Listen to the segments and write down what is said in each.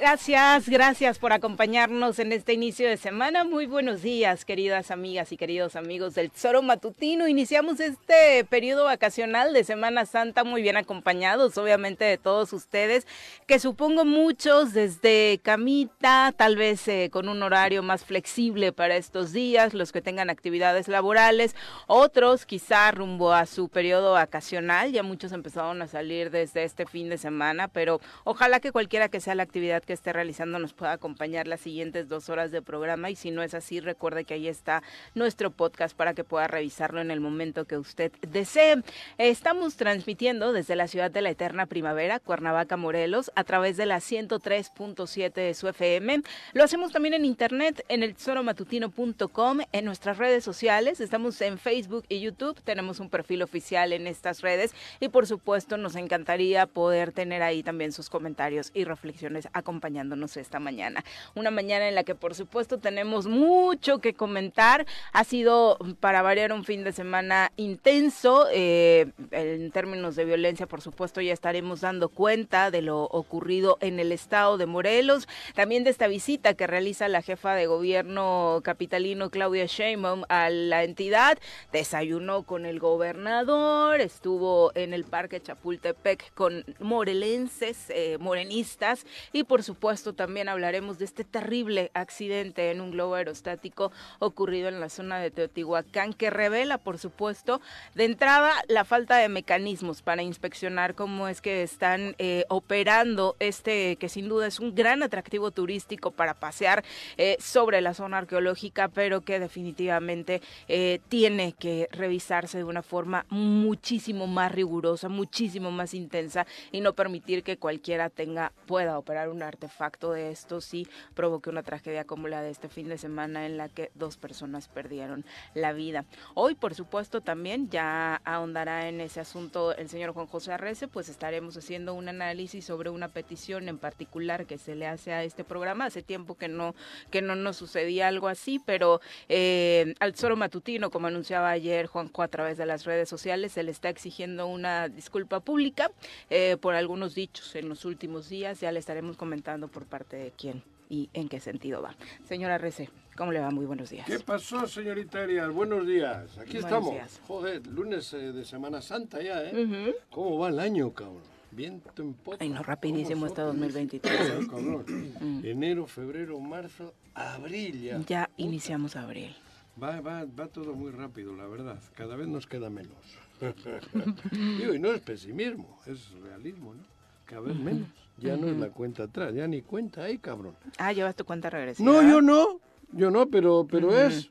Gracias, gracias por acompañarnos en este inicio de semana. Muy buenos días, queridas amigas y queridos amigos del Tesoro Matutino. Iniciamos este periodo vacacional de Semana Santa muy bien acompañados, obviamente, de todos ustedes, que supongo muchos desde camita, tal vez eh, con un horario más flexible para estos días, los que tengan actividades laborales, otros quizá rumbo a su periodo vacacional. Ya muchos empezaron a salir desde este fin de semana, pero ojalá que cualquiera que sea la actividad que esté realizando nos pueda acompañar las siguientes dos horas de programa y si no es así, recuerde que ahí está nuestro podcast para que pueda revisarlo en el momento que usted desee. Estamos transmitiendo desde la ciudad de la eterna primavera, Cuernavaca, Morelos, a través de la 103.7 de su FM. Lo hacemos también en internet, en el tesoromatutino.com, en nuestras redes sociales. Estamos en Facebook y YouTube. Tenemos un perfil oficial en estas redes y por supuesto nos encantaría poder tener ahí también sus comentarios y reflexiones acompañándonos esta mañana. Una mañana en la que por supuesto tenemos mucho que comentar. Ha sido para variar un fin de semana intenso. Eh, en términos de violencia, por supuesto, ya estaremos dando cuenta de lo ocurrido en el estado de Morelos. También de esta visita que realiza la jefa de gobierno capitalino Claudia Sheinbaum a la entidad. Desayunó con el gobernador, estuvo en el Parque Chapultepec con morelenses, eh, morenistas y por supuesto también hablaremos de este terrible accidente en un globo aerostático ocurrido en la zona de Teotihuacán que revela por supuesto de entrada la falta de mecanismos para inspeccionar cómo es que están eh, operando este que sin duda es un gran atractivo turístico para pasear eh, sobre la zona arqueológica pero que definitivamente eh, tiene que revisarse de una forma muchísimo más rigurosa, muchísimo más intensa y no permitir que cualquiera tenga pueda operar un artefacto de esto sí provoque una tragedia como la de este fin de semana en la que dos personas perdieron la vida. Hoy, por supuesto, también ya ahondará en ese asunto el señor Juan José Arrece, pues estaremos haciendo un análisis sobre una petición en particular que se le hace a este programa. Hace tiempo que no, que no nos sucedía algo así, pero eh, al Zoro Matutino, como anunciaba ayer Juanjo a través de las redes sociales, se le está exigiendo una disculpa pública eh, por algunos dichos en los últimos días. Ya le estaremos comentando por parte de quién y en qué sentido va. Señora Rece, ¿cómo le va? Muy buenos días. ¿Qué pasó, señorita Arias? Buenos días. Aquí Buenos estamos. días. Joder, lunes eh, de Semana Santa ya, ¿eh? ¿Cómo va el año, cabrón? Viento en popa. Ay, no, rapidísimo ¿Cómo este sopla? 2023. Joder, cabrón. Enero, febrero, marzo, abril ya. Ya iniciamos abril. Va, va, va todo muy rápido, la verdad. Cada vez nos queda menos. Digo, y no es pesimismo, es realismo, ¿no? Cada vez menos. Ya no es la cuenta atrás, ya ni cuenta hay, cabrón. Ah, llevas tu cuenta regresiva. No, yo no, yo no, pero, pero es.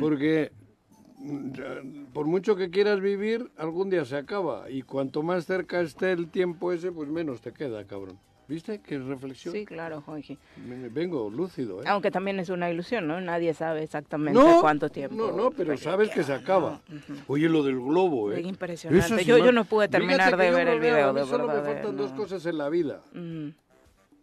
Porque mm, por mucho que quieras vivir, algún día se acaba. Y cuanto más cerca esté el tiempo ese, pues menos te queda, cabrón. ¿Viste? Qué reflexión. Sí, claro, Jorge. Me- Vengo lúcido, ¿eh? Aunque también es una ilusión, ¿no? Nadie sabe exactamente No, cuánto tiempo. no, no, pero sabes que se acaba. ¿no? Ujú. Oye, lo del globo, ¿eh? Qué impresionante. Yo- yo no pude terminar de ver no el video, A mí de solo verdad, me eh, faltan dos cosas en la vida. Ujú.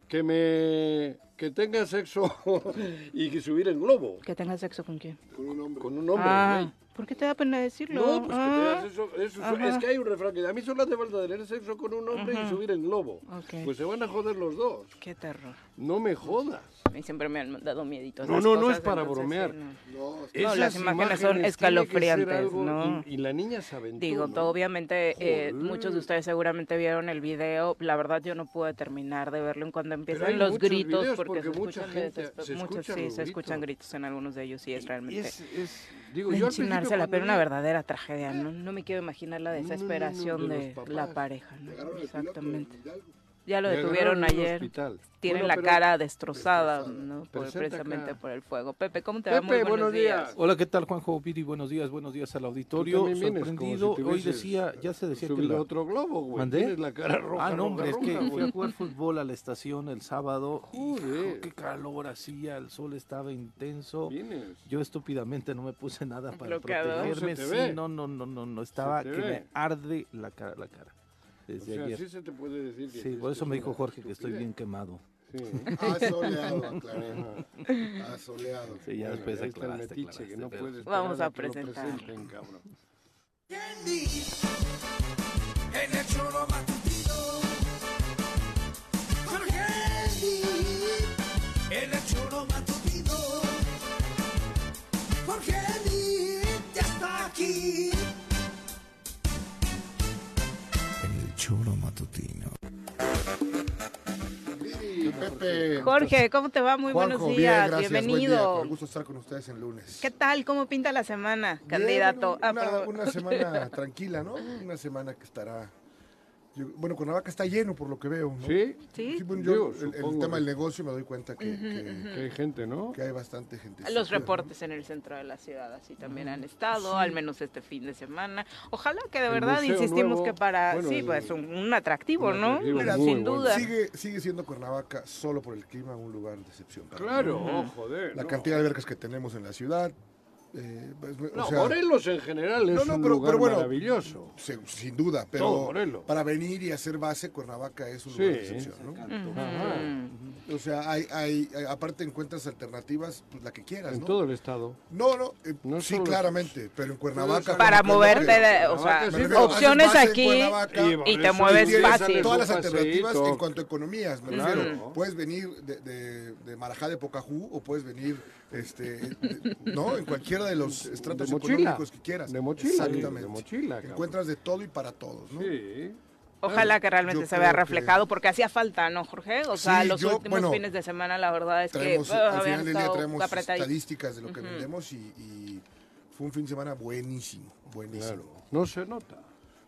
Que me... Que tenga sexo y que subir en globo. Que tengas sexo con quién. Con un hombre. Con un hombre, ah, güey. ¿Por qué te da pena decirlo? No, pues que Ah, tengas eso, eso- ajá. es que hay un refrán que a mí solo hace falta tener sexo con un hombre y subir en globo. Ok. Pues se van a joder los dos. Qué terror. No me jodas. A mí siempre me han dado miedito. No, no, no cosas, es para entonces, bromear. sí, no. No, No, Esas las imágenes son que escalofriantes, algo- ¿no? Y, y la niña se aventó. Digo, ¿no? todo, obviamente, eh, muchos de ustedes seguramente vieron el video. La verdad, yo no pude terminar de verlo en cuando empiezan los gritos, porque, porque se mucha escuchan, gente- se muchos escuchan sí, se escuchan gritos. en algunos de ellos, sí, es Y realmente es- es- digo, yo al principio pero una verdadera tragedia. No, no me quiero imaginar la No, no, no, no, desesperación de papás. la pareja. ¿no? Exactamente. Ya lo detuvieron ayer. Tienen Bueno, la cara destrozada, destrozada. ¿no? Por- Presenta precisamente acá. por el fuego. Pepe, ¿cómo te va? Pepe, Muy buenos, buenos días. días. Hola, ¿qué tal, Juanjo Viri? Buenos días, buenos días al auditorio. Sorprendido, si hoy decía, ya se decía que la... otro globo, güey. ¿Mandé? Tienes la cara roja. Ah, no, roja, hombre, es que fui a jugar fútbol a la estación el sábado. Joder. Hijo, qué calor hacía, el sol estaba intenso. Vienes. Yo estúpidamente no me puse nada para Bloqueador. protegerme. No Sí, no, no, no, no, no, estaba que ve. me arde la cara, la cara. Sí por eso me dijo Jorge que estoy bien quemado. Sí. Ah, Asoleado, aclaré. Asoleado. Ah, sí, ya después que no Vamos a presentar. Que lo. En el choro matutino. Con Candy. En el Ya está aquí. choro matutino. Pepe. Jorge, ¿cómo te va? Muy Juanjo, buenos días, bien, bienvenido. Buen día. Un gusto estar con ustedes en lunes. ¿Qué tal? ¿Cómo pinta la semana, bien, candidato? Ah, una, ah, una, semana tranquila, ¿no? Una semana que estará yo- bueno, Cuernavaca está lleno por lo que veo. ¿no? Sí, Sí, bueno, yo, Digo, el- tema del negocio me doy cuenta que, que- que hay gente, ¿no? que hay bastante gente. los reportes en el centro de la ciudad así también han estado, al menos este fin de semana. Ojalá que de El verdad insistimos nuevo, que para, bueno, sí, el- pues un, un atractivo, un ¿no? atractivo Mira, muy Sin bueno. duda. Sigue, sigue siendo Cuernavaca solo por el clima un lugar de excepción. para mí. Claro, joder. La no. cantidad de albercas que tenemos en la ciudad. Eh, pues, No, o sea, Morelos en general es No, no, un pero- lugar pero bueno, maravilloso. se- sin duda, pero para venir y hacer base, Cuernavaca es un Sí. lugar de excepción. O sea, hay, hay, hay- aparte encuentras alternativas, pues la que quieras, En ¿no? todo el estado. No, no, eh, No sí, solo- claramente, pero en Cuernavaca... Para moverte, de- o sea, refiero, opciones aquí Cuernavaca y te mueves fácil. todas las alternativas en cuanto a economías, me Claro. refiero. Puedes venir de, de, de Marajá de Pocahú o puedes venir, este, de- ¿no? En cualquiera de los estratos de mochila. económicos que quieras. De mochila, Exactamente. de mochila, cabrón. Encuentras de todo y para todos, ¿no? Sí. Ojalá que realmente Yo se vea creo que- reflejado, porque hacía falta, ¿no, Jorge? O sea, Sí, los yo, últimos bueno, fines de semana, la verdad es Traemos, que uh, al habían final del día traemos estadísticas de lo que vendemos y, y fue un fin de semana buenísimo, buenísimo. Claro. No se nota.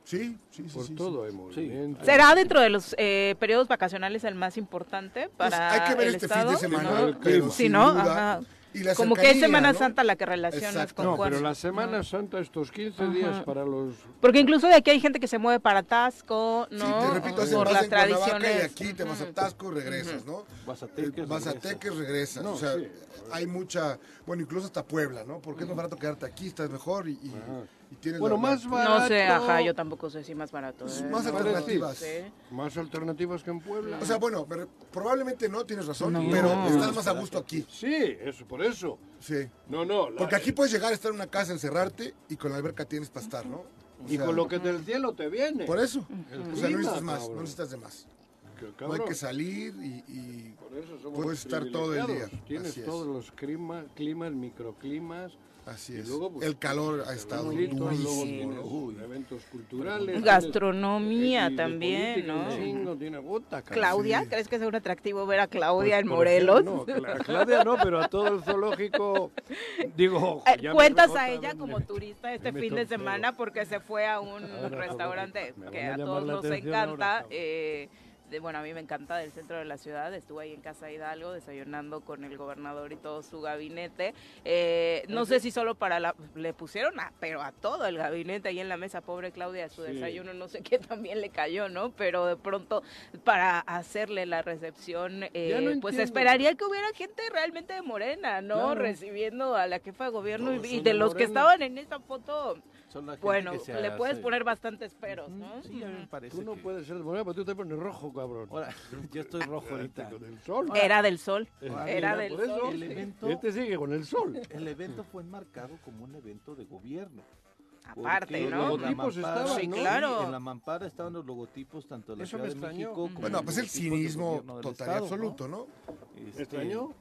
Sí, sí, sí. Por sí, todo sí. movimiento. ¿Será dentro de los eh, periodos vacacionales el más importante Pues para hay que ver el este estado? fin de semana, Ajá. pero sin ¿no? duda- Ajá. Y la Como que es Semana ¿no? Santa la que relacionas Exacto. con No, Juan. pero la Semana Santa, estos 15 días para los... Porque incluso de aquí hay gente que se mueve para Tasco, Sí, ¿no? te repito, hacen Por las en tradiciones. y aquí te vas a Tasco, regresas, ¿no? Vas a Eh, Teques, Vas a regresas. Teques, regresas. No, o sea, sí. hay mucha, bueno, incluso hasta Puebla, ¿no? Porque es más barato quedarte aquí, estás mejor y, y, Ajá. Y Bueno, más barato. No sé, ajá, yo tampoco sé si más barato. ¿eh? más No, alternativas. sí. Más alternativas que en Puebla. O sea, bueno, probablemente no, tienes razón, No. pero No. estás más a gusto aquí. sí, eso, por eso. Sí. No, no. la- Porque aquí puedes llegar a estar en una casa, encerrarte y con la alberca tienes para estar, ¿no? O Y sea, con lo que del cielo te viene. Por eso. El O sea, no necesitas más, cabrón. no necesitas de más. Que, No hay que salir y, y por eso somos puedes estar todo el día. Tienes Así es. todos los climas, climas, microclimas. Así es. luego, pues, El calor ha estado durísimo, ¿no? uy, eventos culturales. Gastronomía tienes- también, ¿no? chingo, tiene. Claudia, Sí. ¿crees que es un atractivo ver a Claudia Pues, en por Morelos? ejemplo, no, Cla- Claudia no, pero a todo el zoológico, digo, Eh, ya me cuentas a vez ella me- como turista este me fin de en semana porque se fue a un Ahora, restaurante que a todos nos encanta. ahora, eh, de- bueno, a mí me encanta del centro de la ciudad. Estuve ahí en Casa Hidalgo desayunando con el gobernador y todo su gabinete. Eh, no sé si solo para la... Le pusieron, a, pero a todo el gabinete ahí en la mesa. Pobre Claudia, su Sí. desayuno no sé qué también le cayó, ¿no? Pero de pronto para hacerle la recepción, eh, pues esperaría que hubiera gente realmente de Morena, ¿no? Claro. Recibiendo a la jefa de gobierno Todos y, de los que estaban en esa foto, Son la gente bueno, que se le puedes hace- poner bastantes peros, ¿no? Sí, a mí me parece Tú no que- puedes ser de Morena, pero tú te pones rojo, cabrón. Ahora, yo estoy rojo ahorita. Con el sol. Era del sol, Ah, era del por eso. sol. El evento, Este sigue con el sol. el evento fue enmarcado como un evento de gobierno. Aparte, ¿no? Los en la logotipos mampara- estaban, Sí, ¿no? claro. En la mampara estaban los logotipos tanto de la Eso Ciudad de. México como Bueno, pues el cinismo total y absoluto, ¿no? Este, ¿Me extrañó?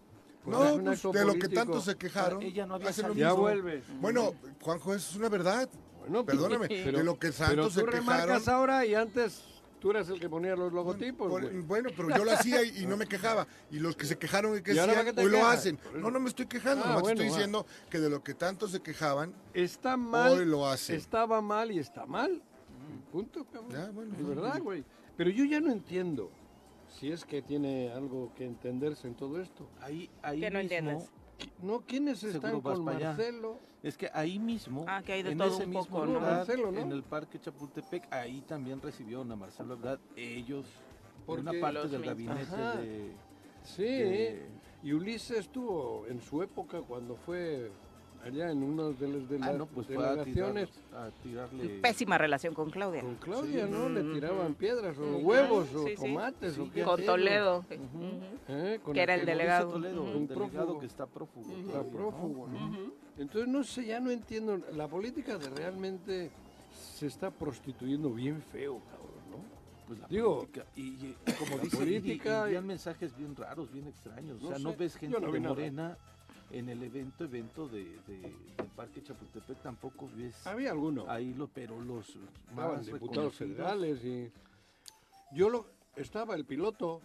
No, Pues es un pues, de lo que tanto se quejaron. Ella no había hacen lo salido. Ya mismo. vuelves. Bueno, Juanjo, eso es una verdad. Bueno, Perdóname, pero- de lo que tú se quejaron. remarcas ahora y antes tú eras el que ponía los logotipos, bueno, pero yo lo hacía y, y no me quejaba. Y los que se quejaron y que ¿Y ahora hacían, hoy lo hacen. No, no me estoy quejando, Ah, nomás bueno, estoy va. diciendo que de lo que tanto se quejaban, Está mal. hoy lo hacen. Estaba mal y está mal. Punto, cabrón. Ya, bueno, es no, verdad, no. güey. Pero yo ya no entiendo si es que tiene algo que entenderse en todo esto. Ahí, ahí Que no mismo, entiendes. No, ¿quiénes están con. Marcelo? Es que ahí mismo, Ah, que hay de en todo ese un mismo poco, ¿no? lugar, Marcelo, ¿no? en el Parque Chapultepec, ahí también recibieron a Marcelo Ebrard, ellos, por Porque una parte del mismos. gabinete Ajá. de... Sí, de- y Ulises estuvo en su época cuando fue allá en una de las, de Ah, las no, pues fue a, delegaciones tirar- a tirarle... Pésima relación con Claudia. con Claudia, Sí. ¿no? Le tiraban piedras o huevos o tomates o qué Con Toledo. ¿no? ¿Eh? Con Que era el aquel- delegado. Toledo, el Un delegado que está prófugo. Está todavía, ¿no? prófugo, ¿no? Entonces, no sé, ya no entiendo. La política de realmente se está prostituyendo bien feo, cabrón, ¿no? Pues la Digo, política, y, y como la dice, política y, y- mensajes bien raros, bien extraños. No o sea, no ves gente no de nada. En el evento, evento de, de- del Parque Chapultepec, tampoco ves Había alguno. ahí lo, pero los Estaban más diputados federales y. Yo lo. Estaba el piloto.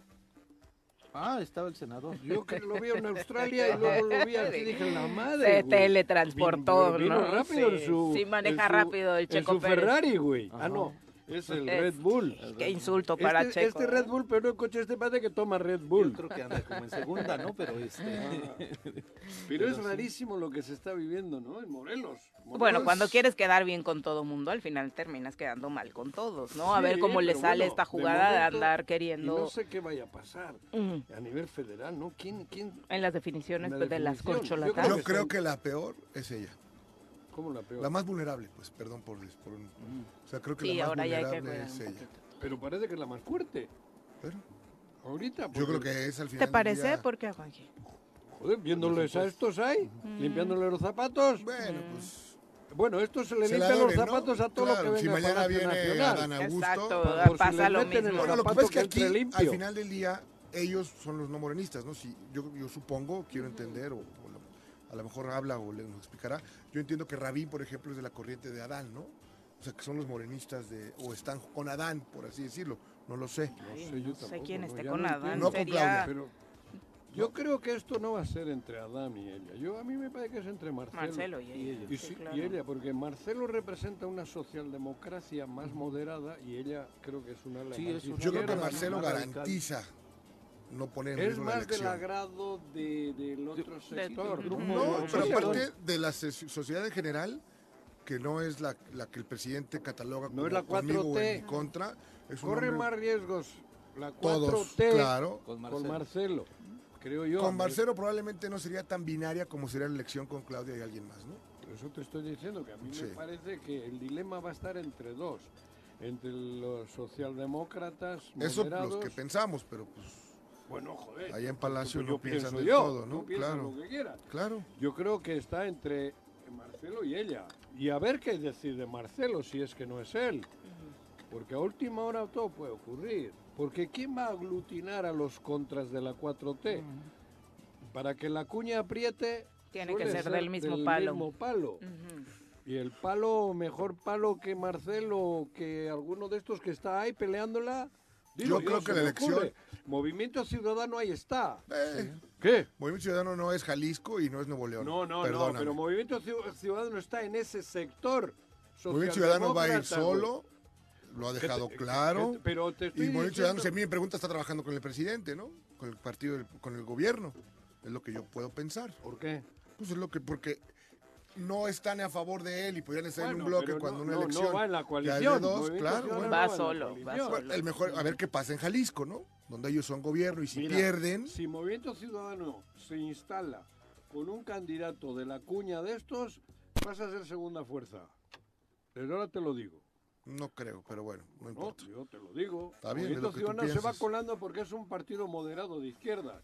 Ah, estaba el senador. Yo que lo vi en Australia y luego lo vi aquí y dije, la madre, Se güey. teletransportó, Vino- vino ¿no? rápido en Sí, su... sí, maneja en su- rápido el en Checo su Pérez. Ferrari, güey. Ah, no, es el Es- Red Bull. Qué insulto para este, Checo. este ¿eh? Red Bull, pero no el coche este parece que toma Red Yo Bull. creo que anda como en segunda, ¿no? Pero este. Pero es rarísimo lo que se está viviendo, ¿no? En Morelos. Bueno, Morelos- cuando quieres quedar bien con todo mundo, al final terminas quedando mal con todos, ¿no? A Sí, ver cómo le sale bueno, esta de jugada de, momento, andar Y queriendo no sé qué vaya a pasar Ujú. a nivel federal, ¿no? ¿Quién, quién, en las definiciones En la pues, de las definición. Yo corcholatas. Yo creo que la peor es ella. Cómo la peor? La más vulnerable, pues, perdón por, por un- O sea, creo que Sí, la más ahora ya hay que vulnerable es ella. poquito. Pero parece que es la más fuerte. Pero Ahorita. yo creo que es al final ¿Te parece? día- ¿Por qué, Juanji? Joder, viéndoles a estos ahí, limpiándole los zapatos. Bueno, Mm. pues... Bueno, estos se le limpian los deben, ¿no? zapatos a todo Claro, lo que si venga mañana Palacio viene Nacional. Adán Augusto... Exacto, si pasa les lo mismo. el Bueno, lo que pasa es que aquí, al final del día, ellos son los no morenistas, ¿no? Si yo, yo supongo, quiero entender, o, a lo mejor habla o le nos explicará. Yo entiendo que Rabín, por ejemplo, es de la corriente de Adán, ¿no? O sea, que son los morenistas de, o están con Adán, por así decirlo. No lo sé. No sé, yo no sé tampoco, quién esté con no Adán. No con sería- Claudia. Pero yo creo que esto no va a ser entre Adán y ella. Yo, a mí me parece que es entre Marcelo, Marcelo y y ella. Y, sí, sí, claro. y ella, porque Marcelo representa una socialdemocracia más moderada y ella creo que es una Sí, es una Yo creo que. Marcelo garantiza no poner en Es riesgo la más del elección. agrado de- del otro sector. grupo. ¿no? No, pero aparte de la so- sociedad en general, que no es la, la que el presidente cataloga No como es la conmigo o 4T. en mi contra, es Corre hombre- más riesgos la 4T todos, claro. Con con Marcelo. Marcelo, creo yo. Con Marcelo probablemente no sería tan binaria como sería la elección con Claudia y alguien más, ¿no? Eso te estoy diciendo que a mí Sí. me parece que el dilema va a estar entre dos. Entre los socialdemócratas Eso moderados. los que pensamos, pero pues Bueno, joder. Allá en Palacio no yo piensan del yo, todo, ¿no? Claro. lo que quieras. claro. Yo creo que está entre Marcelo y ella. Y a ver qué decide Marcelo si es que no es él. Porque a última hora todo puede ocurrir. Porque ¿quién va a aglutinar a los contras de la 4T? Para que la cuña apriete... Tiene que ser del mismo palo. mismo palo. Ujú. Y el palo, mejor palo que Marcelo, que alguno de estos que está ahí peleándola. Yo creo que la elección- ocurre. Movimiento Ciudadano ahí está. Eh, ¿Qué? Movimiento Ciudadano no es Jalisco y no es Nuevo León. No, no, Perdóname. no, pero Movimiento Ciu- Ciudadano está en ese sector. Movimiento Ciudadano va a ir solo, lo ha dejado te- claro. pero te Y Movimiento Ciudadano, si a mí me pregunta, está trabajando con el presidente, ¿no? Con el partido, con el gobierno. Es lo que yo puedo pensar. ¿Por qué? Pues es lo que, porque no están a favor de él y podrían estar en un bloque cuando no, una no, elección. no va en la coalición. dos, Movimiento claro, Ciudadano bueno. no Va solo, va solo. El mejor, a ver qué pasa en Jalisco, ¿no? Donde ellos son gobierno y si Mira, pierden, Si Movimiento Ciudadano se instala con un candidato de la cuña de estos, vas a ser segunda fuerza. Pero ahora te lo digo. no creo, pero bueno, no No, importa. yo te lo digo. Está bien, es Movimiento Ciudadano se va colando porque es un partido moderado de izquierda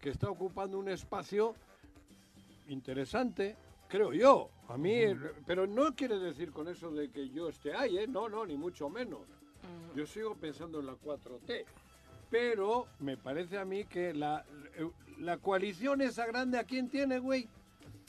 que está ocupando un espacio interesante, creo yo. A mí, pero no quiere decir con eso de que yo esté ahí, ¿eh? No, no, ni mucho menos. Yo sigo pensando en la 4T. Pero me parece a mí que la, la coalición esa grande, ¿a quién tiene, güey?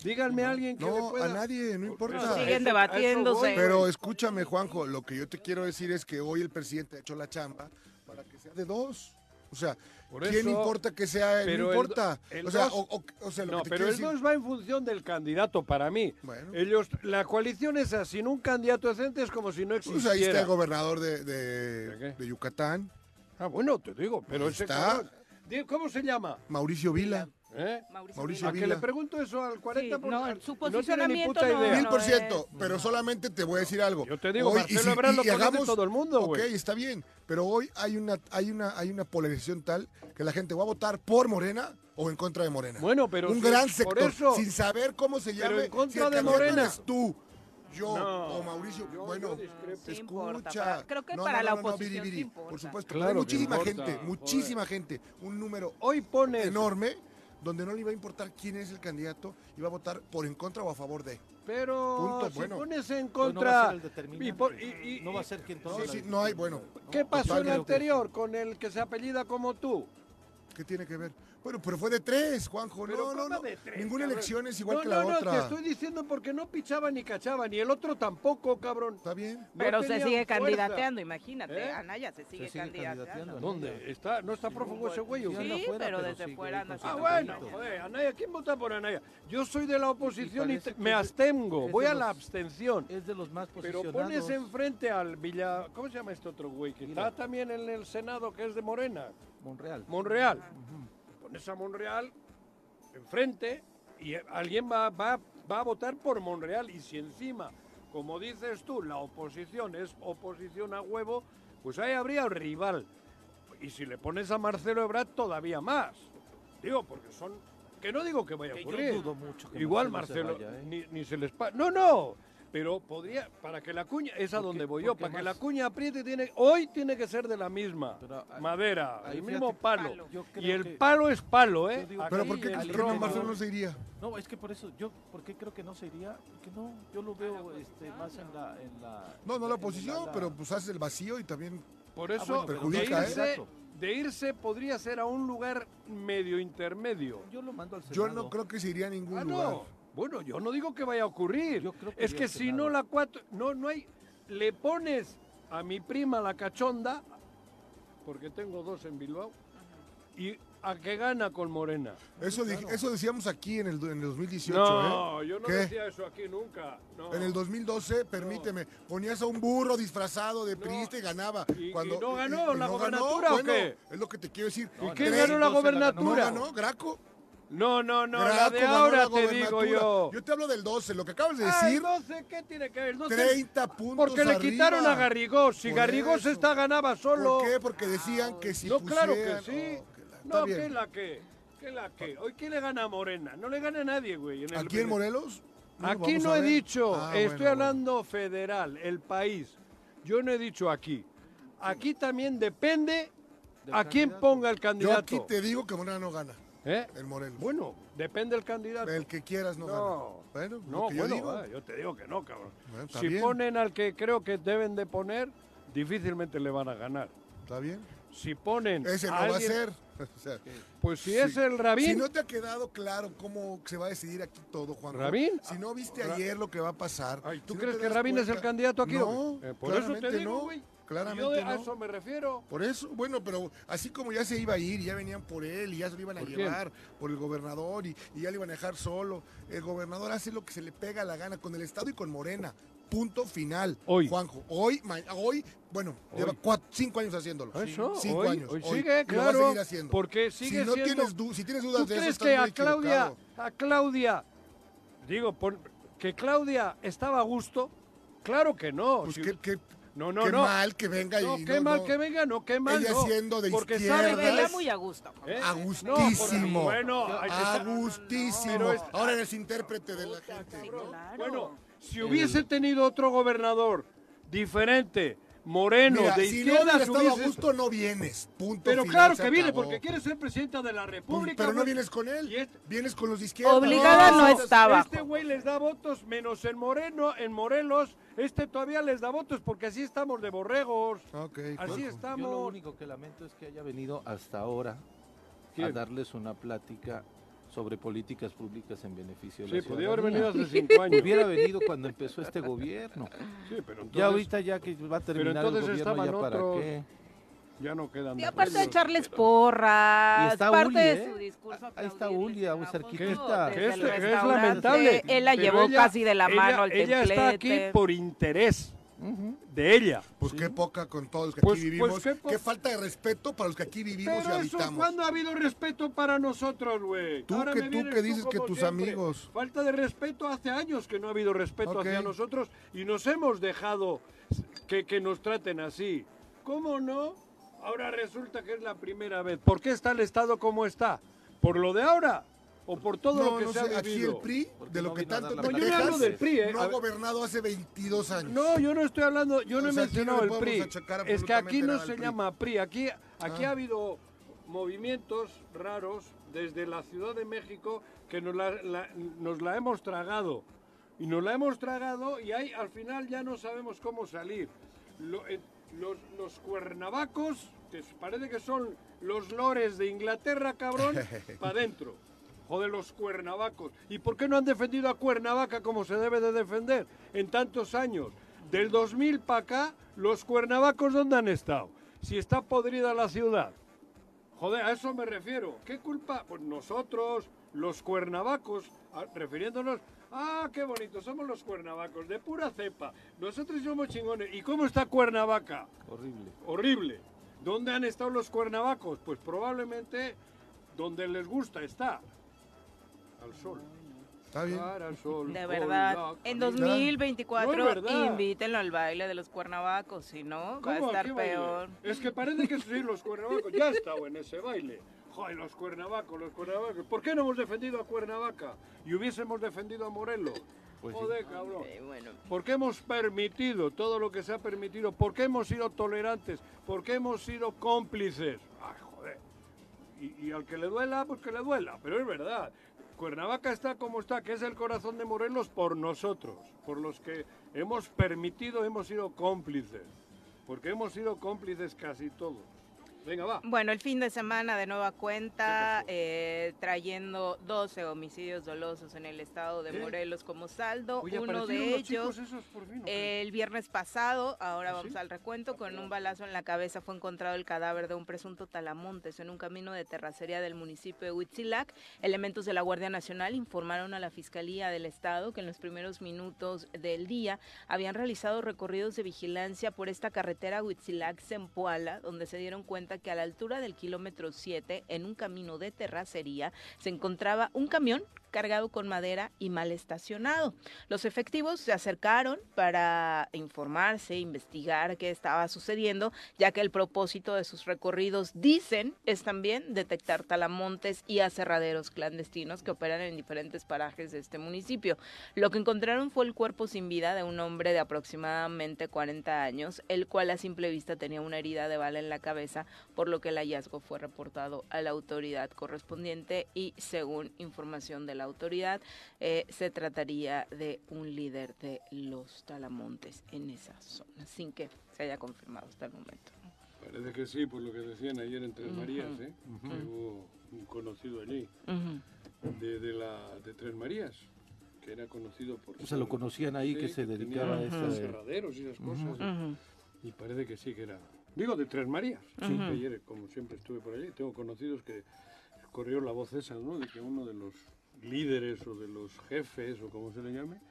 Díganme a alguien que le No, pueda... a nadie, no importa. Eso- Siguen debatiéndose. Pero escúchame, Juanjo, lo que yo te quiero decir es que hoy el presidente ha hecho la chamba para que sea de dos. O sea, Por ¿quién eso- importa que sea? pero No el importa. do- el o sea, dos- o, o- o sea, lo No, que te pero el decir- 2 va en función del candidato para mí. Bueno. Ellos, la coalición esa sin un candidato decente es como si no Pues existiera. ahí está el gobernador de, de- ¿De de Yucatán, Ah, bueno, te digo, pero Ahí ese está. cabrón- ¿Cómo se llama? Mauricio Vila. ¿Eh? Mauricio Mauricio A Vila. que le pregunto eso al 40%. Sí, no, su no tiene ni posicionamiento puta no- idea. Mil por es- ciento, pero solamente te voy a decir algo. Yo te digo, Hoy, Marcelo Ebrard lo conoce todo el mundo, Ok, güey. está bien, pero hoy hay una, hay, una, hay una polarización tal que la gente va a votar por Morena o en contra de Morena. Bueno, pero Un si- gran por sector, eso- sin saber cómo se Pero llame. en contra si de Morena. tú, yo No, o Mauricio. yo- bueno, yo escucha. importa, para- creo que No, para no, la oposición. Por supuesto, Claro hay muchísima importa, gente, joder. muchísima gente, un número Hoy pones... enorme donde no le iba a importar quién es el candidato, iba a votar por en contra o a favor de. Pero Punto, si bueno. pones en Pues no va a contra... ser el determinante. y por- y- y- no va a ser quien Sí, la sí, decisión. no hay, bueno. ¿Qué pasó en el anterior con el que se apellida como tú? ¿Qué tiene que ver? Bueno, pero fue de tres, Juanjo. Pero No, no, ¿cómo no. de tres, Ninguna cabrón? elección es igual no, que no, la no, otra. te estoy diciendo porque no pichaba ni cachaba, ni el otro tampoco, cabrón. Está bien. No Pero se sigue fuerza. candidateando, imagínate. ¿Eh? Anaya se sigue, sigue candidateando. candidateando. ¿Dónde? ¿Está, ¿No está prófugo ese güey? Sí, qué? anda Sí, afuera, pero pero desde sigue fuera anda Ah, bueno, joder, Anaya, ¿quién vota por Anaya? Yo soy de la oposición y, que me abstengo, voy a la abstención. Es de los más Pero posicionados. pones enfrente al Villa... ¿Cómo se llama este otro güey? Que está también en el Senado, que es de Morena. Monreal. Monreal. Pones a Monreal enfrente y alguien va, va, va a votar por Monreal. Y si encima, como dices tú, la oposición es oposición a huevo, pues ahí habría rival. Y si le pones a Marcelo Ebrard, todavía más. Digo, porque son... Que no digo que vaya a Que yo ocurrir. dudo mucho que Igual Marcelo Marcelo, se vaya, ¿eh? ni, ni se les... pa- No, no. Pero podría, para que la cuña, es a donde voy yo, para que la cuña apriete, tiene, hoy tiene que ser de la misma Pero, ah, madera, ahí el fíjate, mismo palo. palo. Yo Y el que- palo es palo, ¿eh? Yo digo- Pero ¿por qué, no Marcelo no se iría? No, es que por eso, yo, ¿por qué creo que no se iría? Que no, yo lo veo este, más en la, en la... No, no la oposición, pero pues haces el vacío y también Por Ah, eso, bueno, pero de, ¿eh? irse, Exacto. de irse podría ser a un lugar medio intermedio. Yo lo mando al yo Senado. no creo que se iría a ningún Ah, lugar. no. Bueno, yo no digo que vaya a ocurrir. Yo creo que es que si no la cuatro, no, no hay, le pones a mi prima la cachonda, porque tengo dos en Bilbao, y a que gana con Morena. Eso, di- eso decíamos aquí en el, en el 2018, no, ¿eh? yo no ¿Qué? decía eso aquí nunca. no. En el 2012, permíteme, ponías a un burro disfrazado de priista y ganaba. ¿Y- no ganó la no gobernatura o bueno, qué? Es lo que te quiero decir. ¿Y No, quién ganó la 2012 la ganó. ¿No gobernatura? ganó? ¿Graco? No, no, no, la Graco de ahora la te digo yo. Yo te hablo del 12, lo que acabas de decir, el 12, ¿qué tiene que ver? El 12, 30 puntos Porque le quitaron a Garrigós. Si Garrigós está ganaba solo. ¿Por qué? Porque decían que si no, claro que sí. Oh, que la- no, bien. que la que. Que la que. Hoy, ¿quién le gana a Morena? No le gana a nadie, güey. en el- ¿Aquí en Morelos? No, Aquí no he dicho. Ah, estoy bueno, bueno. hablando federal, el país. Yo no he dicho aquí. Aquí también depende a quién ponga el Yo candidato. aquí te digo que Morena no gana, ¿Eh? el Morelos. Bueno, depende del candidato. El que quieras no, No. gana. Bueno, No, yo bueno, digo. ah, yo te digo que no, cabrón. Bueno, si bien. ponen al que creo que deben de poner, difícilmente le van a ganar. ¿Está bien? Si ponen Ese no a va a ser. O sea, pues si es el Rabín, Si no te ha quedado claro cómo se va a decidir aquí todo, Juan. ¿Rabín? Si no viste Ra- ayer lo que va a pasar. Ay, ¿tú si no crees que Rabín es el candidato aquí? No? Eh, por eso te claramente digo, no, claramente Yo de- a no. eso me refiero. Por eso, bueno, pero así como ya se iba a ir ya venían por él y ya se lo iban a ¿Por quién? llevar por el gobernador y, y ya le iban a dejar solo, el gobernador hace lo que se le pega la gana con el Estado y con Morena. Punto final. Hoy. Juanjo, hoy, hoy, bueno, lleva Hoy. cuatro, cinco años haciéndolo. Eso, cinco hoy, años. hoy hoy, sigue, y lo va a claro, seguir haciendo. porque sigue si no siendo- tienes si tienes dudas ¿Tú de eso, crees que a Claudia, a Claudia, digo, pon- que Claudia estaba a gusto? Claro que no. Pues Si- qué, qué- no, no, qué no. mal que venga No, y qué no, mal no. que venga, no, qué mal Ella no. siendo de porque izquierda. sabe Se que muy a gusto. ¿Eh? A No, gustísimo. bueno, hay que A estar- gustísimo. Pero es- Ahora eres intérprete de la gente. Sí, claro. Bueno, si hubiese tenido otro gobernador diferente, moreno, Mira, de si no izquierda, hubiera estado a gusto, no vienes. Punto Pero final, claro se que viene, acabó. porque quiere ser presidenta de la Pues, República. pero no güey. vienes con él. Este- Vienes con los de izquierda. Obligada no estaba. Este güey les da votos menos en Moreno, en Morelos. Este todavía les da votos porque así estamos de borregos. Ok, Así Juanjo. Yo estamos. lo único que lamento es que haya venido hasta ahora a darles una plática sobre políticas públicas en beneficio de Sí, la podía haber venido hace cinco años. Hubiera venido cuando empezó este gobierno. Sí, pero entonces Ya ahorita ya que va a terminar el gobierno, ya para otros. qué. ya no quedan. Y de aparte de echarles porras, Y está parte Uli, de ¿eh? su discurso. Ahí está aplaudirles Uli, a un cerquitita. Que es, lamentable. Él la llevó ella- casi de la mano ella- al Ella está aquí templete. por interés De ella. Pues qué poca con todos los que Pues- aquí pues vivimos. qué falta de respeto para los que aquí vivimos Pero y eso, habitamos. ¿cuándo ha habido respeto para nosotros, güey? Tú Ahora que- tú que dices que tus siempre. amigos. Falta de respeto hace años que no ha habido respeto hacia nosotros y nos hemos dejado que, que nos traten así. ¿Cómo no? Ahora resulta que es la primera vez. ¿Por qué está el Estado como está? ¿Por lo de ahora? ¿O por todo no, lo que no se sé, ha aquí vivido? el PRI, de lo no que tanto te No, yo no hablo del PRI, ¿eh? no ha gobernado hace 22 años. No, yo no estoy hablando, yo no he sea, mencionado el PRI. Es que aquí no se PRI. llama PRI. Aquí, aquí Ah. ha habido movimientos raros desde la Ciudad de México que nos la, la- nos la hemos tragado. Y nos la hemos tragado y ahí al final ya no sabemos cómo salir. Lo- eh, los, los cuernavacos este, parece que son los lores de Inglaterra, cabrón, para adentro. Joder, los cuernavacos. ¿Y por qué no han defendido a Cuernavaca como se debe de defender en tantos años? Del 2000 para acá, los cuernavacos, ¿dónde han estado? Si está podrida la ciudad. Joder, a eso me refiero. ¿Qué culpa? Pues nosotros, los cuernavacos, refiriéndonos, ah, qué bonito, somos los cuernavacos, de pura cepa. Nosotros somos chingones. ¿Y cómo está Cuernavaca? Horrible. Horrible. ¿Dónde han estado los cuernavacos? Pues probablemente donde les gusta está. Al sol. Está bien. Cara al sol, De verdad, en camisa. 2024 No verdad. invítenlo al baile de los cuernavacos, si no, va a estar peor. Es que parece que sí, los cuernavacos. Ya estado en ese baile. Joder, los cuernavacos, los cuernavacos. ¿Por qué no hemos defendido a Cuernavaca? Y hubiésemos defendido a Morelos. Pues sí. Joder, cabrón. Eh, bueno, ¿Por qué hemos permitido todo lo que se ha permitido? ¿Por qué hemos sido tolerantes? ¿Por qué hemos sido cómplices? Ay, joder. Y, y al que le duela, pues que le duela. Pero es verdad. Cuernavaca está como está, que es el corazón de Morelos por nosotros, por los que hemos permitido, hemos sido cómplices. Porque hemos sido cómplices casi todos. Venga, va. Bueno, el fin de semana de nueva cuenta, eh, trayendo 12 homicidios dolosos en el estado de ¿Qué? Morelos como saldo. Oye, Uno ¿aparecieron de los ellos por fin, el viernes pasado, ahora ¿Ah, vamos sí? al recuento, con un balazo en la cabeza fue encontrado el cadáver de un presunto talamontes en un camino de terracería del municipio de Huitzilac. Elementos de la Guardia Nacional informaron a la Fiscalía del Estado que en los primeros minutos del día habían realizado recorridos de vigilancia por esta carretera Huitzilac-Zempoala, donde se dieron cuenta que a la altura del kilómetro 7, en un camino de terracería, se encontraba un camión cargado con madera y mal estacionado. Los efectivos se acercaron para informarse, investigar qué estaba sucediendo, ya que el propósito de sus recorridos, dicen, es también detectar talamontes y aserraderos clandestinos que operan en diferentes parajes de este municipio. Lo que encontraron fue el cuerpo sin vida de un hombre de aproximadamente 40 años, el cual a simple vista tenía una herida de bala en la cabeza, por lo que el hallazgo fue reportado a la autoridad correspondiente y según información de la autoridad, eh, se trataría de un líder de los talamontes en esa zona, sin que se haya confirmado hasta el momento. Parece que sí, por lo que decían ayer en Tres. Marías, ¿eh? Que hubo un conocido allí, de, de la, de Tres Marías, que era conocido por... O sea, lo conocían ahí que se dedicaba a aserraderos y esas cosas. Y parece que sí que era... Digo, de Tres Marías. Sí. Ayer, como siempre, estuve por allí. Tengo conocidos que corrió la voz esa, ¿no? De que uno de los líderes o de los jefes, o como se le llame,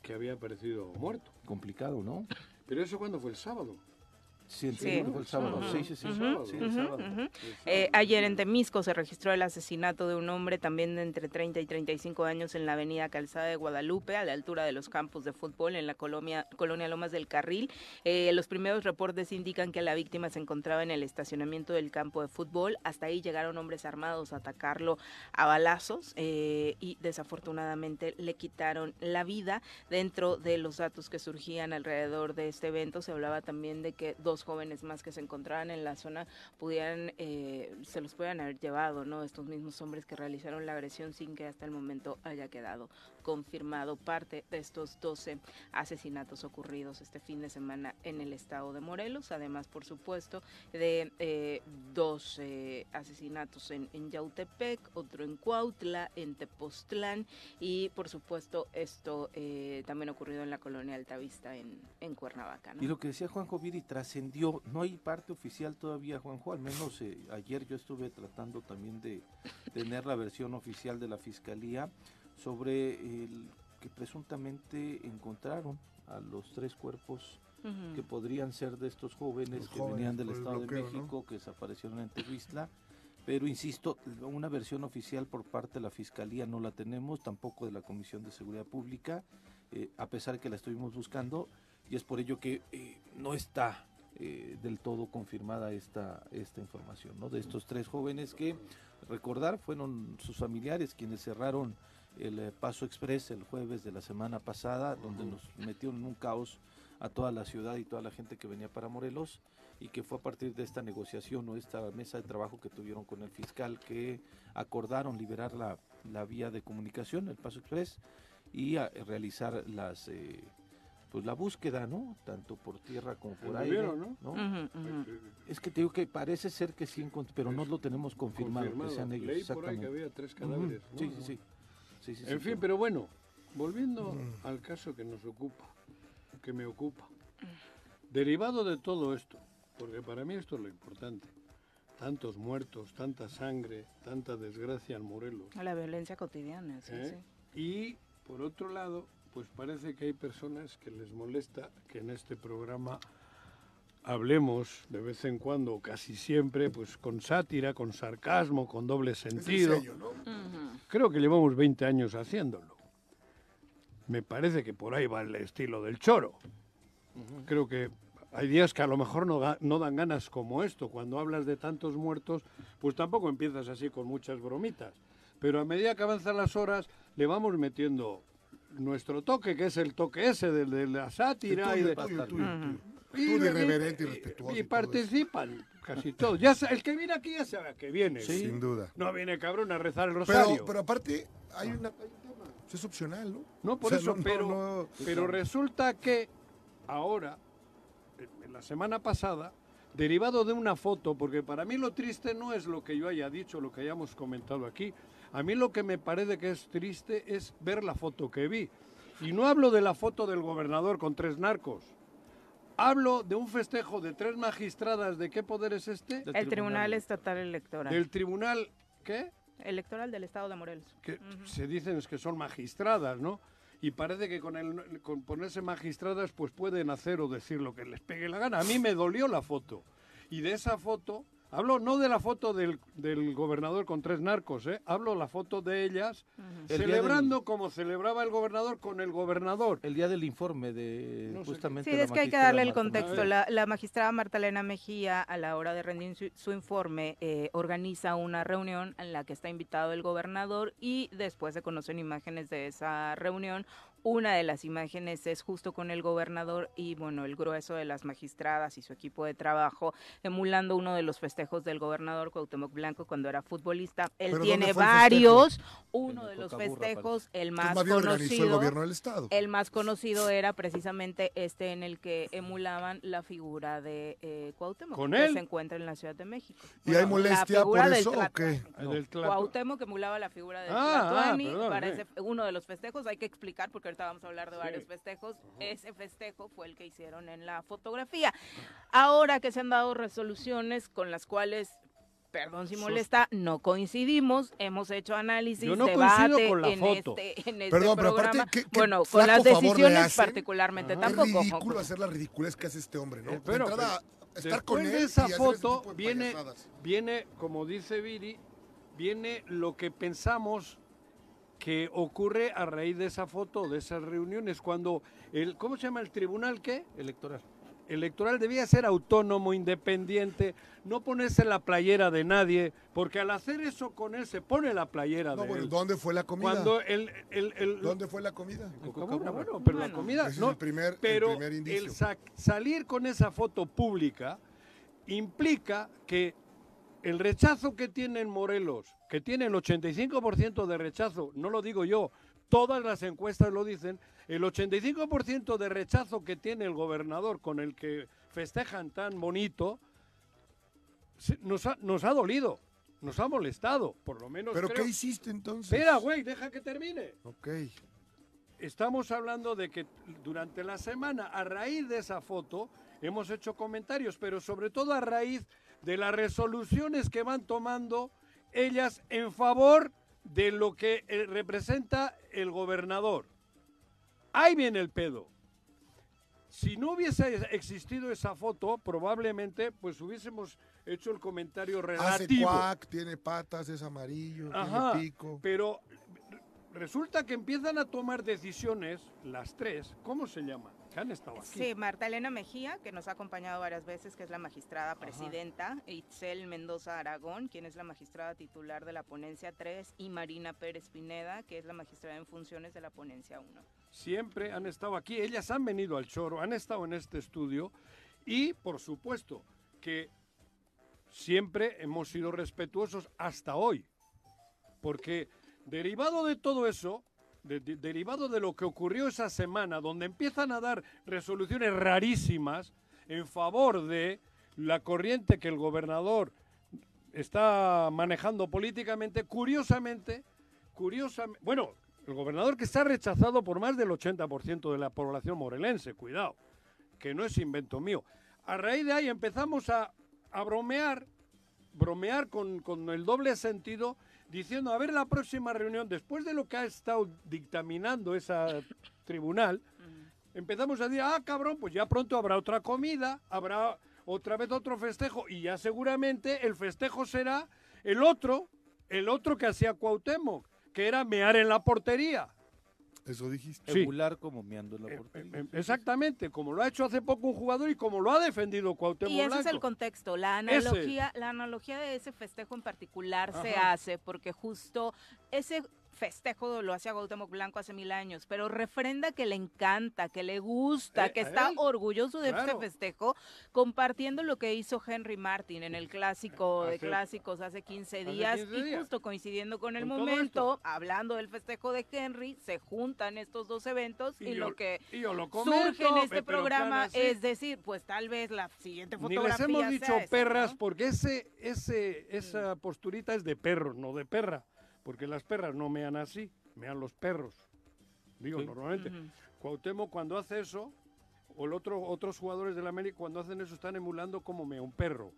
que había aparecido muerto. Complicado, ¿no? Pero eso cuando fue el sábado. Sí, el Sí. segundo fue el sábado. Sí, sí, sí. Sábado. El Eh, sábado. ayer en Temisco se registró el asesinato de un hombre también de entre 30 y 35 años en la avenida Calzada de Guadalupe, a la altura de los campos de fútbol en la colonia, colonia Lomas del Carril. Eh, los primeros reportes indican que la víctima se encontraba en el estacionamiento del campo de fútbol. Hasta ahí llegaron hombres armados a atacarlo a balazos eh, y desafortunadamente le quitaron la vida. Dentro de los datos que surgían alrededor de este evento se hablaba también de que dos jóvenes más que se encontraban en la zona pudieran, eh, se los pudieran haber llevado, ¿no? Estos mismos hombres que realizaron la agresión sin que hasta el momento haya quedado confirmado parte de estos 12 asesinatos ocurridos este fin de semana en el estado de Morelos, además, por supuesto, de eh, dos eh, asesinatos en, en Yautepec, otro en Cuautla, en Tepoztlán y, por supuesto, esto eh, también ocurrido en la colonia Altavista en, en Cuernavaca. Y lo que decía Juanjo Viri trascendió, no hay parte oficial todavía, Juanjo, al menos eh, ayer yo estuve tratando también de tener la versión oficial de la Fiscalía sobre el que presuntamente encontraron a los tres cuerpos que podrían ser de estos jóvenes Los que jóvenes venían del Estado de. México, que desaparecieron en Tehuistla. Pero insisto, una versión oficial por parte de la Fiscalía no la tenemos, tampoco de la Comisión de Seguridad Pública, eh, a pesar que la estuvimos buscando, y es por ello que eh, no está eh, del todo confirmada esta, esta información, ¿no? De estos tres jóvenes que, recordar, fueron sus familiares quienes cerraron el eh, Paso Express el jueves de la semana pasada, donde nos metieron en un caos a toda la ciudad y toda la gente que venía para Morelos y que fue a partir de esta negociación o esta mesa de trabajo que tuvieron con el fiscal que acordaron liberar la, la vía de comunicación, el Paso Express, y a- realizar las, eh, pues la búsqueda, ¿no? Tanto por tierra como por aire, ¿no? ¿no? Es que te digo que parece ser que sí, pero no lo tenemos confirmado, que Confirmado. sean ellos. Leí por ahí que había tres cadáveres. sí, sí. Sí, sí, sí, En fin, pero- bueno, volviendo al caso que nos ocupa, que me ocupa. Derivado de todo esto, porque para mí esto es lo importante, tantos muertos, tanta sangre, tanta desgracia en Morelos. La violencia cotidiana, sí, ¿eh? sí. Y por otro lado, pues parece que hay personas que les molesta que en este programa hablemos de vez en cuando, casi siempre, pues con sátira, con sarcasmo, con doble Es el sentido. sello, ¿no? Ujú. Creo que llevamos 20 años haciéndolo. Me parece que por ahí va el estilo del choro. Creo que hay días que a lo mejor no, no dan ganas como esto. Cuando hablas de tantos muertos, pues tampoco empiezas así con muchas bromitas. Pero a medida que avanzan las horas, le vamos metiendo nuestro toque, que es el toque ese de, de la sátira. y de, el tuyo, el tuyo, el tuyo. y- Tú de y- irreverente y y- respetuoso Y, y todo participan casi todos. Ya el que viene aquí ya sabe a qué viene. Sin duda. No viene cabrón a rezar el rosario. Pero, pero aparte, hay, una, hay un tema. Es opcional, ¿no? No, por O sea, eso, no, pero, no. pero resulta que ahora, en la semana pasada, derivado de una foto, porque para mí lo triste no es lo que yo haya dicho, lo que hayamos comentado aquí, a mí lo que me parece que es triste es ver la foto que vi. Y no hablo de la foto del gobernador con tres narcos. Hablo de un festejo de tres magistradas. ¿De qué poder es este? Del El Tribunal Estatal Electoral. Del tribunal, ¿qué? Electoral del Estado de Morelos. que se dicen es que son magistradas, ¿no? Y parece que con, el, con ponerse magistradas pues pueden hacer o decir lo que les pegue la gana. A mí me dolió la foto. Y de esa foto, hablo no de la foto del, del gobernador con tres narcos, ¿eh? hablo la foto de ellas El día celebrando como celebraba el gobernador con el gobernador. El día del informe de No sé justamente Sí, la es que hay que magistrada darle el Marta contexto. La, la magistrada Marta Elena Mejía, a la hora de rendir su, su informe, eh, organiza una reunión en la que está invitado el gobernador y después se conocen imágenes de esa reunión. Una de las imágenes es justo con el gobernador y, bueno, el grueso de las magistradas y su equipo de trabajo, emulando uno de los festejos del gobernador Cuauhtémoc Blanco cuando era futbolista. Él ¿Pero tiene varios. Uno de los festejos, el Que más organizó el conocido. gobierno del Estado. El más conocido era precisamente este en el que emulaban la figura de eh, Cuauhtémoc, ¿Con que él? se encuentra en la Ciudad de México. ¿Y Bueno, hay la molestia figura por del eso o qué? El del Tlato- Cuauhtémoc emulaba la figura del Ah, ah, perdón, para eh. ese- uno de los festejos, hay que explicar porque ahorita vamos a hablar de Sí. varios festejos, ese festejo fue el que hicieron en la fotografía. Ahora que se han dado resoluciones con las cuales Perdón si molesta, no coincidimos, hemos hecho análisis, Yo no coincido debate con la en, foto. Este, en este Perdón, pero aparte, programa. ¿qué- qué bueno, con las decisiones particularmente, Ajá. tampoco. Es ridículo hacer la ridiculez que hace este hombre, ¿no? Eh, De pero, entrada, pero estar con después él de esa y hacer ese foto tipo de viene, payasadas. viene, como dice Viri, viene lo que pensamos que ocurre a raíz de esa foto, de esas reuniones, cuando el, ¿cómo se llama el tribunal qué? electoral. Electoral debía ser autónomo, independiente, no ponerse la playera de nadie, porque al hacer eso con él se pone la playera No, de bueno, él. ¿dónde fue la comida? Cuando el, el, el- ¿Dónde fue la comida? en Cocaburra, bueno, pero la comida Ese es el primer- el pero primer indicio. sa- salir con esa foto pública implica que el rechazo que tiene en Morelos, que tiene el 85% de rechazo, no lo digo yo, todas las encuestas lo dicen, el 85% de rechazo que tiene el gobernador con el que festejan tan bonito, nos ha, nos ha dolido, nos ha molestado, por lo menos ¿Pero creo- qué hiciste entonces? Espera, güey, deja que termine. Ok. Estamos hablando de que durante la semana, a raíz de esa foto, hemos hecho comentarios, pero sobre todo a raíz de las resoluciones que van tomando ellas en favor de lo que eh, representa el gobernador. Ahí viene el pedo. Si no hubiese existido esa foto, probablemente pues hubiésemos hecho el comentario Hace relativo. cuac, tiene patas, es amarillo, Ajá, tiene pico. pero resulta que empiezan a tomar decisiones, las tres, ¿cómo se llama? Que han estado aquí. Sí, Marta Elena Mejía, que nos ha acompañado varias veces, que es la magistrada presidenta, Itzel Mendoza Aragón, quien es la magistrada titular de la ponencia 3, y Marina Pérez Pineda, que es la magistrada en funciones de la ponencia 1. Siempre han estado aquí, ellas han venido al choro, han estado en este estudio y, por supuesto, que siempre hemos sido respetuosos hasta hoy. Porque derivado de todo eso, de- de- derivado de lo que ocurrió esa semana, donde empiezan a dar resoluciones rarísimas en favor de la corriente que el gobernador está manejando políticamente, curiosamente, curiosamente, bueno, el gobernador que está rechazado por más del 80% de la población morelense, cuidado, que no es invento mío. A raíz de ahí empezamos a, a bromear, bromear con, con el doble sentido, diciendo, a ver la próxima reunión, después de lo que ha estado dictaminando esa tribunal, empezamos a decir, ah, cabrón, pues ya pronto habrá otra comida, habrá otra vez otro festejo, y ya seguramente el festejo será el otro, el otro que hacía Cuauhtémoc, que era mear en la portería. Eso dijiste. Sí. Emular como meando en la Eh, portería. eh, Exactamente, como lo ha hecho hace poco un jugador y como lo ha defendido Cuauhtémoc Y ese es el contexto. La Ese. analogía, la analogía de ese festejo en particular se hace porque justo ese festejo lo hacía Cuauhtémoc Blanco hace mil años, pero refrenda que le encanta, que le gusta, Eh, que está él. orgulloso de este festejo, compartiendo lo que hizo Henry Martin en el clásico de clásicos hace 15 hace días 15 y justo coincidiendo con el Con momento, hablando del festejo de Henry, se juntan estos dos eventos y, Y lo que y yo lo surge en este programa claro, es decir, pues tal vez la siguiente Ni fotografía les hemos dicho esa, perras ¿no? porque ese, ese, esa posturita es de perro, no de perra. Porque las perras no mean así, mean los perros. Digo, Sí. normalmente. Ujú. Cuauhtémoc cuando hace eso, o el otro, otros jugadores del América cuando hacen eso están emulando como mea un perro.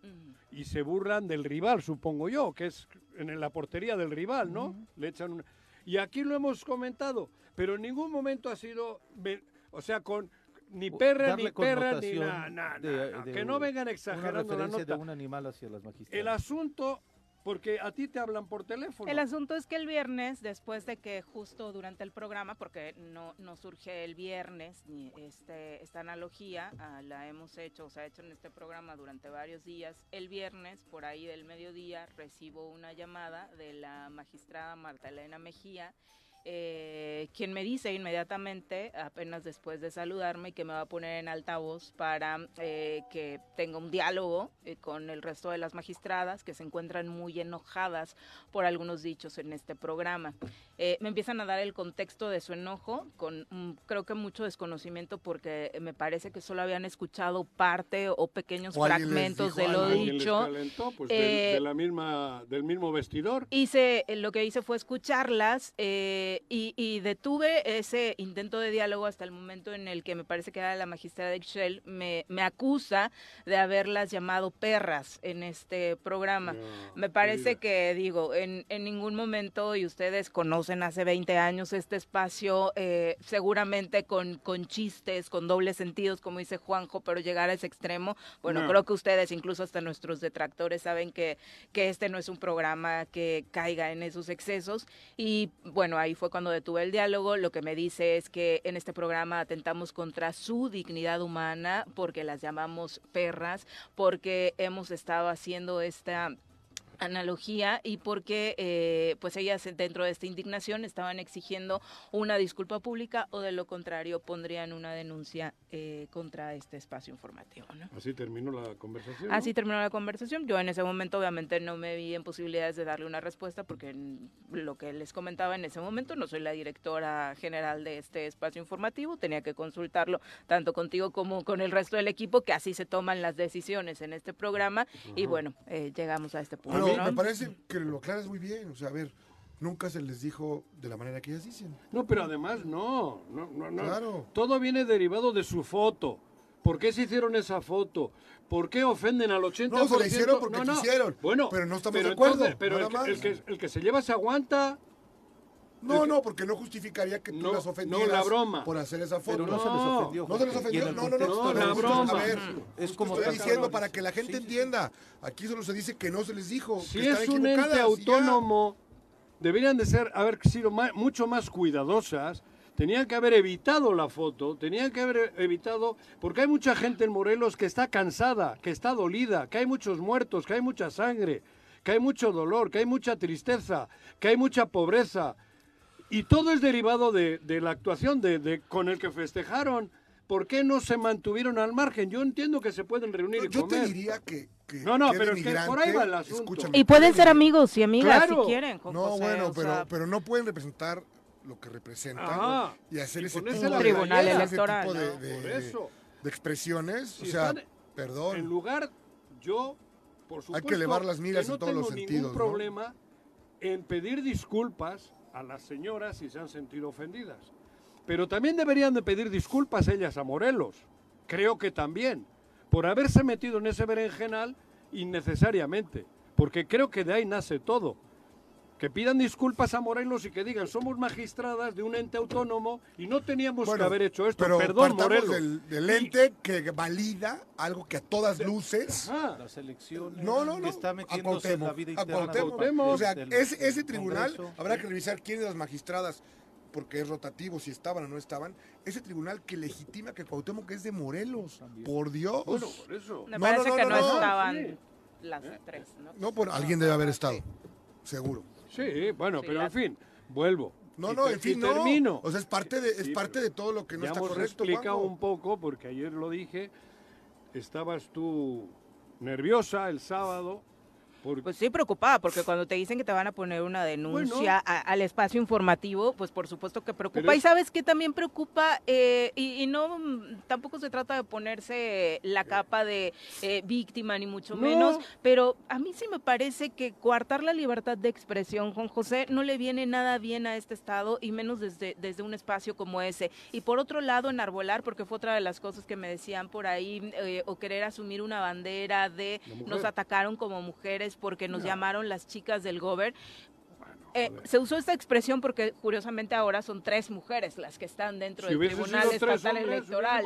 Y se burlan del rival, supongo yo, que es en la portería del rival, ¿no? Le echan una... Y aquí lo hemos comentado, pero en ningún momento ha sido, o sea, con ni perra, darle ni perra, ni nada, de que no vengan Una exagerando la referencia nota. de un animal hacia las magistradas. El asunto, porque a ti te hablan por teléfono. El asunto es que el viernes, después de que justo durante el programa, porque no, no surge el viernes, ni este, esta analogía, ah, la hemos hecho, o se ha hecho en este programa durante varios días. El viernes, por ahí del mediodía, recibo una llamada de la magistrada Marta Elena Mejía, eh, quien me dice inmediatamente, apenas después de saludarme, que me va a poner en altavoz para eh, que tenga un diálogo eh, con el resto de las magistradas que se encuentran muy enojadas por algunos dichos en este programa. Eh, me empiezan a dar el contexto de su enojo, con mm, creo que mucho desconocimiento porque me parece que solo habían escuchado parte o pequeños O fragmentos dijo de lo algo. ¿Alguien les dicho. calentó? Pues del- Eh, de la misma, del mismo vestidor. Hice, eh, lo que hice fue escucharlas eh, y, y detuve ese intento de diálogo hasta el momento en el que me parece que la magistrada de Excel me, me acusa de haberlas llamado perras en este programa. No, Me parece querida. que, digo, en, en ningún momento, y ustedes conocen hace 20 años este espacio, eh, seguramente con, con chistes, con dobles sentidos, como dice Juanjo, pero llegar a ese extremo, bueno, No. creo que ustedes, incluso hasta nuestros detractores, saben que, que este no es un programa que caiga en esos excesos. Y bueno, ahí fue cuando detuve el diálogo. Lo que me dice es que en este programa atentamos contra su dignidad humana porque las llamamos perras, porque hemos estado haciendo esta analogía y porque eh, pues ellas dentro de esta indignación estaban exigiendo una disculpa pública o de lo contrario pondrían una denuncia eh, contra este espacio informativo. ¿no? Así terminó la conversación. Así terminó la conversación. Yo en ese momento obviamente no me vi en posibilidades de darle una respuesta porque lo que les comentaba en ese momento no soy la directora general de este espacio informativo, tenía que consultarlo tanto contigo como con el resto del equipo que así se toman las decisiones en este programa y bueno, eh, llegamos a este punto. Pero ¿no? me parece que lo aclaras muy bien. O sea, a ver, nunca se les dijo de la manera que ellas dicen. No, pero además no, no, no, no. Claro. Todo viene derivado de su foto. ¿Por qué se hicieron esa foto? ¿Por qué ofenden al 80%? No, se la hicieron porque quisieron, Bueno, pero no estamos de acuerdo, entonces- pero el, que- más. el que, el que se lleva se aguanta. No, no, porque no justificaría que tú No, las no, ofendieras la broma. por hacer esa foto. Pero no, se No, les ofendió. No se les ofendió, no, no, no, no, no, la broma. A ver, Es como estoy diciendo para que la gente Sí, entienda. Aquí solo se dice que no se les dijo. Si que es están un ente autónomo, deberían de ser, haber sido mucho más cuidadosas. Tenían que haber evitado la foto, tenían que haber evitado, porque hay mucha gente en Morelos que está cansada, que está dolida, que hay muchos muertos, que hay mucha sangre, que hay mucho dolor, que hay mucha tristeza, que hay mucha pobreza. Y todo es derivado de, de la actuación de, de- con el que festejaron. ¿Por qué no se mantuvieron al margen? Yo entiendo que se pueden reunir y Yo te comer. diría que. que No, no, que pero es que por ahí va el asunto. escúchame, Y pueden que ser amigos y amigas Claro. si quieren. Juan No, José, bueno, pero, sea, pero no pueden representar lo que representa Ajá. y hacer Y ese tipo de- tribunal ese electoral, tipo de, ¿no? de- Por eso. de expresiones. Si o sea, están perdón. En lugar, yo, por supuesto, elevar las miras que no en todos los tengo sentidos, ningún ¿no? problema en pedir disculpas a las señoras si se han sentido ofendidas. Pero también deberían de pedir disculpas ellas a Morelos. Creo que también. Por haberse metido en ese berenjenal innecesariamente. Porque creo que de ahí nace todo. Que pidan disculpas a Morelos y que digan, somos magistradas de un ente autónomo y no teníamos Bueno, que haber hecho esto. Pero Perdón, Morelos. del, del ente que valida algo que a todas luces. Ajá. Las elecciones No, no, que no. está a metiéndose en la vida interna del. O sea, del- ese, ese tribunal, Congreso. habrá que revisar quiénes de las magistradas, porque es rotativo, si estaban o no estaban. Ese tribunal que legitima que Cuauhtémoc es de Morelos. También. Por Dios. Bueno, por eso. Me No, parece no, que no, estaban Sí. las tres, ¿no? no, por alguien debe haber estado. Seguro. Sí, bueno, Sí, pero la- en fin, vuelvo. No, no, en fin, y no. termino. O sea, es parte de, es Sí, parte de todo lo que no ya está correcto. explicado Juanjo. un poco, porque ayer lo dije, estabas tú nerviosa el sábado. Porque, Pues sí, preocupada, porque cuando te dicen que te van a poner una denuncia Bueno. a- al espacio informativo, pues por supuesto que preocupa. Y es- sabes que también preocupa, eh, y, y no, mm, tampoco se trata de ponerse la capa de eh, víctima, ni mucho No. menos, pero a mí sí me parece que coartar la libertad de expresión, Juan José, no le viene nada bien a este Estado, y menos desde, desde un espacio como ese. Y por otro lado, enarbolar, porque fue otra de las cosas que me decían por ahí, eh, o querer asumir una bandera de nos atacaron como mujeres porque nos No. llamaron las chicas del Gober. bueno, Eh, se usó esta expresión porque curiosamente ahora son tres mujeres las que están dentro si del Tribunal Estatal hombres, Electoral.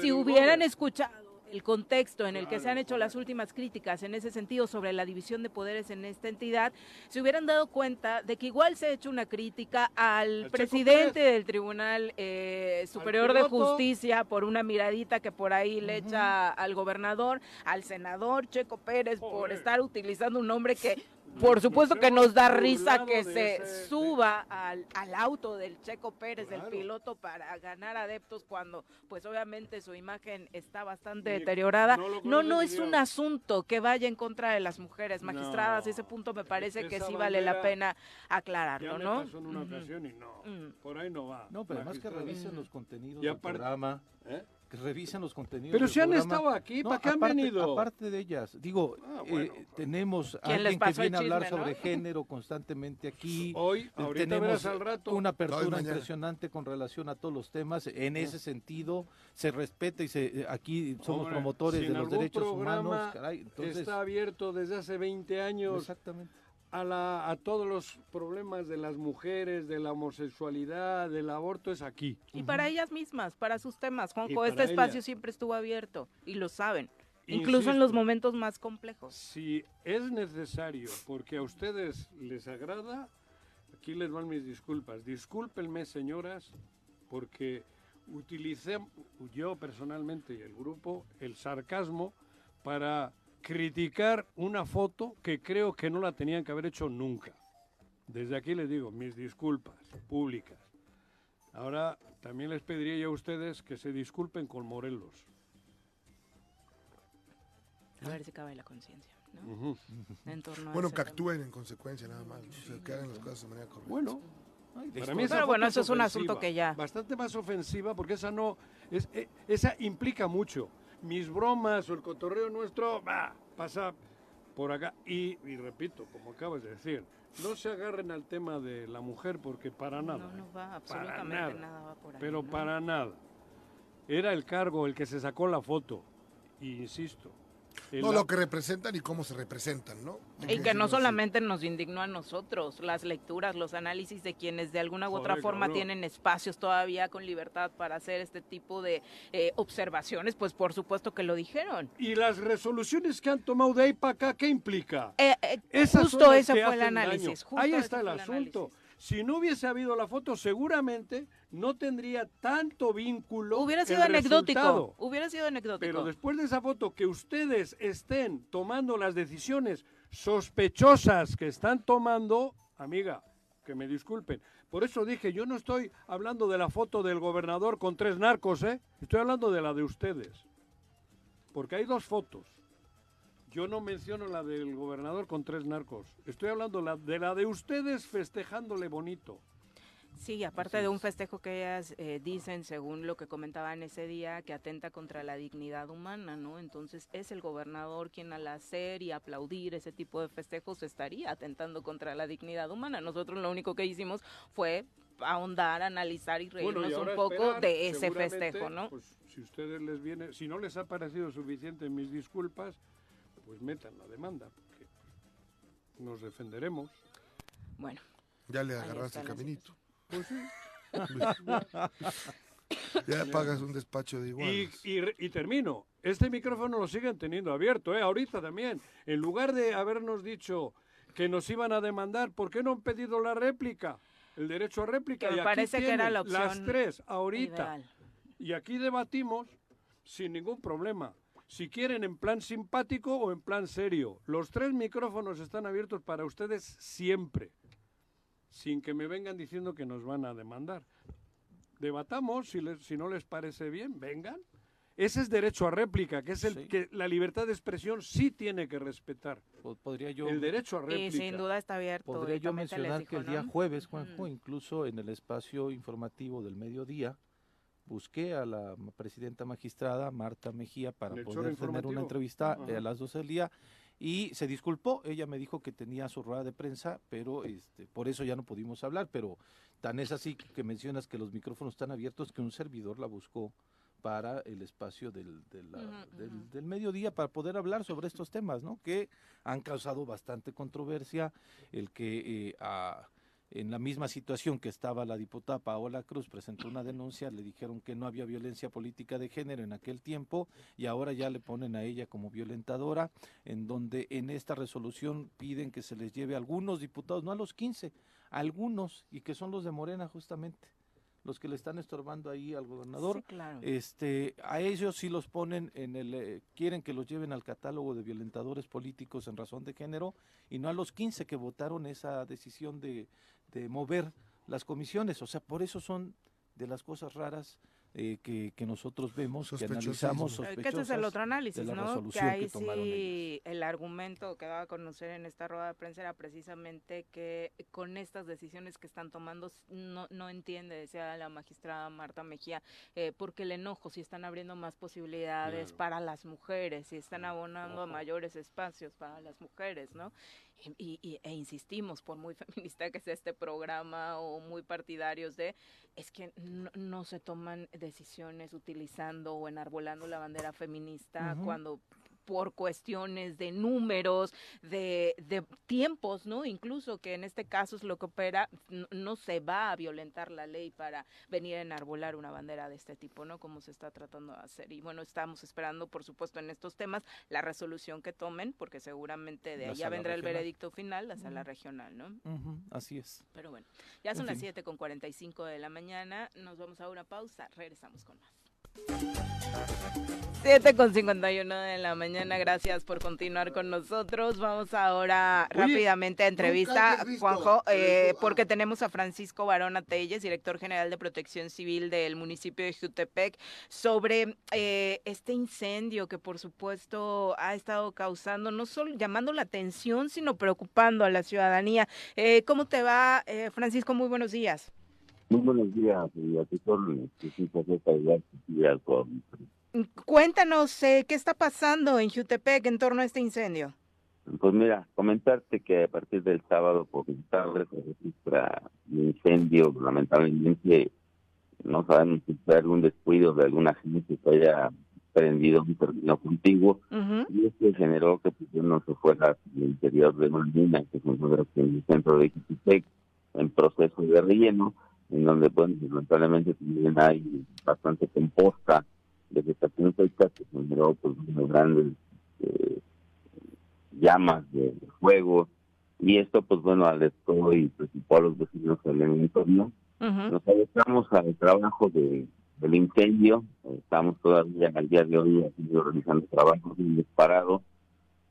Si hubieran escuchado el contexto en el que se han hecho las últimas críticas en ese sentido sobre la división de poderes en esta entidad, se hubieran dado cuenta de que igual se ha hecho una crítica al presidente del Tribunal eh, Superior de. Justicia por una miradita que por ahí le echa al gobernador, al senador Checo Pérez por estar utilizando un nombre que por supuesto que nos da risa que se ese- suba al, al auto del Checo Pérez, del Claro. piloto, para ganar adeptos cuando pues obviamente su imagen está bastante Ni- deteriorada. no No, es un asunto que vaya en contra de las mujeres magistradas. No. Ese punto me parece que Esa sí vale la pena Ya aclararlo, me ¿no? pasó en una Ujú. ocasión y no, Mm. por ahí no va. No, pero además que revisen los contenidos Y del aparte- programa, ¿Eh? Que revisen los contenidos Pero si han programa. estado aquí, No, ¿para qué han aparte- venido? Aparte de ellas, digo, Ah, eh, bueno. tenemos a ¿Quién les alguien que viene a hablar no? sobre género constantemente aquí. Hoy, Eh, ahorita tenemos verás al rato. una No, mañana. impresionante con relación a todos los temas. En ese sentido, se respeta y se eh, aquí somos Hombre, promotores si de los derechos humanos. caray, entonces, Está abierto desde hace 20 años exactamente. A, la, a todos los problemas de las mujeres, de la homosexualidad, del aborto, es aquí. Y para ellas mismas, para sus temas, Juanjo, este espacio ellas. siempre estuvo abierto y lo saben, incluso en los momentos más complejos. Si es necesario, porque a ustedes les agrada, aquí les van mis disculpas. Discúlpenme, señoras, porque utilicé yo personalmente y el grupo el sarcasmo para criticar una foto que creo que no la tenían que haber hecho nunca. Desde aquí les digo mis disculpas públicas. Ahora también les pediría yo a ustedes que se disculpen con Morelos. A ver si cabe la conciencia, ¿no? Torno a Bueno, que tema. actúen en consecuencia nada más. O sea, que hagan las cosas de manera correcta. Bueno, Ay, Para mí Pero bueno, eso es un asunto que ya- Bastante más ofensiva porque esa no. Es, eh, esa implica mucho. Mis bromas o el cotorreo nuestro, va, pasa por acá. Y, y repito, como acabas de decir, no se agarren al tema de la mujer porque para nada. No, no va, Para absolutamente nada. nada. va por ahí. pero ¿no? para nada. Era el cargo el que se sacó la foto. Y insisto. El- No, lo que representan y cómo se representan, ¿no? Hay Y que no así. solamente nos indignó a nosotros, las lecturas, los análisis de quienes de alguna u otra Joder, forma cabrón. tienen espacios todavía con libertad para hacer este tipo de eh, observaciones, pues por supuesto que lo dijeron. Y las resoluciones que han tomado de ahí para acá, ¿qué implica? Eh, eh, Esas justo ese fue el análisis. justo Ahí está el asunto. análisis. Si no hubiese habido la foto, seguramente no tendría tanto vínculo. Hubiera sido anecdótico, resultado. hubiera sido anecdótico. Pero después de esa foto, que ustedes estén tomando las decisiones sospechosas que están tomando, amiga, que me disculpen. Por eso dije, yo no estoy hablando de la foto del gobernador con tres narcos, ¿eh? Estoy hablando de la de ustedes. Porque hay dos fotos. Yo no menciono la del gobernador con tres narcos. Estoy hablando la- de la de ustedes festejándole bonito. Sí, aparte de un festejo que ellas eh, dicen, según lo que comentaban ese día, que atenta contra la dignidad humana, ¿no? Entonces es el gobernador quien al hacer y aplaudir ese tipo de festejos estaría atentando contra la dignidad humana. Nosotros lo único que hicimos fue ahondar, analizar y reírnos un poco de ese festejo, ¿no? Pues, si ustedes les viene, si no les ha parecido suficiente mis disculpas, pues metan la demanda, porque nos defenderemos. Bueno. Ya le agarraste el caminito. Pues sí. ya pagas un despacho de igual. Y, y, termino. Este micrófono lo siguen teniendo abierto, ¿eh? ahorita también. En lugar de habernos dicho que nos iban a demandar, ¿por qué no han pedido la réplica? El derecho a réplica. me y aquí parece que era la opción. Las tres, ahorita. Y aquí debatimos sin ningún problema. Si quieren en plan simpático o en plan serio. Los tres micrófonos están abiertos para ustedes siempre sin que me vengan diciendo que nos van a demandar. Debatamos, si, si no les parece bien, vengan. Ese es derecho a réplica, que es el que la libertad de expresión sí tiene que respetar. Podría yo el derecho a réplica. Y sin duda está abierto. Podría yo mencionar que el día jueves, Juanjo, incluso en el espacio informativo del mediodía, busqué a la presidenta magistrada Marta Mejía para poder tener una entrevista eh, a las 12 del día y se disculpó. Ella me dijo que tenía su rueda de prensa, pero este, por eso ya no pudimos hablar. Pero tan es así que mencionas que los micrófonos están abiertos que un servidor la buscó para el espacio del, del, mediodía para poder hablar sobre estos temas, ¿no? Que han causado bastante controversia, el que eh, a, en la misma situación que estaba la diputada Paola Cruz, presentó una denuncia, le dijeron que no había violencia política de género en aquel tiempo y ahora ya le ponen a ella como violentadora, en donde en esta resolución piden que se les lleve a algunos diputados, no a los 15, algunos, y que son los de Morena justamente los que le están estorbando ahí al gobernador, este, a ellos sí los ponen en el, eh, quieren que los lleven al catálogo de violentadores políticos en razón de género y no a los 15 que votaron esa decisión de, de mover las comisiones. O sea, por eso son de las cosas raras eh, que, que, nosotros vemos, que analizamos. Que ese es el otro análisis, ¿no? Que ahí sí el argumento que daba a conocer en esta rueda de prensa era precisamente que con estas decisiones que están tomando no, no entiende, decía la magistrada Marta Mejía, eh, porque el enojo, si están abriendo más posibilidades para las mujeres, si están abonando a mayores espacios para las mujeres, ¿no? Y, e insistimos, por muy feminista que sea este programa o muy partidarios de, es que no, se toman decisiones utilizando o enarbolando la bandera feminista cuando por cuestiones de números, de, de, tiempos, ¿no? Incluso que en este caso es lo que opera, no, se va a violentar la ley para venir a enarbolar una bandera de este tipo, ¿no? Como se está tratando de hacer. Y bueno, estamos esperando, por supuesto, en estos temas la resolución que tomen, porque seguramente de allá vendrá el veredicto final, la sala regional, ¿no? Así es. Pero bueno, ya son las 7 con 45 de la mañana, nos vamos a una pausa, regresamos con más. 7 con 51 de la mañana, gracias por continuar con nosotros. Vamos ahora rápidamente a entrevista, Juanjo, eh, porque tenemos a Francisco Barona Telles, director general de Protección Civil del municipio de Jutepec, sobre eh, este incendio que por supuesto ha estado causando, no solo llamando la atención, sino preocupando a la ciudadanía. Eh, ¿Cómo te va, Francisco? Muy buenos días. Muy buenos días, y aquí son Cuéntanos, eh, ¿qué está pasando en Jutepec en torno a este incendio? Pues mira, comentarte que a partir del sábado por la tarde se registra un incendio, lamentablemente no sabemos si fue algún descuido de alguna gente que haya prendido un término contigo y esto generó que pues, no se fuera al interior de una mina que se encuentra en el centro de Jutepec en proceso de relleno en donde pues lamentablemente también hay bastante composta de vegetación seca que generó pues unas grandes eh, llamas de, fuego. Y esto pues bueno alertó y preocupó a los vecinos del entorno. Nos adentramos al trabajo de del incendio. Estamos todavía al día de hoy realizando trabajos sin disparado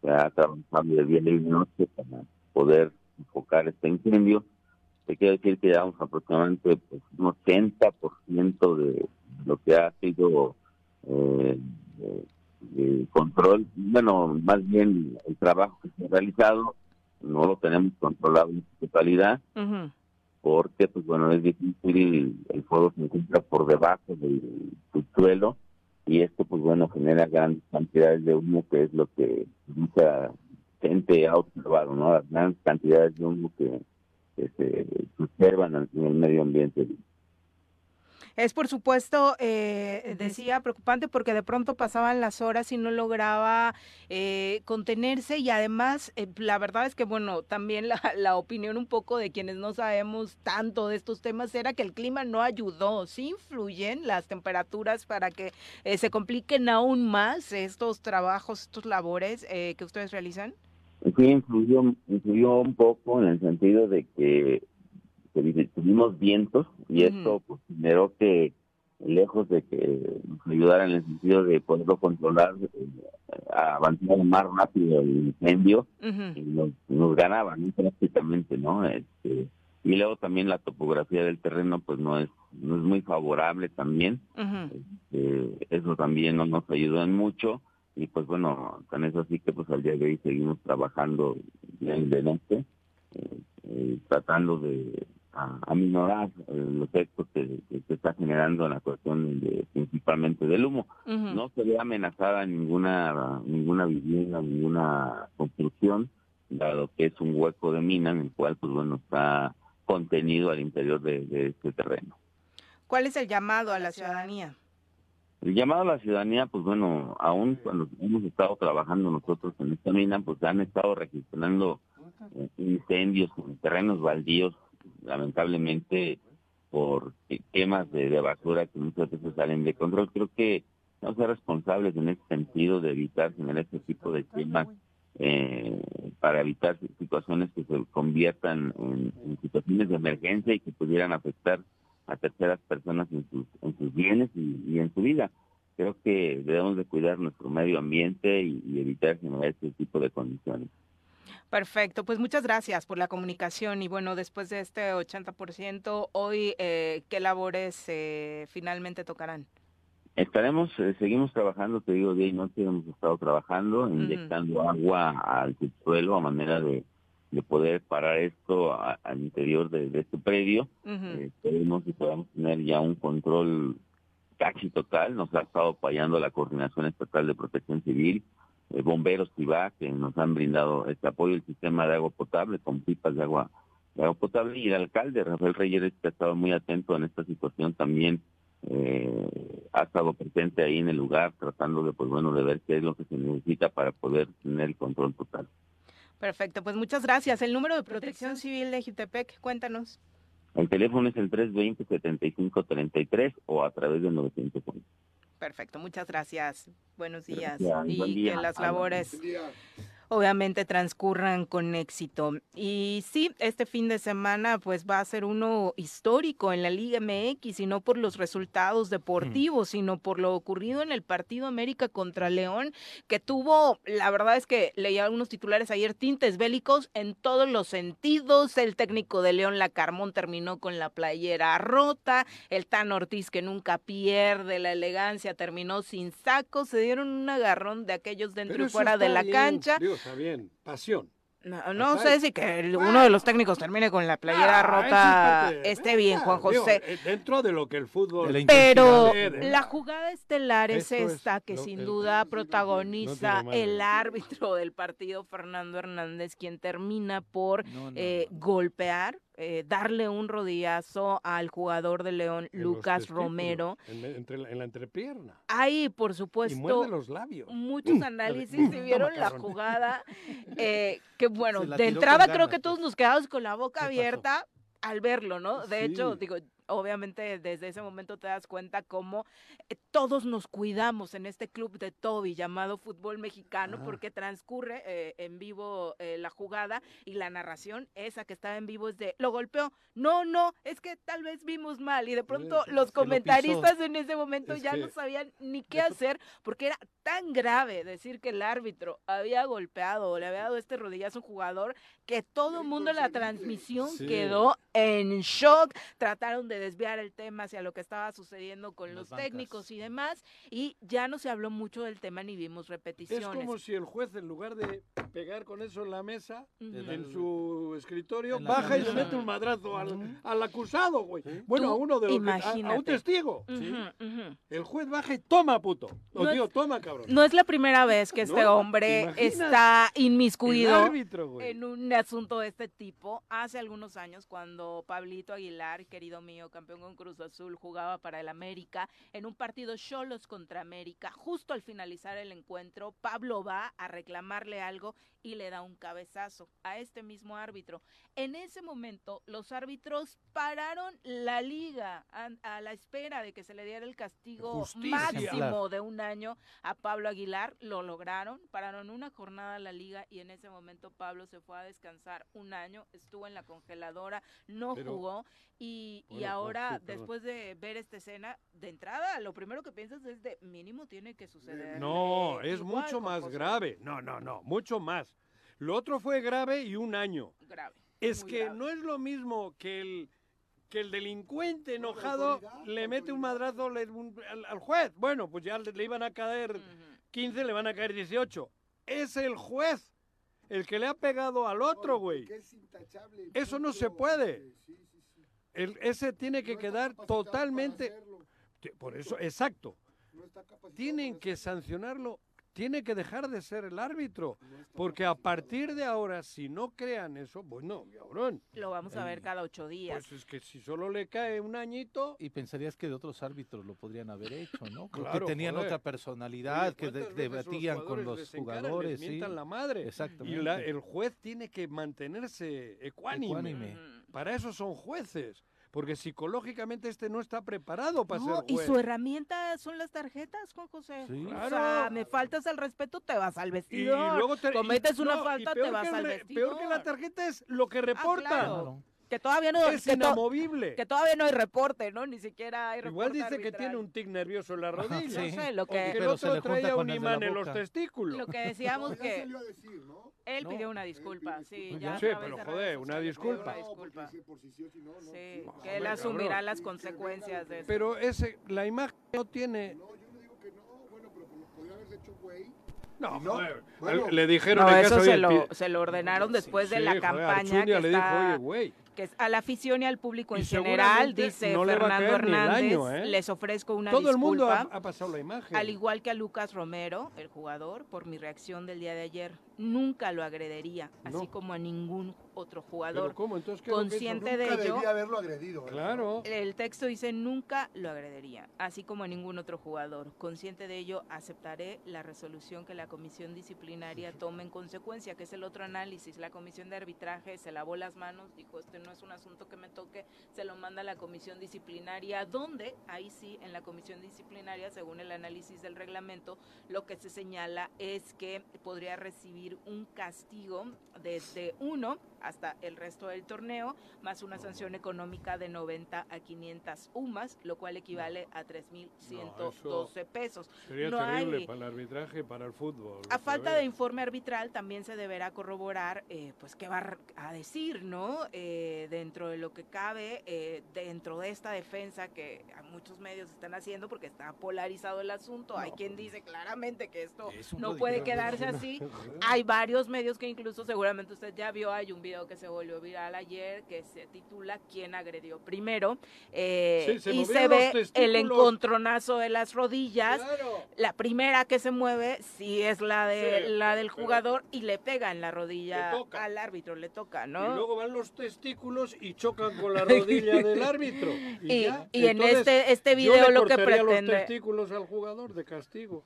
ya trabajando de día y de noche para poder enfocar este incendio te quiero decir que llevamos aproximadamente pues, un 80% de lo que ha sido eh, el control, bueno, más bien el trabajo que se ha realizado, no lo tenemos controlado en su totalidad, porque pues bueno es difícil el fuego se encuentra por debajo del suelo y esto pues bueno genera grandes cantidades de humo que es lo que mucha gente ha observado no las grandes cantidades de humo que, se observan en el medio ambiente es por supuesto, eh, decía, preocupante porque de pronto pasaban las horas y no lograba eh, contenerse y además eh, la verdad es que, bueno, también la, la, opinión un poco de quienes no sabemos tanto de estos temas era que el clima no ayudó, sí influyen las temperaturas para que se compliquen aún más estos trabajos, estos labores que ustedes realizan. Sí, influyó, influyó un poco en el sentido de que tuvimos vientos y esto pues, generó que lejos de que nos ayudara en el sentido de poderlo controlar, eh, avanzar más rápido el incendio y nos, nos ganaban prácticamente, ¿no? Este, y luego también la topografía del terreno pues no es no es muy favorable también, este, eso también no nos ayudó en mucho y pues bueno, con eso sí que pues al día de hoy seguimos trabajando bien de noche, eh, eh, tratando de a, minorar eh, los efectos que, se está generando en la cuestión de, principalmente del humo. No se ve amenazada ninguna ninguna vivienda, ninguna construcción, dado que es un hueco de mina en el cual pues bueno está contenido al interior de, este terreno. ¿Cuál es el llamado a la ciudadanía? El llamado a la ciudadanía, pues bueno, aún cuando hemos estado trabajando nosotros en esta mina, pues han estado registrando eh, incendios en terrenos baldíos lamentablemente por quemas de, basura que muchas veces salen de control. Creo que no ser responsables en ese sentido de evitar tener este tipo de quemas eh, para evitar situaciones que se conviertan en, situaciones de emergencia y que pudieran afectar a terceras personas en sus, en sus bienes y, en su vida. Creo que debemos de cuidar nuestro medio ambiente y, y evitar generar este tipo de condiciones. Perfecto, pues muchas gracias por la comunicación y bueno, después de este 80%, hoy, eh, ¿qué labores eh, finalmente tocarán? Estaremos, eh, seguimos trabajando, te digo, día y noche hemos estado trabajando, inyectando agua al subsuelo a manera de, poder parar esto al interior de, este predio. esperemos que podamos tener ya un control casi total. Nos ha estado fallando la Coordinación Estatal de Protección Civil eh, bomberos va que nos han brindado este apoyo, el sistema de agua potable con pipas de agua, de agua potable y el alcalde Rafael Reyes que ha estado muy atento en esta situación también eh, ha estado presente ahí en el lugar tratando de pues bueno de ver qué es lo que se necesita para poder tener el control total. Perfecto, pues muchas gracias. El número de protección civil de Jutepec, cuéntanos. El teléfono es el 320-7533 o a través del 911. Perfecto, muchas gracias. Buenos días. y que las labores obviamente transcurran con éxito. Y sí, este fin de semana pues va a ser uno histórico en la Liga MX y no por los resultados deportivos, sino por lo ocurrido en el partido América contra León, que tuvo, la verdad es que leía algunos titulares ayer, tintes bélicos en todos los sentidos. El técnico de León, La Carmón, terminó con la playera rota. El Tan Ortiz, que nunca pierde la elegancia, terminó sin saco. Se dieron un agarrón de aquellos dentro y fuera de la cancha está bien, pasión. No, sé si que uno de los técnicos termine con la playera ah, rota esté bien, Juan José. Eh, dentro de lo que el fútbol. Pero la jugada estelar es esta que sin duda protagoniza el árbitro del partido, Fernando Hernández, quien termina por eh, golpear eh, darle un rodillazo al jugador de León, Lucas Romero. En, la entrepierna. Ahí, por supuesto. los labios. Muchos análisis se vieron la jugada. Eh, que bueno, de entrada creo que todos nos quedamos con la boca abierta al verlo, ¿no? De hecho, digo, obviamente desde ese momento te das cuenta cómo eh, todos nos cuidamos en este club de Toby llamado fútbol mexicano porque transcurre eh, en vivo eh, la jugada y la narración esa que estaba en vivo es de lo golpeó no no es que tal vez vimos mal y de pronto los comentaristas en ese momento ya no sabían ni qué hacer porque era tan grave decir que el árbitro había golpeado o le había dado este rodillazo a un jugador que todo el mundo en la transmisión quedó en shock. Trataron de de desviar el tema hacia lo que estaba sucediendo con los técnicos y demás, y ya no se habló mucho del tema ni vimos Es repeticiones. como si el juez, en lugar de pegar con eso en la mesa, en su escritorio, en baja y le mete un madrazo al, al acusado, güey. Bueno, a uno de los que- a- a, un testigo. El juez baja y toma, puto. O No es- tío, toma, cabrón. No es la primera vez que este No, hombre está inmiscuido árbitro, en un asunto de este tipo. Hace algunos años, cuando Pablito Aguilar, querido mío, campeón con Cruz Azul, jugaba para el América, en un partido Cholos contra América, justo al finalizar el encuentro, Pablo va a reclamarle algo y le da un cabezazo a este mismo árbitro. En ese momento, los árbitros pararon la liga a, a la espera de que se le diera el castigo Justicia. máximo de un año a Pablo Aguilar. Lo lograron, pararon una jornada la liga y en ese momento Pablo se fue a descansar un año, estuvo en la congeladora, no Pero- jugó y, y ahora, sí, después de ver esta escena, de entrada, lo primero que piensas es de mínimo tiene que suceder. No, es mucho más grave. No, no, no, mucho más. Lo otro fue grave y un año. Grave. Es muy que grave. no es lo mismo que el que el delincuente enojado le mete un madrazo le- un- al, al juez. Bueno, pues ya le, le iban a caer Ujú. 15, le van a caer 18. Es el juez el que le ha pegado al otro, güey. Eso no se puede. El, ese tiene que quedar totalmente... Por eso, exacto. Tienen que sancionarlo, tiene que dejar de ser el árbitro. Porque a partir de ahora, si no crean eso, bueno, cabrón. Lo vamos a ver cada ocho días. Pues es que si solo le cae un añito, Y pensarías que de otros árbitros lo podrían haber hecho, ¿no? Como Claro, que tenían joder. otra personalidad, que de- ¿cuántas veces los debatían con jugadores los les encaran, les jugadores, sí. mientan la madre. Y Exactamente. la- el juez tiene que mantenerse ecuánime. Ecuánime. Para eso son jueces. Porque psicológicamente este no está preparado para No, ser y juez. su herramienta son las tarjetas, Juan José. Sí. O sea, me faltas al respeto, te vas al Y vestidor. luego te- y- Cometes una no, y falta, te vas que al re- vestidor. Peor que la tarjeta es lo que reporta. claro. Claro. Que todavía no, Es que, to- inamovible. que todavía no hay reporte, ¿no? Ni siquiera hay reporte Igual dice que tiene un tic nervioso en la rodilla. No Sí. sé, lo O que que, el otro le junta traía con un imán en los testículos. lo que decíamos que salió a decir, ¿no? Él No. pidió una disculpa, sí, Pues ya. Sí, pero de joder, una disculpa. una disculpa. si por si sí o si no, no. Sí, sí. que Hombre, él asumirá cabrón. las Sí, consecuencias de eso. Pero ese, la imagen no tiene... No, yo no digo que no, bueno, pero podría haberse hecho güey. No, no, joder, bueno. le dijeron No, en eso casa, se "Oye, lo, se lo ordenaron después de Sí, la joder, campaña que le dijo, está- oye, güey, que es a la afición y al público en general, dice no le Fernando el Hernández, año, ¿eh? les ofrezco una todo el mundo disculpa, ha, ha pasado la imagen. al igual que a Lucas Romero, el jugador, por mi reacción del día de ayer. Nunca lo agredería, así como a ningún otro ¿Pero jugador. cómo? Entonces, ¿qué consciente de Nunca ello, debía haberlo agredido. ¿verdad? Claro. El texto dice nunca lo agredería, así como a ningún otro jugador. Consciente de ello, aceptaré la resolución que la comisión disciplinaria tome en consecuencia, que es el otro análisis. La comisión de arbitraje se lavó las manos, dijo, este no es un asunto que me toque, se lo manda a la comisión disciplinaria, donde ahí sí, en la comisión disciplinaria, según el análisis del reglamento, lo que se señala es que podría recibir un castigo desde uno hasta el resto del torneo, más una sanción económica de 90 a 500 UMAS, lo cual equivale a 3.112 pesos. Sería no terrible hay- para el arbitraje para el fútbol. A falta de informe arbitral también se deberá corroborar, eh, pues, qué va a decir, ¿no? Eh, dentro de lo que cabe, eh, dentro de esta defensa que a muchos medios están haciendo, porque está polarizado el asunto. Hay quien dice claramente que esto Es no puede ¿no? quedarse así. Hay varios medios que incluso seguramente usted ya vio, hay un video que se volvió viral ayer que se titula ¿Quién agredió primero? Eh, Sí, se y se ve el encontronazo de las rodillas. Claro. La primera que se mueve sí es la de Sí, la del jugador y le pega en la rodilla al árbitro, le toca, Y ¿no? luego van los testículos y chocan con la rodilla del árbitro. Y, Y, ya. y en este este yo video le lo que cortaría los pretende testículos al jugador de castigo.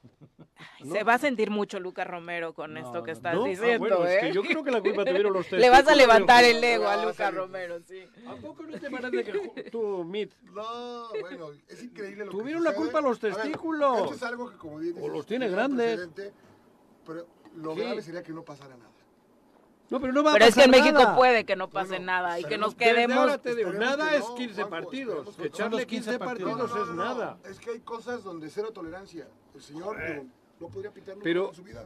¿no? se va a sentir mucho Lucas Romero con No, esto que estás ¿No? Ah, diciendo, bueno, ¿eh? es que yo creo que la culpa tuvieron los testículos. Le vas a del levantar el ego a Lucas sí. Romero, sí. ¿A poco no te parece que tú, Mit, No, bueno, es increíble lo que Tuvieron la sucede. culpa los A ver, testículos. esto es algo que como bien O dices, los tiene es grandes. Pero lo Sí. grave sería que no pasara nada. No, pero no va Pero a es que en pasar México nada. puede que no pase Bueno, nada y que nos que quedemos ahora te digo, nada que es no, 15 Juanjo, partidos. esperemos que no. Echarle Son los 15 15 partidos partidos. es nada. Es que hay cosas donde cero tolerancia. El señor no podría pitar nunca Pero- en su vida.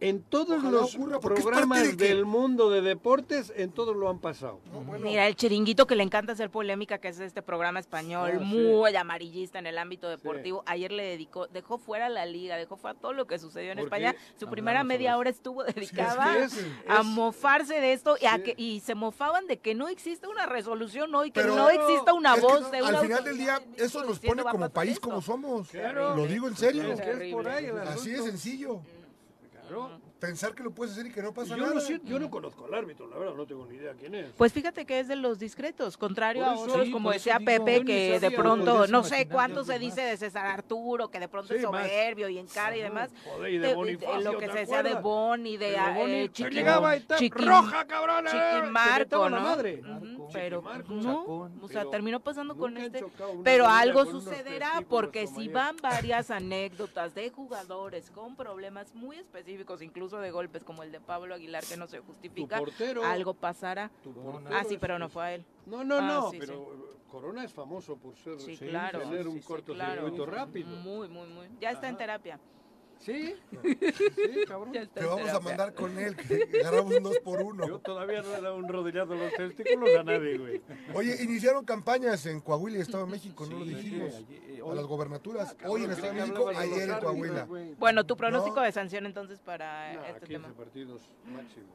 En todos Ojalá los programas de del mundo de deportes, en todos lo han pasado. No, bueno, Mira, el chiringuito que le encanta hacer polémica, que es este programa español, sí. muy amarillista en el ámbito deportivo. Ayer le dedicó, dejó fuera la liga, dejó fuera todo lo que sucedió en Porque España. Su hablamos primera media hora estuvo Sí, dedicada es que es- a es- mofarse de esto y, a que, y se mofaban de que no existe una resolución hoy, que Pero no exista una es que voz no, de al una final del día, eso nos pone "Va a como país esto". como somos. Claro. Lo digo en serio. Es que es por ahí el Así de sencillo. Claro. Pensar que lo puedes hacer y que no pasa Yo nada. no, sé- yo no conozco al árbitro, la verdad, no tengo ni idea quién es. Pues fíjate que es de los discretos, contrario a otros, sí, como decía digo, Pepe, que de pronto, no sé cuánto se dice de César Arturo, que de pronto Sí, es más. soberbio y encara y demás. Joder, y de de- Bonifacio, lo que ¿te se decía de acuerdas? Bon y de, De Boni, eh, que Chiqui- llegaba y tal, Chiqui- roja, cabrón, eh, Chiqui le Marco, ¿no? madre. Pero Marco, no, Chacón. o sea, Pero terminó pasando con este. Pero algo sucederá porque si van varias anécdotas de jugadores con problemas muy específicos, incluso de golpes como el de Pablo Aguilar que no se justifica, portero. algo pasará. Ah, sí, pero no fue a él. No, no, Ah, no, sí, pero Corona es famoso por ser Sí, claro. tener un cortocircuito claro. rápido. Muy, muy, muy. Ya está en terapia. Sí, sí, cabrón. Te vamos a mandar con él, que agarramos un dos por Yo uno. todavía no he dado un rodillazo a los testículos a nadie, güey. Oye, iniciaron campañas en Coahuila y Estado de México, no lo dijimos. ayer, eh, A hoy- las gobernaturas. Cabrón, Hoy en Estado de México, ayer en Coahuila. Bueno, tu pronóstico No. de sanción entonces para Nah, este 15 tema. partidos máximo.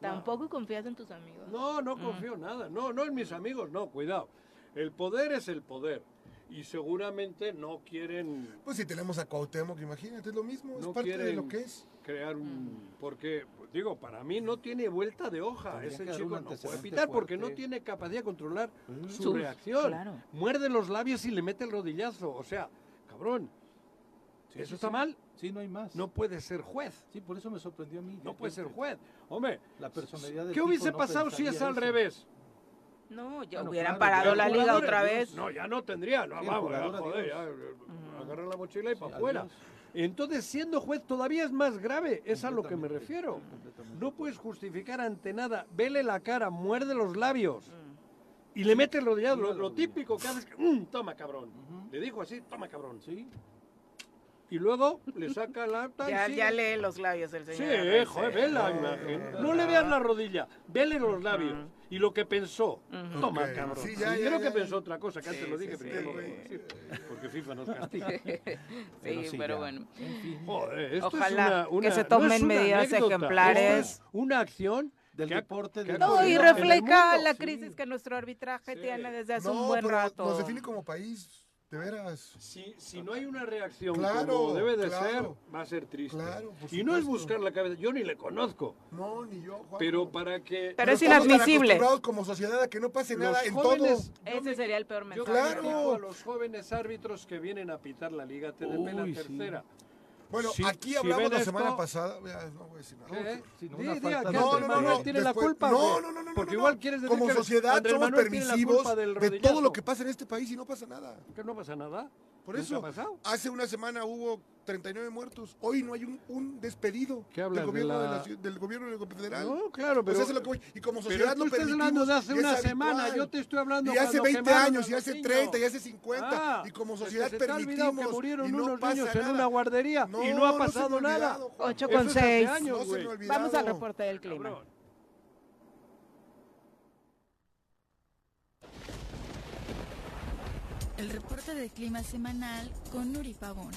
Tampoco confías en tus amigos. No, no confío en nada. No, no en mis amigos, no, cuidado. El poder es el poder. Y seguramente no quieren Pues si tenemos a Cuauhtémoc, imagínate, es lo mismo, es No parte de lo que es. crear un... Porque, pues, digo, para mí no tiene vuelta de hoja. Tendría Ese chico no puede pitar porque no tiene capacidad de controlar su Su- reacción. claro. Muerde los labios y le mete el rodillazo. O sea, cabrón, Sí, ¿eso sí, está sí. mal? Sí, no hay más. No puede ser juez. Sí, por eso me sorprendió a mí. No puede ser juez. Hombre, La personalidad del ¿qué hubiese no pasado si es al eso. revés? No, ya Bueno, hubieran claro, parado ya la liga otra vez. No, ya no tendría. No, Sí, vamos, ya, joder, ya, eh, agarra la mochila y Sí, para afuera. Entonces, siendo juez todavía es más grave. Es a lo que me refiero. No puedes justificar ante nada. Vele la cara, muerde los labios. Mm. Y le mete el rodillazo. Sí, Lo, típico que haces es que, "Mm, toma cabrón. Le dijo así, toma cabrón. Sí, Y luego le saca la... y Ya, sigue. ya lee los labios el Sí, señor. Arrece. joder, ve la imagen. No le veas la rodilla, vele los labios. Y lo que pensó, Ujú. toma Ok, cabrón. sí, ya, Y ya, creo ya, que ya. pensó otra cosa, que antes lo dije, sí, pero ya no sí. lo puedo decir, porque FIFA nos castiga. pero Sí, pero bueno. Joder, esto Ojalá es una, que una- se no tomen medidas anécdota, ejemplares. una acción Del que deporte, que No, y refleja la Sí. crisis que nuestro arbitraje Sí. tiene desde hace No, un buen pero rato. nos define como país, de veras. Si, si no hay una reacción Claro, como debe de claro. ser, va a ser triste. Claro, y no es buscar la cabeza, yo ni le conozco, No, ni yo, Juan. pero para que... Pero es inadmisible. como sociedad a que no pase Los nada en jóvenes- todo. yo Ese me- sería el peor Yo mensaje. Claro. critico a los jóvenes árbitros que vienen a pitar la liga TDP la Uy, sí. Bueno, Si- aquí si hablamos ven la esto- semana pasada. ya, no voy a decir nada. De- No, Andrés no, no, no. tiene la después- culpa. No, no, no, no, Porque no, igual no. quieres decir Como que sociedad Andrés somos la permisivos de todo lo que pasa en este país y no pasa nada. Que no pasa nada. Por ¿Nunca eso, hace una semana hubo 39 muertos. Hoy no hay un, un despedido ¿Qué del de gobierno, de la- la ciudad- del gobierno federal. No, claro, Pues pero... eso es lo que voy. Y como Pero sociedad tú lo estás permitimos. hablando de hace una semana, habitual. yo te estoy hablando Y hace cuando 20 quemaron años, y hace niños. 30, y hace 50. Ah, y como es que sociedad se te permitimos. que murieron y no unos niños en nada. una guardería No, y no ha no se me pasado ha nada. olvidado, Juan. Ocho Eso con es hace seis. años, No se me güey. ha olvidado. Vamos al reporte del clima. Cabrón. El reporte de clima semanal con Nuri Pavón.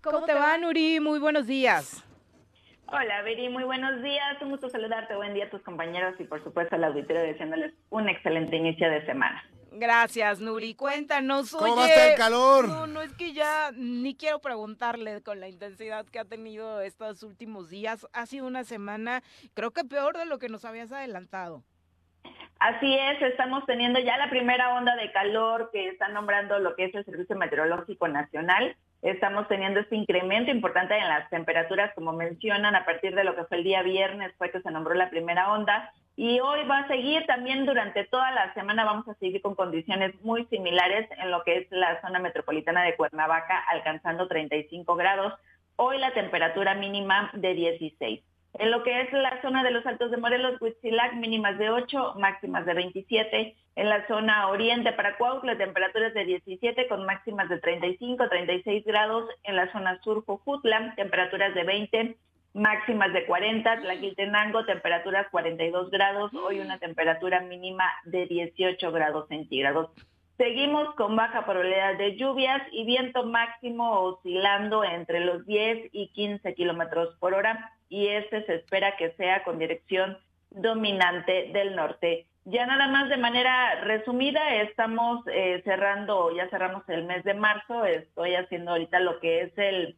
¿Cómo te va, Nuri? Muy buenos días. Hola, Viri, muy buenos días. Un gusto saludarte. Buen día a tus compañeros y, por supuesto, al auditorio deseándoles un excelente inicio de semana. Gracias, Nuri. Cuéntanos, ¿Cómo va a oye, estar el calor? No, no es que ya ni quiero preguntarle con la intensidad que ha tenido estos últimos días. Ha sido una semana, creo que peor de lo que nos habías adelantado. Así es, estamos teniendo ya la primera onda de calor que está nombrando lo que es el Servicio Meteorológico Nacional. Estamos teniendo este incremento importante en las temperaturas, como mencionan, a partir de lo que fue el día viernes, fue que se nombró la primera onda. Y hoy va a seguir también durante toda la semana, vamos a seguir con condiciones muy similares en lo que es la zona metropolitana de Cuernavaca, alcanzando 35 grados. Hoy la temperatura mínima de 16. En lo que es la zona de los Altos de Morelos, Huitzilac, mínimas de 8, máximas de 27. En la zona oriente para Cuautla, temperaturas de 17 con máximas de 35, 36 grados. En la zona sur, Jojutla, temperaturas de 20, máximas de 40. Tlaquiltenango, temperaturas 42 grados. Hoy una temperatura mínima de 18 grados centígrados. Seguimos con baja probabilidad de lluvias y viento máximo oscilando entre los 10 y 15 kilómetros por hora y este se espera que sea con dirección dominante del norte. Ya nada más de manera resumida, estamos eh, cerrando, ya cerramos el mes de marzo, estoy haciendo ahorita lo que es el,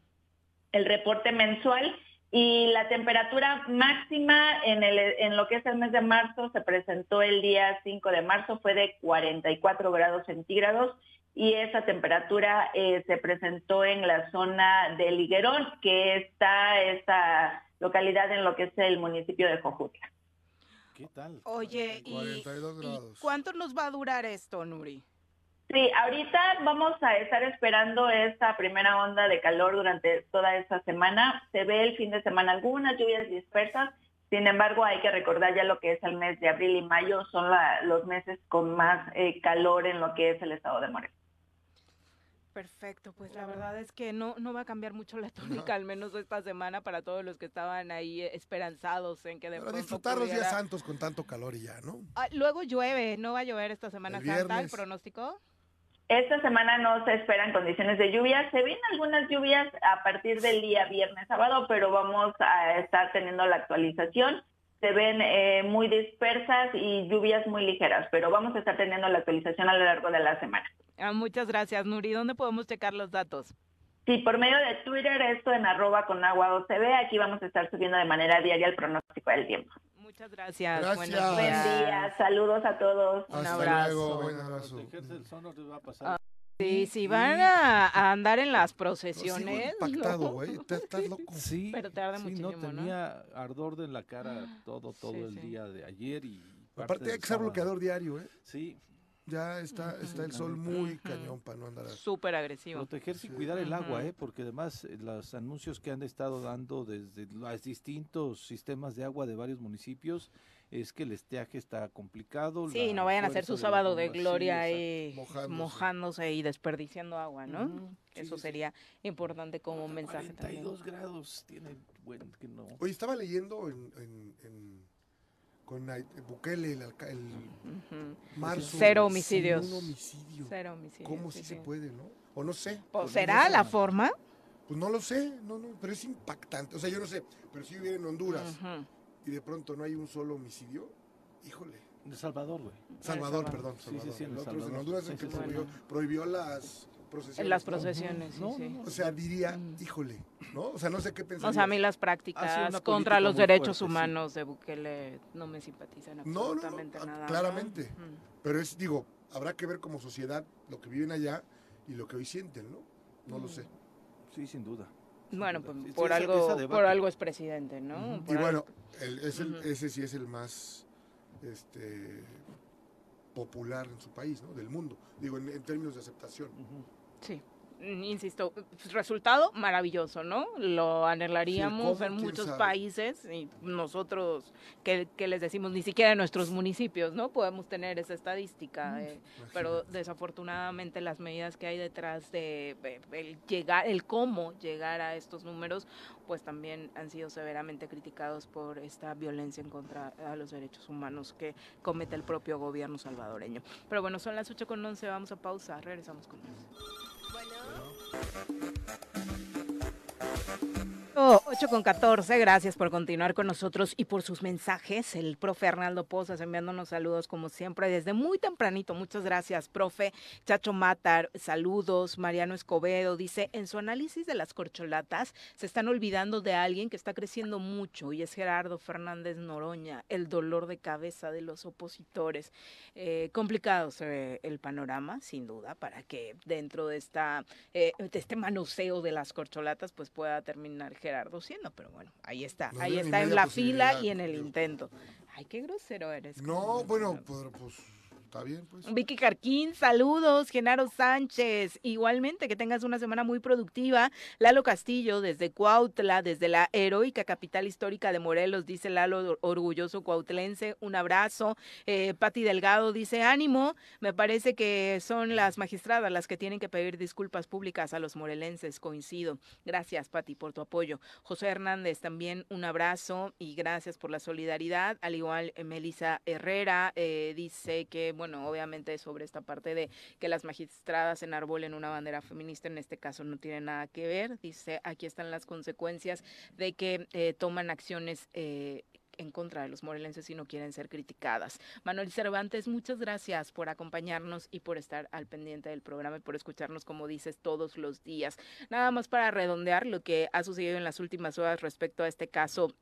el reporte mensual y la temperatura máxima en, el, en lo que es el mes de marzo se presentó el día 5 de marzo, fue de 44 grados centígrados y esa temperatura eh, se presentó en la zona de Liguerón, que está esa localidad en lo que es el municipio de Jojutla. ¿Qué tal? Oye, ¿y, 42 ¿y grados. cuánto nos va a durar esto, Nuri? Sí, ahorita vamos a estar esperando esta primera onda de calor durante toda esta semana. Se ve el fin de semana algunas lluvias dispersas. Sin embargo, hay que recordar ya lo que es el mes de abril y mayo, son la- los meses con más eh, calor en lo que es el estado de Morelos. Perfecto, pues la verdad es que no, no va a cambiar mucho la tónica, al menos esta semana, para todos los que estaban ahí esperanzados en que de pronto disfrutar los días santos con tanto calor y ya, ¿no? Ah, luego llueve, no va a llover esta Semana El Santa, el viernes. pronóstico. Esta semana no se esperan condiciones de lluvia. Se ven algunas lluvias a partir del día viernes, sábado, pero vamos a estar teniendo la actualización. Se ven eh, muy dispersas y lluvias muy ligeras, pero vamos a estar teniendo la actualización a lo largo de la semana. Ah, muchas gracias, Nuri. ¿Dónde podemos checar los datos? Sí, por medio de Twitter, esto en arroba con agua OCB, aquí vamos a estar subiendo de manera diaria el pronóstico del tiempo. Muchas gracias. Gracias. Buenos Buen días. día, saludos a todos. Un Hasta abrazo. luego, buen abrazo. No Ah. Sí, si van a, a andar en las procesiones. impactado, ¿no? güey. Estás estás loco. Sí, Pero tarda sí, muchísimo, no, ¿no? tenía ardor de la cara todo, todo Sí, el sí. día de ayer y parte Aparte hay que sábado. bloqueador diario, ¿eh? Sí, Ya está, está el sol muy cañón para no andar así. Súper agresivo. protegerse y Sí. cuidar el agua. ¿eh? porque además eh, los anuncios que han estado dando desde los distintos sistemas de agua de varios municipios es que el estiaje está complicado. Sí, no vayan a hacer su de sábado de sí, gloria ahí Mojándose. mojándose. y desperdiciando agua, ¿no? Ujú, sí, Eso sí, sí. sería importante como un mensaje también. 42 grados tiene, bueno, que no. Oye, estaba leyendo en, en- en- con Bukele el, alca- el marzo. Cero sin homicidios. Un homicidio. Cero homicidios. ¿Cómo sí, sí, se sí. puede, no? O no sé. Pues, Pues, ¿Será no la sé. forma? Pues no lo sé, no, no, pero es impactante. O sea, yo no sé, pero si viviera en Honduras y de pronto no hay un solo homicidio, híjole. El Salvador, güey. Salvador, Salvador. perdón, Sí, sí, Salvador. sí, en El El otro es en Salvador. Honduras Sí, el que sí, sí. prohibió, prohibió las procesiones. En las procesiones, No, sí. no, no. O sea, diría, Mm. híjole, ¿no? O sea, no sé qué pensar. O sea, a mí las prácticas contra los derechos fuerte, sí. humanos de Bukele no me simpatizan No, no, no, absolutamente ah, nada. claramente. Pero es, digo, habrá que ver como sociedad lo que viven allá y lo que hoy sienten, ¿no? No Mm. lo sé. Sí, sin duda. sin Bueno, duda. pues por algo, por algo es presidente, ¿no? Y algo- bueno, el- es el- ese sí es el más este, popular en su país, ¿no? Del mundo. Digo, en, en términos de aceptación. Sí. Mm, Insisto, pues, resultado maravilloso, ¿no? Lo anhelaríamos en ¿Quién muchos sabe? países y nosotros, que, les decimos, ni siquiera en nuestros municipios, ¿no? Podemos tener esa estadística, eh, pero desafortunadamente las medidas que hay detrás de eh, el llegar, el cómo llegar a estos números, pues también han sido severamente criticados por esta violencia en contra a los derechos humanos que comete el propio gobierno salvadoreño. Pero bueno, son las 8 con 11, vamos a pausa, regresamos con más. Bueno. 8 con 14, gracias por continuar con nosotros y por sus mensajes. El profe Arnaldo Pozas enviándonos saludos como siempre desde muy tempranito. Muchas gracias, profe. Chacho Matar, saludos. Mariano Escobedo dice, en su análisis de las corcholatas se están olvidando de alguien que está creciendo mucho y es Gerardo Fernández Noroña, el dolor de cabeza de los opositores. Eh, complicado se ve el panorama, sin duda, para que dentro de, esta, eh, de este manoseo de las corcholatas pues pueda terminar Gerardo siendo, pero bueno, ahí está, No ahí está en la fila y en el intento. Ay, qué grosero eres. No, bueno, pues, Pues. Vicky Carquín, saludos. Genaro Sánchez, igualmente que tengas una semana muy productiva. Lalo Castillo, desde Cuautla, desde la heroica capital histórica de Morelos, dice Lalo, orgulloso cuautlense. Un abrazo. Eh, Pati Delgado dice: ánimo. Me parece que son las magistradas las que tienen que pedir disculpas públicas a los morelenses. Coincido. Gracias, Pati, por tu apoyo. José Hernández, también un abrazo y gracias por la solidaridad. Al igual, eh, Melisa Herrera eh, dice que bueno, obviamente sobre esta parte de que las magistradas enarbolen una bandera feminista, en este caso no tiene nada que ver. Dice, aquí están las consecuencias de que eh, toman acciones eh, en contra de los morelenses y no quieren ser criticadas. Manuel Cervantes, muchas gracias por acompañarnos y por estar al pendiente del programa y por escucharnos, como dices, todos los días. Nada más para redondear lo que ha sucedido en las últimas horas respecto a este caso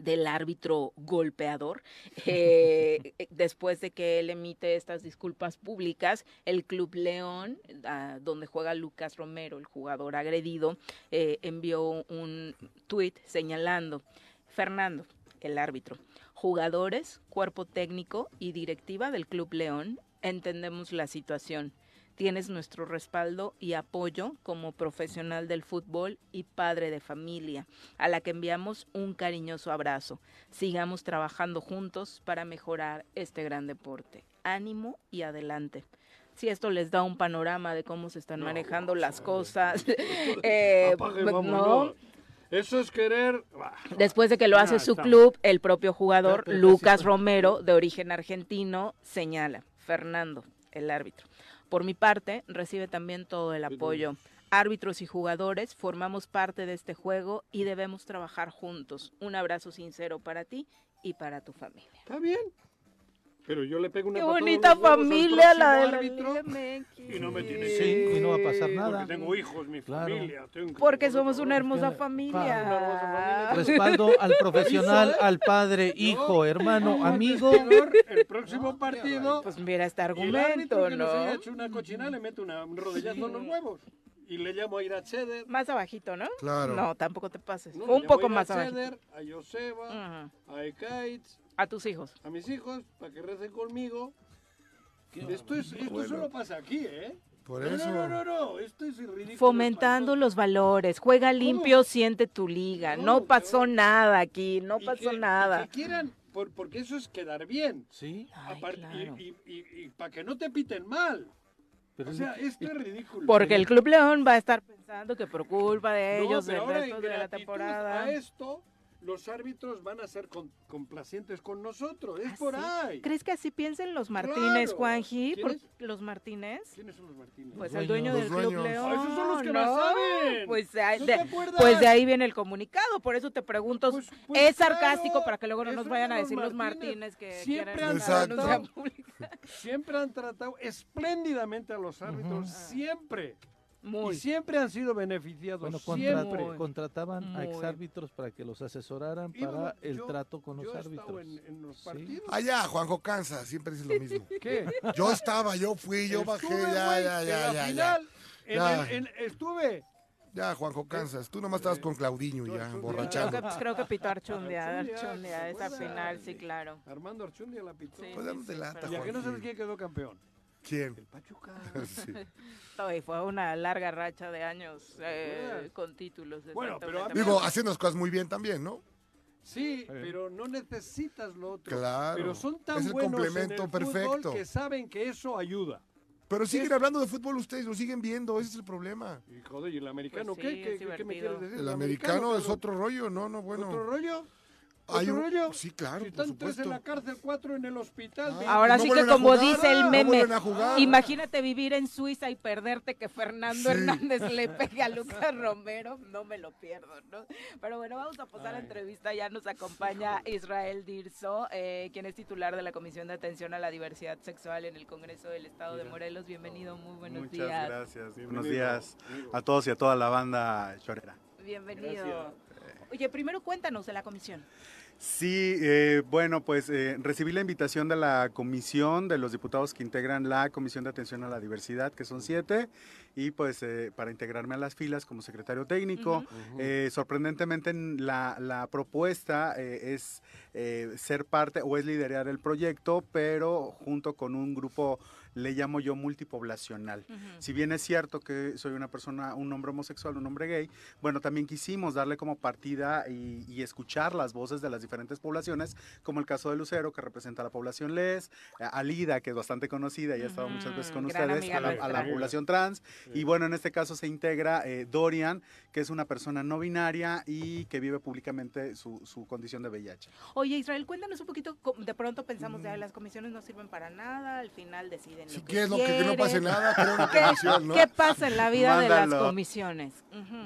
del árbitro golpeador. Eh, eh, después de que él emite estas disculpas públicas, el Club León, ah, donde juega Lucas Romero, el jugador agredido, eh, envió un tuit señalando, Fernando, el árbitro, jugadores, cuerpo técnico y directiva del Club León, entendemos la situación Tienes nuestro respaldo y apoyo como profesional del fútbol y padre de familia, a la que enviamos un cariñoso abrazo. Sigamos trabajando juntos para mejorar este gran deporte. Ánimo y adelante si esto les da un panorama de cómo se están manejando las cosas. eh, pues, no. Eso es querer. Después de que lo hace su club, el propio jugador Lucas Romero, de origen argentino, señala, Fernando, el árbitro. Por mi parte, recibe también todo el apoyo. Árbitros y jugadores formamos parte de este juego y debemos trabajar juntos. Un abrazo sincero para ti y para tu familia. Está bien. Pero yo le pego una Qué bonita familia la del árbitro y no me tiene sí, y no va a pasar nada. Porque tengo hijos, mi familia. porque somos una hermosa familia. Respaldo al profesional, al padre, hijo, hermano, amigo. El próximo partido. Pues mira este argumento, ¿no? Que hecho una cochina le meto una, un rodillazo en los huevos. Y le llamo a ir a Cheder. Más abajito, ¿no? Claro. No, tampoco te pases. un poco más abajito. A Joseba, a Ekaitz, a tus hijos. A mis hijos, para que recen conmigo. Esto, es, esto solo pasa aquí, ¿eh? Por eso. No, no, no, esto es ridículo. Fomentando los valores. Juega limpio, siente tu liga. No, pasó nada aquí, no pasó nada. que quieran, porque eso es quedar bien. Sí. y, y, para que no te piten mal. Pero o sea, esto es ridículo. Porque el Club León va a estar pensando que por culpa de ellos, el resto de la temporada. A esto, los árbitros van a ser complacientes con nosotros. Es por ahí. ¿Crees que así piensen los Martínez, Juanji? ¿Los Martínez? ¿Quiénes son los Martínez? Pues el dueño del Club León. Ah, esos son los que ¿no? saben. Pues de, ahí, pues de ahí viene el comunicado. Por eso te pregunto. Pues, pues es sarcástico para que luego no nos vayan a decir los Martínez, que siempre quieren han Siempre han tratado espléndidamente a los árbitros. Siempre. Y siempre han sido beneficiados. siempre. contrataban a exárbitros para que los asesoraran para el trato con los árbitros. En, los partidos. Allá, ah, Juanjo Cansa, siempre dice lo mismo. ¿Qué? Yo estaba, yo fui, yo bajé, ya, ya, ya, ya, ya. estuve. Ya, Juanjo Cansas, tú nomás estabas con Claudiño ya, borrachando. Creo que, creo que pitó Archundia, Archundia, esa final, sí, claro. Armando Archundia la pitó. Sí, pues dame lata, ¿Y a qué no sabes quién quedó campeón? ¿Quién? El Pachuca. sí. fue una larga racha de años eh, con títulos. Bueno, pero digo, haciendo las cosas muy bien también, ¿no? Sí, pero no necesitas lo otro. Claro. Pero son tan es el buenos complemento en el perfecto. que saben que eso ayuda. Pero siguen hablando de fútbol ustedes, lo siguen viendo, ese es el problema. Y joder, ¿y el americano pues qué? ¿Qué, ¿Qué, me quieres decir? El, americano, es otro rollo, no, no, bueno. ¿Otro rollo? Hay un... rollo? Sí, claro, si están tres en la cárcel, cuatro en el hospital. Ah, Ahora sí que como dice el meme, imagínate vivir en Suiza y perderte que Fernando Hernández le pegue a Lucas Romero, no me lo pierdo, ¿no? Pero bueno, vamos a pasar a la entrevista, ya nos acompaña Israel Dirso, eh, quien es titular de la Comisión de Atención a la Diversidad Sexual en el Congreso del Estado de Morelos. Bienvenido, muy buenos días. Muchas gracias, buenos días a todos y a toda la banda chorera. Bienvenido. Oye, primero cuéntanos de la comisión. Sí, eh, bueno, pues eh, recibí la invitación de la comisión, de los diputados que integran la Comisión de Atención a la Diversidad, que son siete, y pues eh, para integrarme a las filas como secretario técnico. Eh, sorprendentemente la, la propuesta eh, es eh, ser parte o es liderar el proyecto, pero junto con un grupo le llamo yo multipoblacional. Si bien es cierto que soy una persona, un hombre homosexual, un hombre gay, bueno, también quisimos darle como partida y, y escuchar las voces de las diferentes poblaciones, como el caso de Lucero, que representa a la población les, a Alida, que es bastante conocida y ha estado muchas veces con gran ustedes, a la, a la población trans. Y bueno, en este caso se integra eh, Dorian, que es una persona no binaria y que vive públicamente su, su condición de VIH. Oye, Israel, cuéntanos un poquito, de pronto pensamos, ya las comisiones no sirven para nada, al final deciden Si lo que quieres lo que, que no pase nada, una ¿Qué, comisión, ¿no? qué pasa en la vida de las comisiones?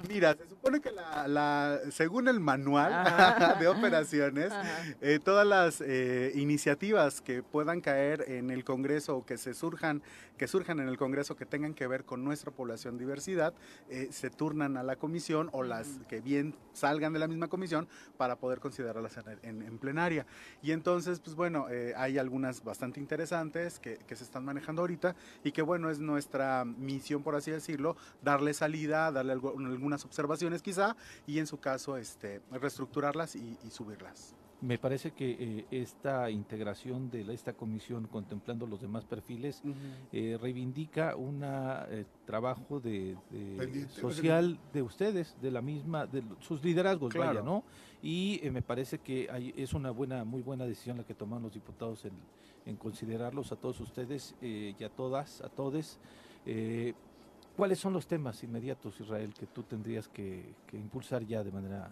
Mira, se supone que la, la- según el manual Ajá. de operaciones, eh, todas las eh, iniciativas que puedan caer en el Congreso o que se surjan, que surjan en el Congreso que tengan que ver con nuestra población diversidad, eh, se turnan a la comisión o las que bien salgan de la misma comisión para poder considerarlas en, en- en plenaria. Y entonces, pues bueno, eh, hay algunas bastante interesantes que, que se están manejando ahorita y que bueno, es nuestra misión, por así decirlo, darle salida, darle algo- algunas observaciones quizá y en su caso, este, reestructurarlas y, y subirlas. Me parece que eh, esta integración de la- esta comisión contemplando los demás perfiles eh, reivindica un trabajo de, de social de ustedes, de la misma, de sus liderazgos, vaya, Claro. ¿no? Y eh, me parece que hay- es una buena, muy buena decisión la que toman los diputados en, en considerarlos a todos ustedes eh, y a todas, a todes. Eh, ¿Cuáles son los temas inmediatos, Israel, que tú tendrías que, que impulsar ya de manera,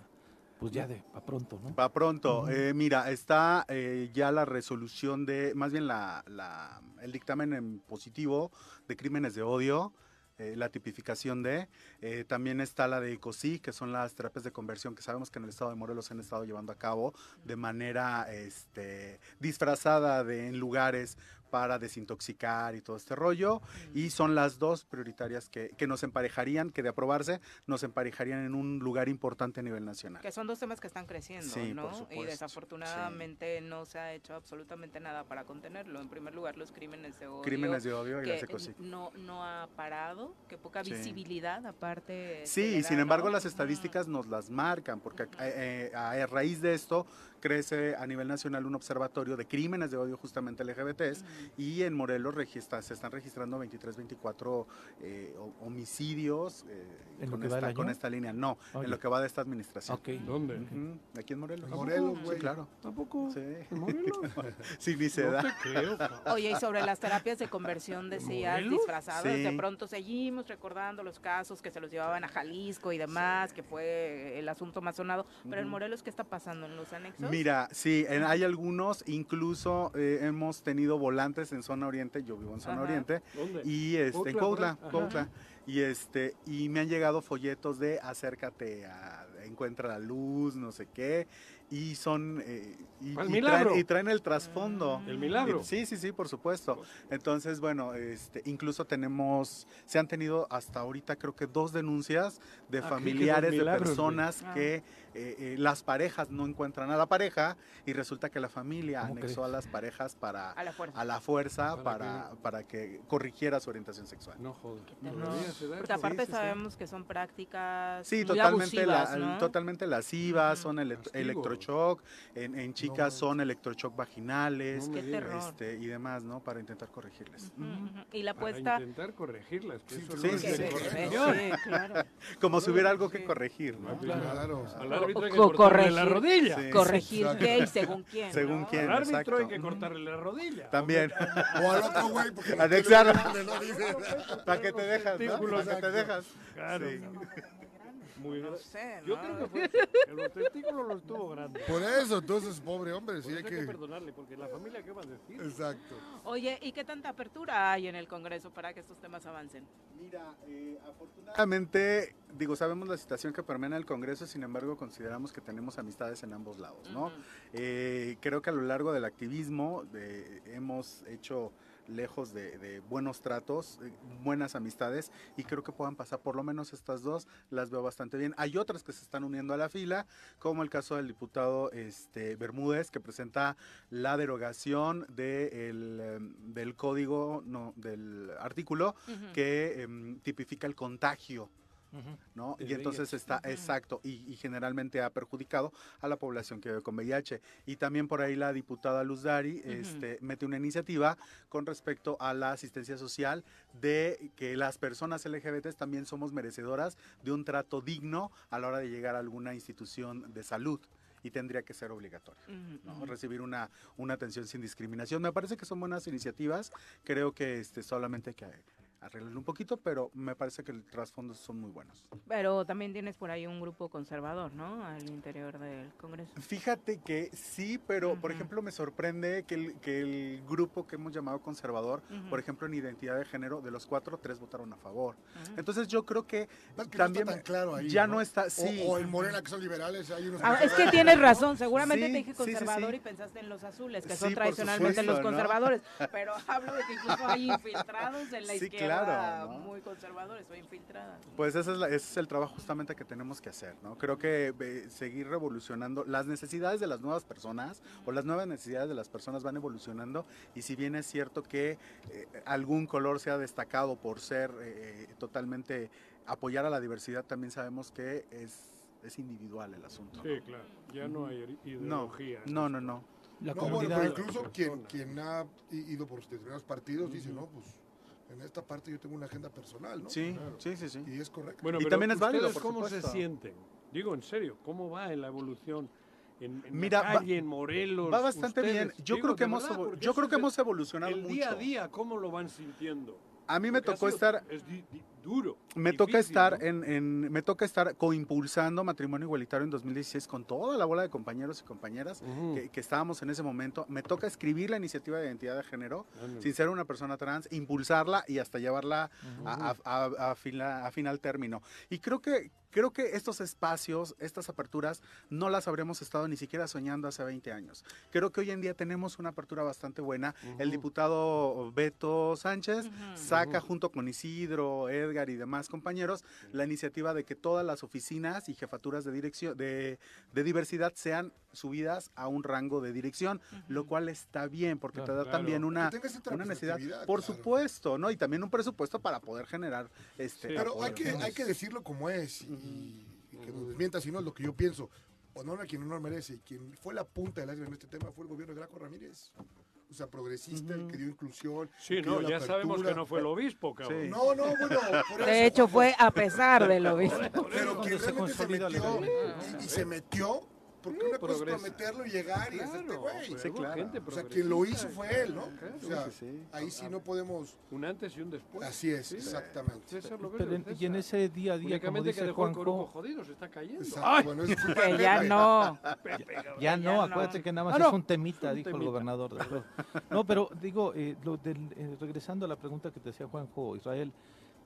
pues ya de a pronto, ¿no? Va pronto. Eh, mira, está eh, ya la resolución de, más bien la, la- el dictamen en positivo de crímenes de odio, eh, la tipificación de, eh, también está la de ECOSI, que son las terapias de conversión que sabemos que en el estado de Morelos se han estado llevando a cabo de manera este, disfrazada de en lugares para desintoxicar y todo este rollo. Y son las dos prioritarias que, que nos emparejarían, que de aprobarse, nos emparejarían en un lugar importante a nivel nacional. Que son dos temas que están creciendo, Sí, ¿no? y desafortunadamente no se ha hecho absolutamente nada para contenerlo. En primer lugar, los crímenes de odio. Crímenes de odio y las no, no ha parado, que poca Sí. visibilidad aparte. Sí, le sin embargo ¿no? las estadísticas nos las marcan, porque a, eh, a- a raíz de esto crece a nivel nacional un observatorio de crímenes de odio justamente LGBTs y en Morelos registra, se están registrando 23, 24 eh, ho- homicidios eh, ¿En lo con, esta, con año? esta línea. No, Oye. en lo que va de esta administración. Ok. ¿Dónde? Aquí en Morelos. En Morelos, güey. Sí, claro. ¿Tampoco? Sí. ¿En Morelos? Sí, ni se No da. te creo. Oye, y sobre las terapias de conversión decías disfrazadas, de Sí. pronto seguimos recordando los casos que se los llevaban a Jalisco y demás, que fue el asunto más sonado. Pero en. Morelos, ¿qué está pasando en los anexos? Mira, sí, en- hay algunos, incluso eh, hemos tenido volantes en zona oriente, yo vivo en zona Ajá. oriente, ¿Dónde? y este, en y este, y me han llegado folletos de acércate a encuentra la luz, no sé qué, y son eh, y, y traen, y traen el trasfondo. El milagro. Sí, sí, sí, por supuesto. Entonces, bueno, este, incluso tenemos, se han tenido hasta ahorita creo que dos denuncias de Aquí que familiares de personas Ah. que eh, eh, las parejas no encuentran a la pareja y resulta que la familia ¿Cómo anexó crees? a las parejas para A la fuerza. a la fuerza ¿Para para, para que corrigiera su orientación sexual. No jodas. terror. ¿Todavía se da Porque aparte sí, sí. sabemos que son prácticas Sí, muy totalmente, la- abusivas, ¿no? totalmente lascivas, son ele- Castigo. electroshock, en, en chicas No. son electroshock vaginales, este, y demás, ¿no? Para intentar corregirles. Y la Para apuesta... intentar corregirlas. que Sí, eso sí, no sí, es que- corrección. sí, claro. Como si hubiera algo Sí. que corregir, ¿no? Claro. Claro. Árbitro hay que cortarle la corregir. rodilla. Sí. Corregir qué y según quién. Según ¿no? quién. Al árbitro hay que cortarle la rodilla. También, O al otro güey. Dice. ¿para qué te dejas, no? testículos, ¿Para qué te dejas? Claro. Muy No grande. sé, Yo ¿no? creo que fue eso, que los testículos los tuvo grandes. Por eso, entonces, pobre hombre, sí Por hay que que... perdonarle, porque la familia, ¿qué va a decir? Exacto. Oye, ¿y qué tanta apertura hay en el Congreso para que estos temas avancen? Mira, eh, afortunadamente, digo, sabemos la situación que permea en el Congreso, sin embargo, consideramos que tenemos amistades en ambos lados, ¿no? Eh, creo que a lo largo del activismo de- hemos hecho lejos de, de buenos tratos, eh, buenas amistades, y creo que puedan pasar por lo menos estas dos, las veo bastante bien. Hay otras que se están uniendo a la fila, como el caso del diputado este, Bermúdez, que presenta la derogación de el, em, del código, no, del artículo que em, tipifica el contagio. ¿No? El Y entonces VIH. está, exacto, y, y generalmente ha perjudicado a la población que vive con VIH. Y también por ahí la diputada Luz Dari este, mete una iniciativa con respecto a la asistencia social de que las personas LGBT también somos merecedoras de un trato digno a la hora de llegar a alguna institución de salud y tendría que ser obligatorio. ¿no? recibir una, una atención sin discriminación. Me parece que son buenas iniciativas, creo que este, solamente hay que arreglarlo un poquito, pero me parece que el trasfondo son muy buenos. Pero también tienes por ahí un grupo conservador, ¿no? Al interior del Congreso. Fíjate que sí, pero por Ujú. ejemplo me sorprende que el, que el grupo que hemos llamado conservador, Ujú. por ejemplo en identidad de género, de los cuatro, tres votaron a favor. Ujú. Entonces yo creo que Es que también no está tan claro ahí. ya no está, sí. O, o en Morena, que son liberales, hay unos. Ah, es que tienes razón, seguramente Sí, te dije sí, sí, conservador sí. y pensaste en los azules, que Sí, son por tradicionalmente los supuesto, ¿no? conservadores, pero hablo de que incluso hay infiltrados en la Sí, izquierda claro, ¿no? muy conservadores o infiltradas. Pues ese es, la- ese es el trabajo justamente que tenemos que hacer, ¿no? Creo que eh, seguir revolucionando las necesidades de las nuevas personas o las nuevas necesidades de las personas van evolucionando y si bien es cierto que eh, algún color sea destacado por ser eh, totalmente apoyar a la diversidad, también sabemos que es, es individual el asunto. Sí, claro. Ya no hay ide- No, ideología. no, no, no. La No, bueno, pero incluso quien, quien ha ido por determinados partidos dice, no, pues en esta parte yo tengo una agenda personal, ¿no? Sí, Claro. sí, sí, sí. Y es correcto. Bueno, Y pero también es válido, ¿ustedes por ¿Cómo supuesto. se sienten? Digo, en serio, ¿cómo va en la evolución? En, en Mira, la va- calle, en Morelos. Va bastante ustedes? bien. Yo Digo, creo que hemos verdad, yo creo que hemos evolucionado el mucho. día a día, ¿cómo lo van sintiendo? A mí me Porque tocó sido- estar Es di- di- duro. Me toca difícil, estar ¿no? en, en- me toca estar coimpulsando matrimonio igualitario en 2016 con toda la bola de compañeros y compañeras Ujú. que, que estábamos en ese momento. Me toca escribir la iniciativa de identidad de género Ándale. sin ser una persona trans, impulsarla y hasta llevarla a, a- a- a fina- a final término. Y creo que creo que estos espacios, estas aperturas, no las habríamos estado ni siquiera soñando hace 20 años. Creo que hoy en día tenemos una apertura bastante buena. El Ujú. diputado Beto Sánchez Ujú. saca junto con Isidro, Edgar y demás compañeros la iniciativa de que todas las oficinas y jefaturas de dirección de, de diversidad sean subidas a un rango de dirección, lo cual está bien porque te da Claro. también una, una necesidad, por claro. supuesto, ¿no? Y también un presupuesto para poder generar este Sí. Pero hay que, hay que decirlo como es y, y que nos desmienta, si no es lo que yo pienso. Honor a quien honor merece. Y quien fue la punta del iceberg en este tema fue el gobierno de Graco Ramírez. O sea, progresista, el que dio inclusión. Sí, no, ya sabemos que apertura. no fue el obispo, cabrón. Sí. No, no, bueno, por eso, De hecho, fue a pesar de lo visto. Pero que se realmente se metió y, y se metió, porque una cosa es prometerlo y llegar y decirte, Claro, güey. Sí, claro. O sea, quien lo hizo fue él, ¿no? claro. O sea, Sí, sí. ahí sí no podemos. Un antes y un después. Así es, Sí. exactamente. Pero y en ese día a día, como que dice dejó el corujo Juanjo, jodido, se está cayendo. Exacto. ¡Ay! Bueno, es Que ya no. Ya Ya no, no. acuérdate que nada más Ah, no. es un temita, Un dijo el gobernador. de. No, pero digo, eh, lo del- eh, regresando a la pregunta que te hacía Juanjo Israel,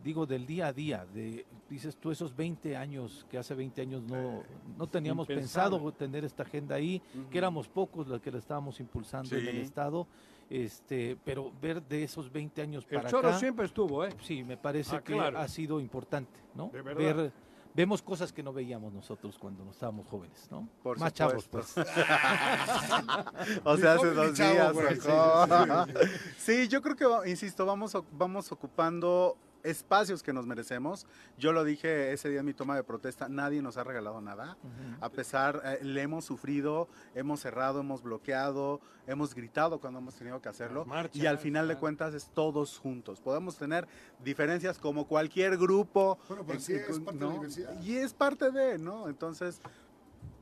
digo, del día a día, de, dices tú esos 20 años, que hace 20 años no, no teníamos impensable. pensado tener esta agenda ahí, que éramos pocos los que la estábamos impulsando en el. Estado, este, pero ver de esos 20 años El para choro acá, siempre estuvo, ¿eh? sí, me parece Ah, que claro. ha sido importante, ¿no? De verdad. Ver, vemos cosas que no veíamos nosotros cuando nos estábamos jóvenes, ¿no? Por Más chavos, pues. O sea, hace dos chavo, días. sí, sí, sí, Sí, yo creo que, insisto, vamos, vamos ocupando espacios que nos merecemos. Yo lo dije ese día en mi toma de protesta, nadie nos ha regalado nada. A pesar, eh, le hemos sufrido, hemos cerrado, hemos bloqueado, hemos gritado cuando hemos tenido que hacerlo. Marchas, y al final de cuentas es todos juntos. Podemos tener diferencias como cualquier grupo. Bueno, pero eh, sí eh, es parte de la diversidad. Y es parte de, ¿no? Entonces...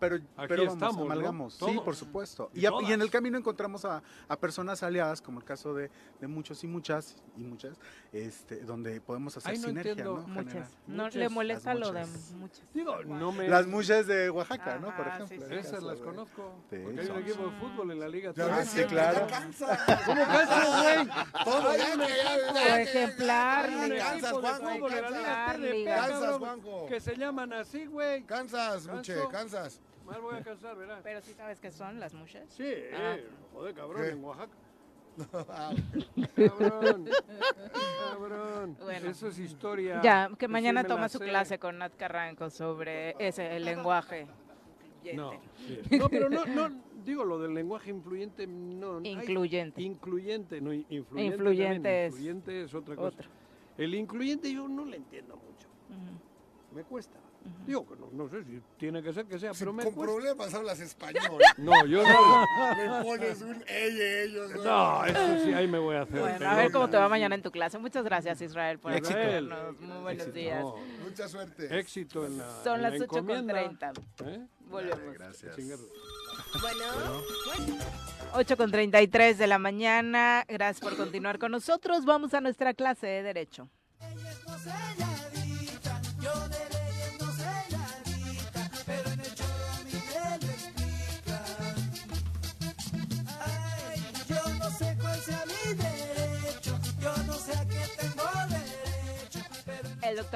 Pero, pero vamos, estamos, ¿no? amalgamos. Sí, Todos. por supuesto. Y Y, a- y en el camino encontramos a, a personas aliadas, como el caso de, de muchos y muchas, y muchas, este, donde podemos hacer Ay, no sinergia, entiendo. ¿no? Muchas. No Muchas, le molesta lo de muchas. Digo, no me... Las muchas de Oaxaca, ¿no? Por Ajá, sí, ejemplo. sí. el Esas las de- conozco. Sí, porque hay un equipo de fútbol en la liga. Ya Ah, sí, claro. cansa. ¿Cómo canso, güey? Todo, ejemplar, Cansas, Juanjo, cansas. Juanjo. Que se llaman así, güey. Cansas, Muche, cansas. Mal voy a cansar, ¿verdad? Pero sí sabes qué son las muchas. Sí, Ah. joder, cabrón, ¿Qué? en Oaxaca. Cabrón. Cabrón. Bueno. Eso es historia. Ya, que mañana toma su sé. clase con Nat Carranco sobre ese el lenguaje. No, sí. no, pero no, no, digo lo del lenguaje influyente, no. hay- Incluyente. incluyente, no, influyente. Influyente también, es Influyente es otra cosa. otro. El incluyente yo no le entiendo mucho. Me cuesta. Digo que no, no sé si tiene que ser que sea, pero me Con cuesta. problemas hablas español. No, yo no. Le pones un ella, ellos. No, eso sí, ahí me voy a hacer. Bueno, a ver cómo te va mañana en tu clase. Muchas gracias, Israel, por Éxito. acompañarnos. Muy buenos días. No, Mucha suerte. éxito en la. Son en las la 8 con encomienda. 30. ¿Eh? Volvemos. Gracias. Chingar. 8 con 33 de la mañana. Gracias por continuar con nosotros. Vamos a nuestra clase de Derecho. El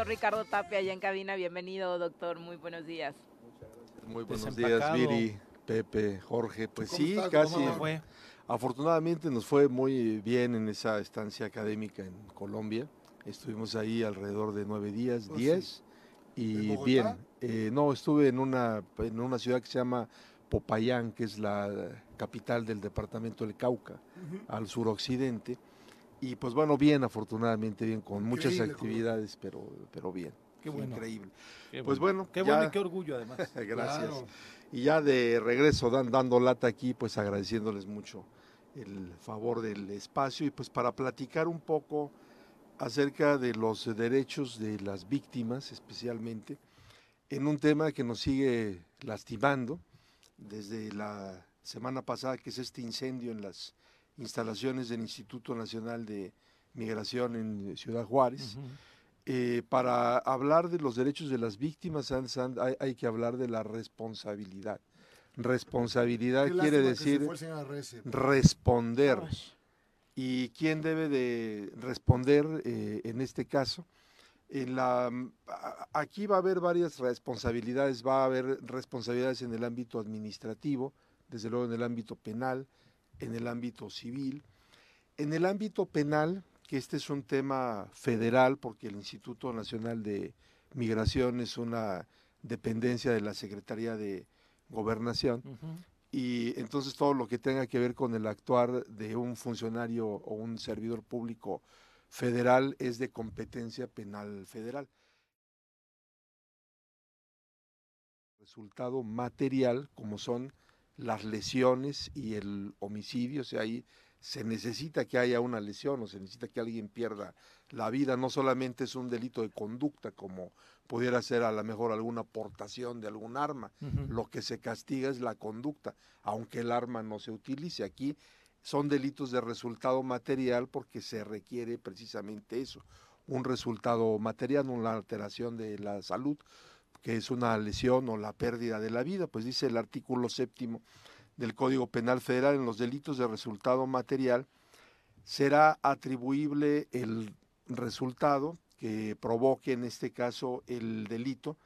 doctor Ricardo Tapia, allá en cabina. Bienvenido, doctor. Muy buenos días. Muy buenos días. Viri, Pepe, Jorge. Pues ¿Cómo sí, estás? casi. ¿Cómo ¿Cómo fue? Afortunadamente nos fue muy bien en esa estancia académica en Colombia. Estuvimos ahí alrededor de nueve días, Oh, diez, ¿En y bien. Eh, no, estuve en una, en una ciudad que se llama Popayán, que es la capital del departamento del Cauca, al suroccidente. Y pues bueno, bien, afortunadamente, bien, con muchas actividades, pero, pero bien. Qué bueno. Increíble. Qué Pues bueno, Qué ya- bueno y qué orgullo, además. Gracias. Claro. Y ya de regreso, dan- dando lata aquí, pues agradeciéndoles mucho el favor del espacio y pues para platicar un poco acerca de los derechos de las víctimas, especialmente, en un tema que nos sigue lastimando desde la semana pasada, que es este incendio en las instalaciones del Instituto Nacional de Migración en Ciudad Juárez. Eh, para hablar de los derechos de las víctimas hay, hay que hablar de la responsabilidad. Responsabilidad Qué quiere decir Arrece. responder. ¿Y quién debe de responder eh, en este caso? En la, a- aquí va a haber varias responsabilidades, va a haber responsabilidades en el ámbito administrativo, desde luego en el ámbito penal, en el ámbito civil. En el ámbito penal, que este es un tema federal, porque el Instituto Nacional de Migración es una dependencia de la Secretaría de Gobernación, y entonces todo lo que tenga que ver con el actuar de un funcionario o un servidor público federal es de competencia penal federal. Resultado material, como son las lesiones y el homicidio, o sea, ahí se necesita que haya una lesión o se necesita que alguien pierda la vida, no solamente es un delito de conducta como pudiera ser a lo mejor alguna aportación de algún arma, lo que se castiga es la conducta, aunque el arma no se utilice. Aquí son delitos de resultado material porque se requiere precisamente eso, un resultado material, una alteración de la salud, que es una lesión o la pérdida de la vida. Pues dice el artículo séptimo del Código Penal Federal, en los delitos de resultado material, será atribuible el resultado que provoque en este caso el delito,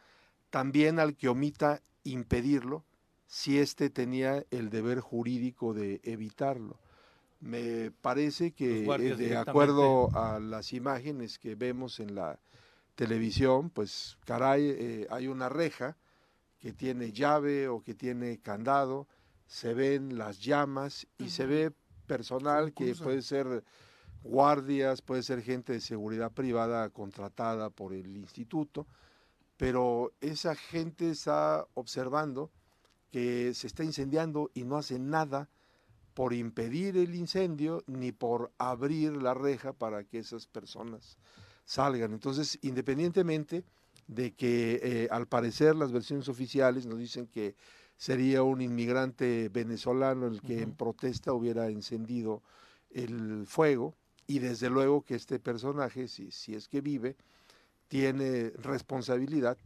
también al que omita impedirlo si éste tenía el deber jurídico de evitarlo. Me parece que eh, de acuerdo a las imágenes que vemos en la televisión, pues caray, eh, hay una reja que tiene llave o que tiene candado, se ven las llamas y se ve personal que puede ser guardias, puede ser gente de seguridad privada contratada por el instituto, pero esa gente está observando que se está incendiando y no hace nada por impedir el incendio ni por abrir la reja para que esas personas salgan. Entonces, independientemente de que eh, al parecer las versiones oficiales nos dicen que sería un inmigrante venezolano el que en protesta hubiera encendido el fuego y desde luego que este personaje, si, si es que vive, tiene responsabilidad,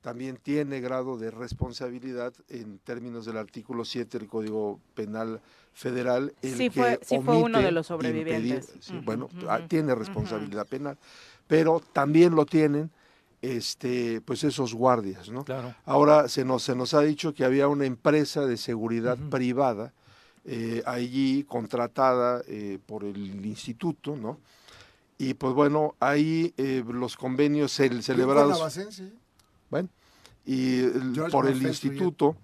también tiene grado de responsabilidad en términos del artículo 7 del Código Penal Federal. El Sí que fue- sí fue uno de los sobrevivientes. impedir- sí, bueno, ah, tiene responsabilidad penal, pero también lo tienen este, pues esos guardias, ¿no? Claro. Ahora se nos, se nos ha dicho que había una empresa de seguridad privada eh, allí contratada eh, por el instituto, ¿no? Y pues bueno, ahí eh, los convenios cel- celebrados Cuernavacense. bueno, y el- por el instituto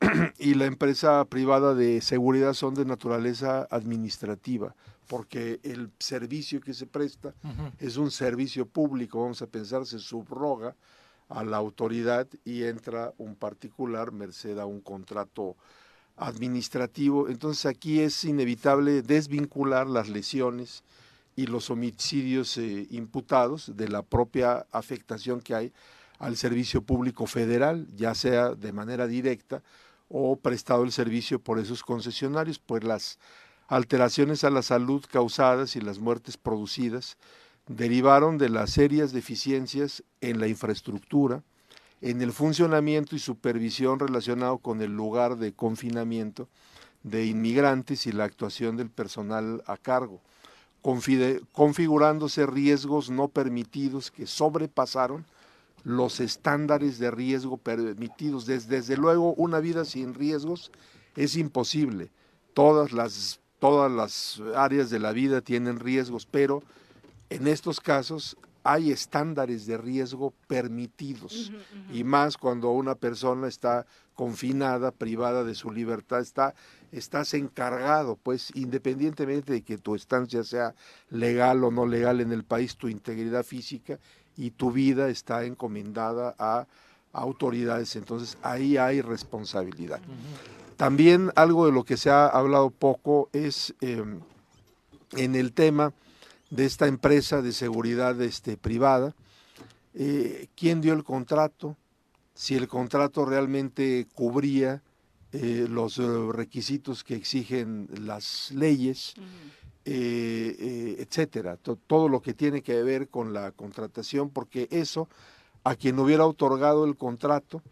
y la empresa privada de seguridad son de naturaleza administrativa, porque el servicio que se presta es un servicio público, vamos a pensar, se subroga a la autoridad y entra un particular merced a un contrato administrativo. Entonces aquí es inevitable desvincular las lesiones y los homicidios eh, imputados de la propia afectación que hay al servicio público federal, ya sea de manera directa o prestado el servicio por esos concesionarios, pues las alteraciones a la salud causadas y las muertes producidas derivaron de las serias deficiencias en la infraestructura, en el funcionamiento y supervisión relacionado con el lugar de confinamiento de inmigrantes y la actuación del personal a cargo, configurándose riesgos no permitidos que sobrepasaron los estándares de riesgo permitidos. Des- desde luego, una vida sin riesgos es imposible. Todas las, todas las áreas de la vida tienen riesgos, pero en estos casos hay estándares de riesgo permitidos. Y más cuando una persona está confinada, privada de su libertad, está estás encargado, pues independientemente de que tu estancia sea legal o no legal en el país, tu integridad física y tu vida está encomendada a autoridades, entonces ahí hay responsabilidad. También algo de lo que se ha hablado poco es eh, en el tema de esta empresa de seguridad este, privada, eh, quién dio el contrato, si el contrato realmente cubría eh, los eh, requisitos que exigen las leyes, eh, etcétera, To- todo lo que tiene que ver con la contratación, porque eso a quien hubiera otorgado el contrato,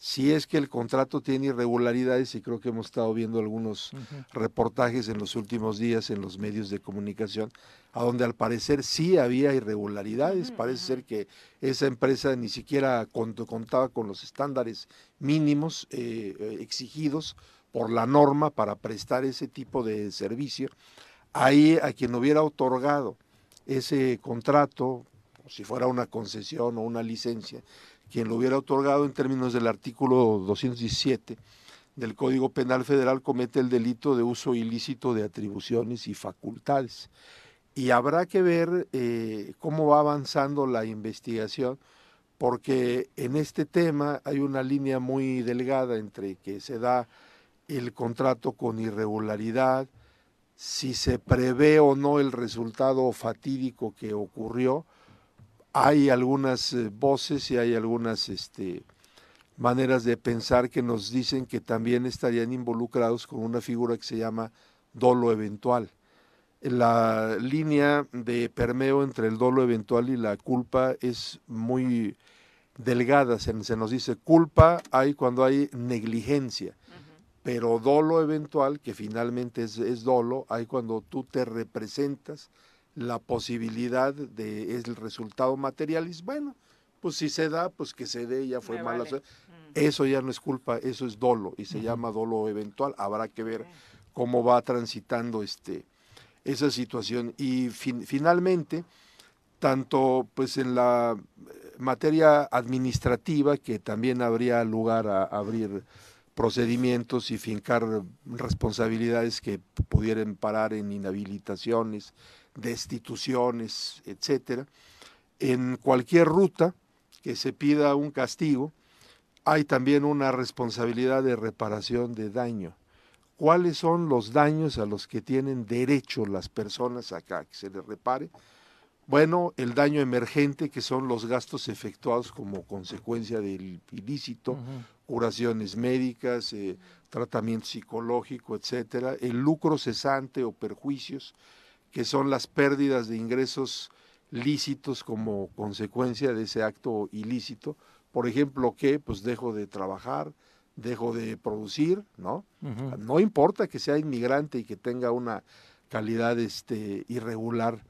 si es que el contrato tiene irregularidades, y creo que hemos estado viendo algunos reportajes en los últimos días en los medios de comunicación, a donde al parecer sí había irregularidades. Parece ser que esa empresa ni siquiera cont- contaba con los estándares mínimos eh, eh, exigidos por la norma para prestar ese tipo de servicio. Ahí a quien hubiera otorgado ese contrato, si fuera una concesión o una licencia, quien lo hubiera otorgado en términos del artículo 217 del Código Penal Federal comete el delito de uso ilícito de atribuciones y facultades. Y habrá que ver eh, cómo va avanzando la investigación, porque en este tema hay una línea muy delgada entre que se da el contrato con irregularidad, si se prevé o no el resultado fatídico que ocurrió, hay algunas eh, voces y hay algunas este, maneras de pensar que nos dicen que también estarían involucrados con una figura que se llama dolo eventual. La línea de permeo entre el dolo eventual y la culpa es muy delgada. Se, se nos dice culpa hay cuando hay negligencia, pero dolo eventual, que finalmente es, es dolo, hay cuando tú te representas la posibilidad de es el resultado material y bueno, pues si se da, pues que se dé, ya fue Me mala vale. suerte. Eso ya no es culpa, eso es dolo y se llama dolo eventual. Habrá que ver cómo va transitando este esa situación y fin- finalmente tanto pues en la eh, materia administrativa que también habría lugar a abrir procedimientos y fincar responsabilidades que pudieran parar en inhabilitaciones, destituciones, etcétera. En cualquier ruta que se pida un castigo, hay también una responsabilidad de reparación de daño. ¿Cuáles son los daños a los que tienen derecho las personas acá que se les repare? Bueno, el daño emergente, que son los gastos efectuados como consecuencia del ilícito, curaciones médicas, eh, tratamiento psicológico, etcétera, el lucro cesante o perjuicios, que son las pérdidas de ingresos lícitos como consecuencia de ese acto ilícito. Por ejemplo, que pues dejo de trabajar, dejo de producir, ¿no? No importa que sea inmigrante y que tenga una calidad este, irregular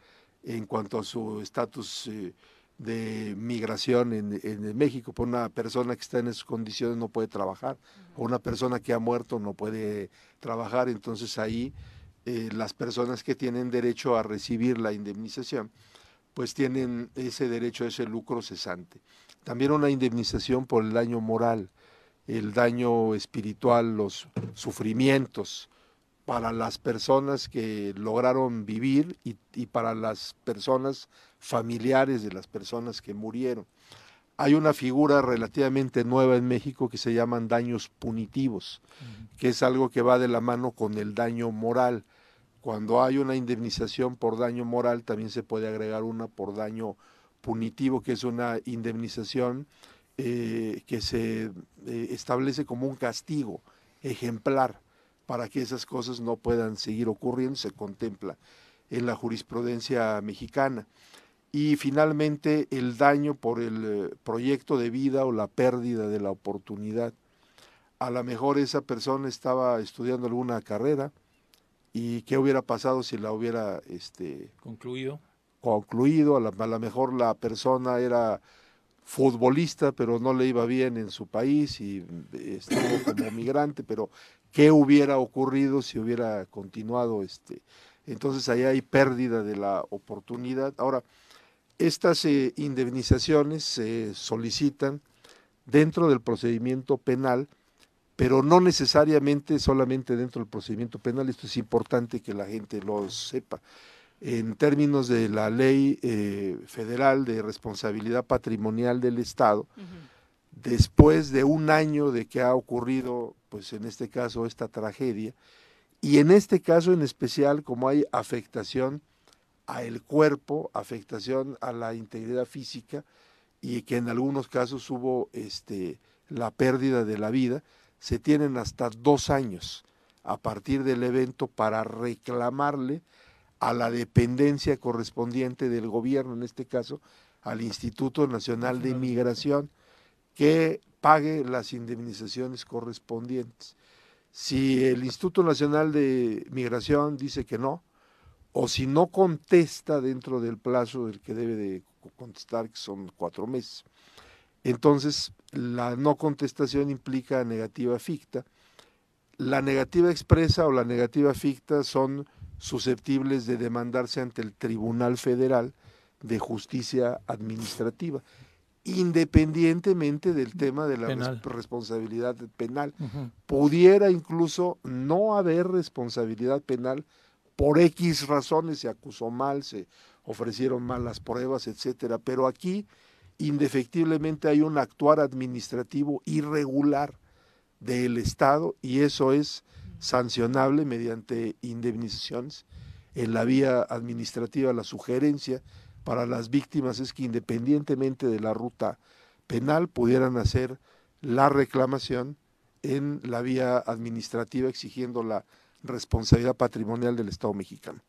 en cuanto a su estatus eh, de migración en, en México. Por una persona que está en esas condiciones no puede trabajar, o una persona que ha muerto no puede trabajar, entonces ahí eh, las personas que tienen derecho a recibir la indemnización, pues tienen ese derecho a ese lucro cesante. También una indemnización por el daño moral, el daño espiritual, los sufrimientos para las personas que lograron vivir y, y para las personas familiares de las personas que murieron. Hay una figura relativamente nueva en México que se llaman daños punitivos, que es algo que va de la mano con el daño moral. Cuando hay una indemnización por daño moral, también se puede agregar una por daño punitivo, que es una indemnización eh, que se eh, establece como un castigo ejemplar para que esas cosas no puedan seguir ocurriendo, se contempla en la jurisprudencia mexicana. Y finalmente el daño por el eh, proyecto de vida o la pérdida de la oportunidad. A lo mejor esa persona estaba estudiando alguna carrera y qué hubiera pasado si la hubiera este, concluido. Concluido, a lo mejor la persona era futbolista, pero no le iba bien en su país y estuvo como migrante, pero ¿qué hubiera ocurrido si hubiera continuado este? Entonces ahí hay pérdida de la oportunidad. Ahora, estas eh, indemnizaciones se solicitan dentro del procedimiento penal, pero no necesariamente solamente dentro del procedimiento penal, esto es importante que la gente lo sepa. En términos de la ley eh, federal de responsabilidad patrimonial del Estado, después de un año de que ha ocurrido, pues en este caso, esta tragedia, y en este caso en especial, como hay afectación a el cuerpo, afectación a la integridad física, y que en algunos casos hubo este, la pérdida de la vida, se tienen hasta dos años a partir del evento para reclamarle a la dependencia correspondiente del gobierno, en este caso al Instituto Nacional de Migración, que pague las indemnizaciones correspondientes. Si el Instituto Nacional de Migración dice que no, o si no contesta dentro del plazo del que debe de contestar, que son cuatro meses, entonces la no contestación implica negativa ficta. La negativa expresa o la negativa ficta son susceptibles de demandarse ante el Tribunal Federal de Justicia Administrativa, independientemente del tema de la responsabilidad penal. Pudiera incluso no haber responsabilidad penal por X razones, se acusó mal, se ofrecieron mal las pruebas, etcétera, pero aquí indefectiblemente hay un actuar administrativo irregular del Estado y eso es sancionable mediante indemnizaciones. En la vía administrativa la sugerencia para las víctimas es que independientemente de la ruta penal pudieran hacer la reclamación en la vía administrativa exigiendo la responsabilidad patrimonial del Estado mexicano.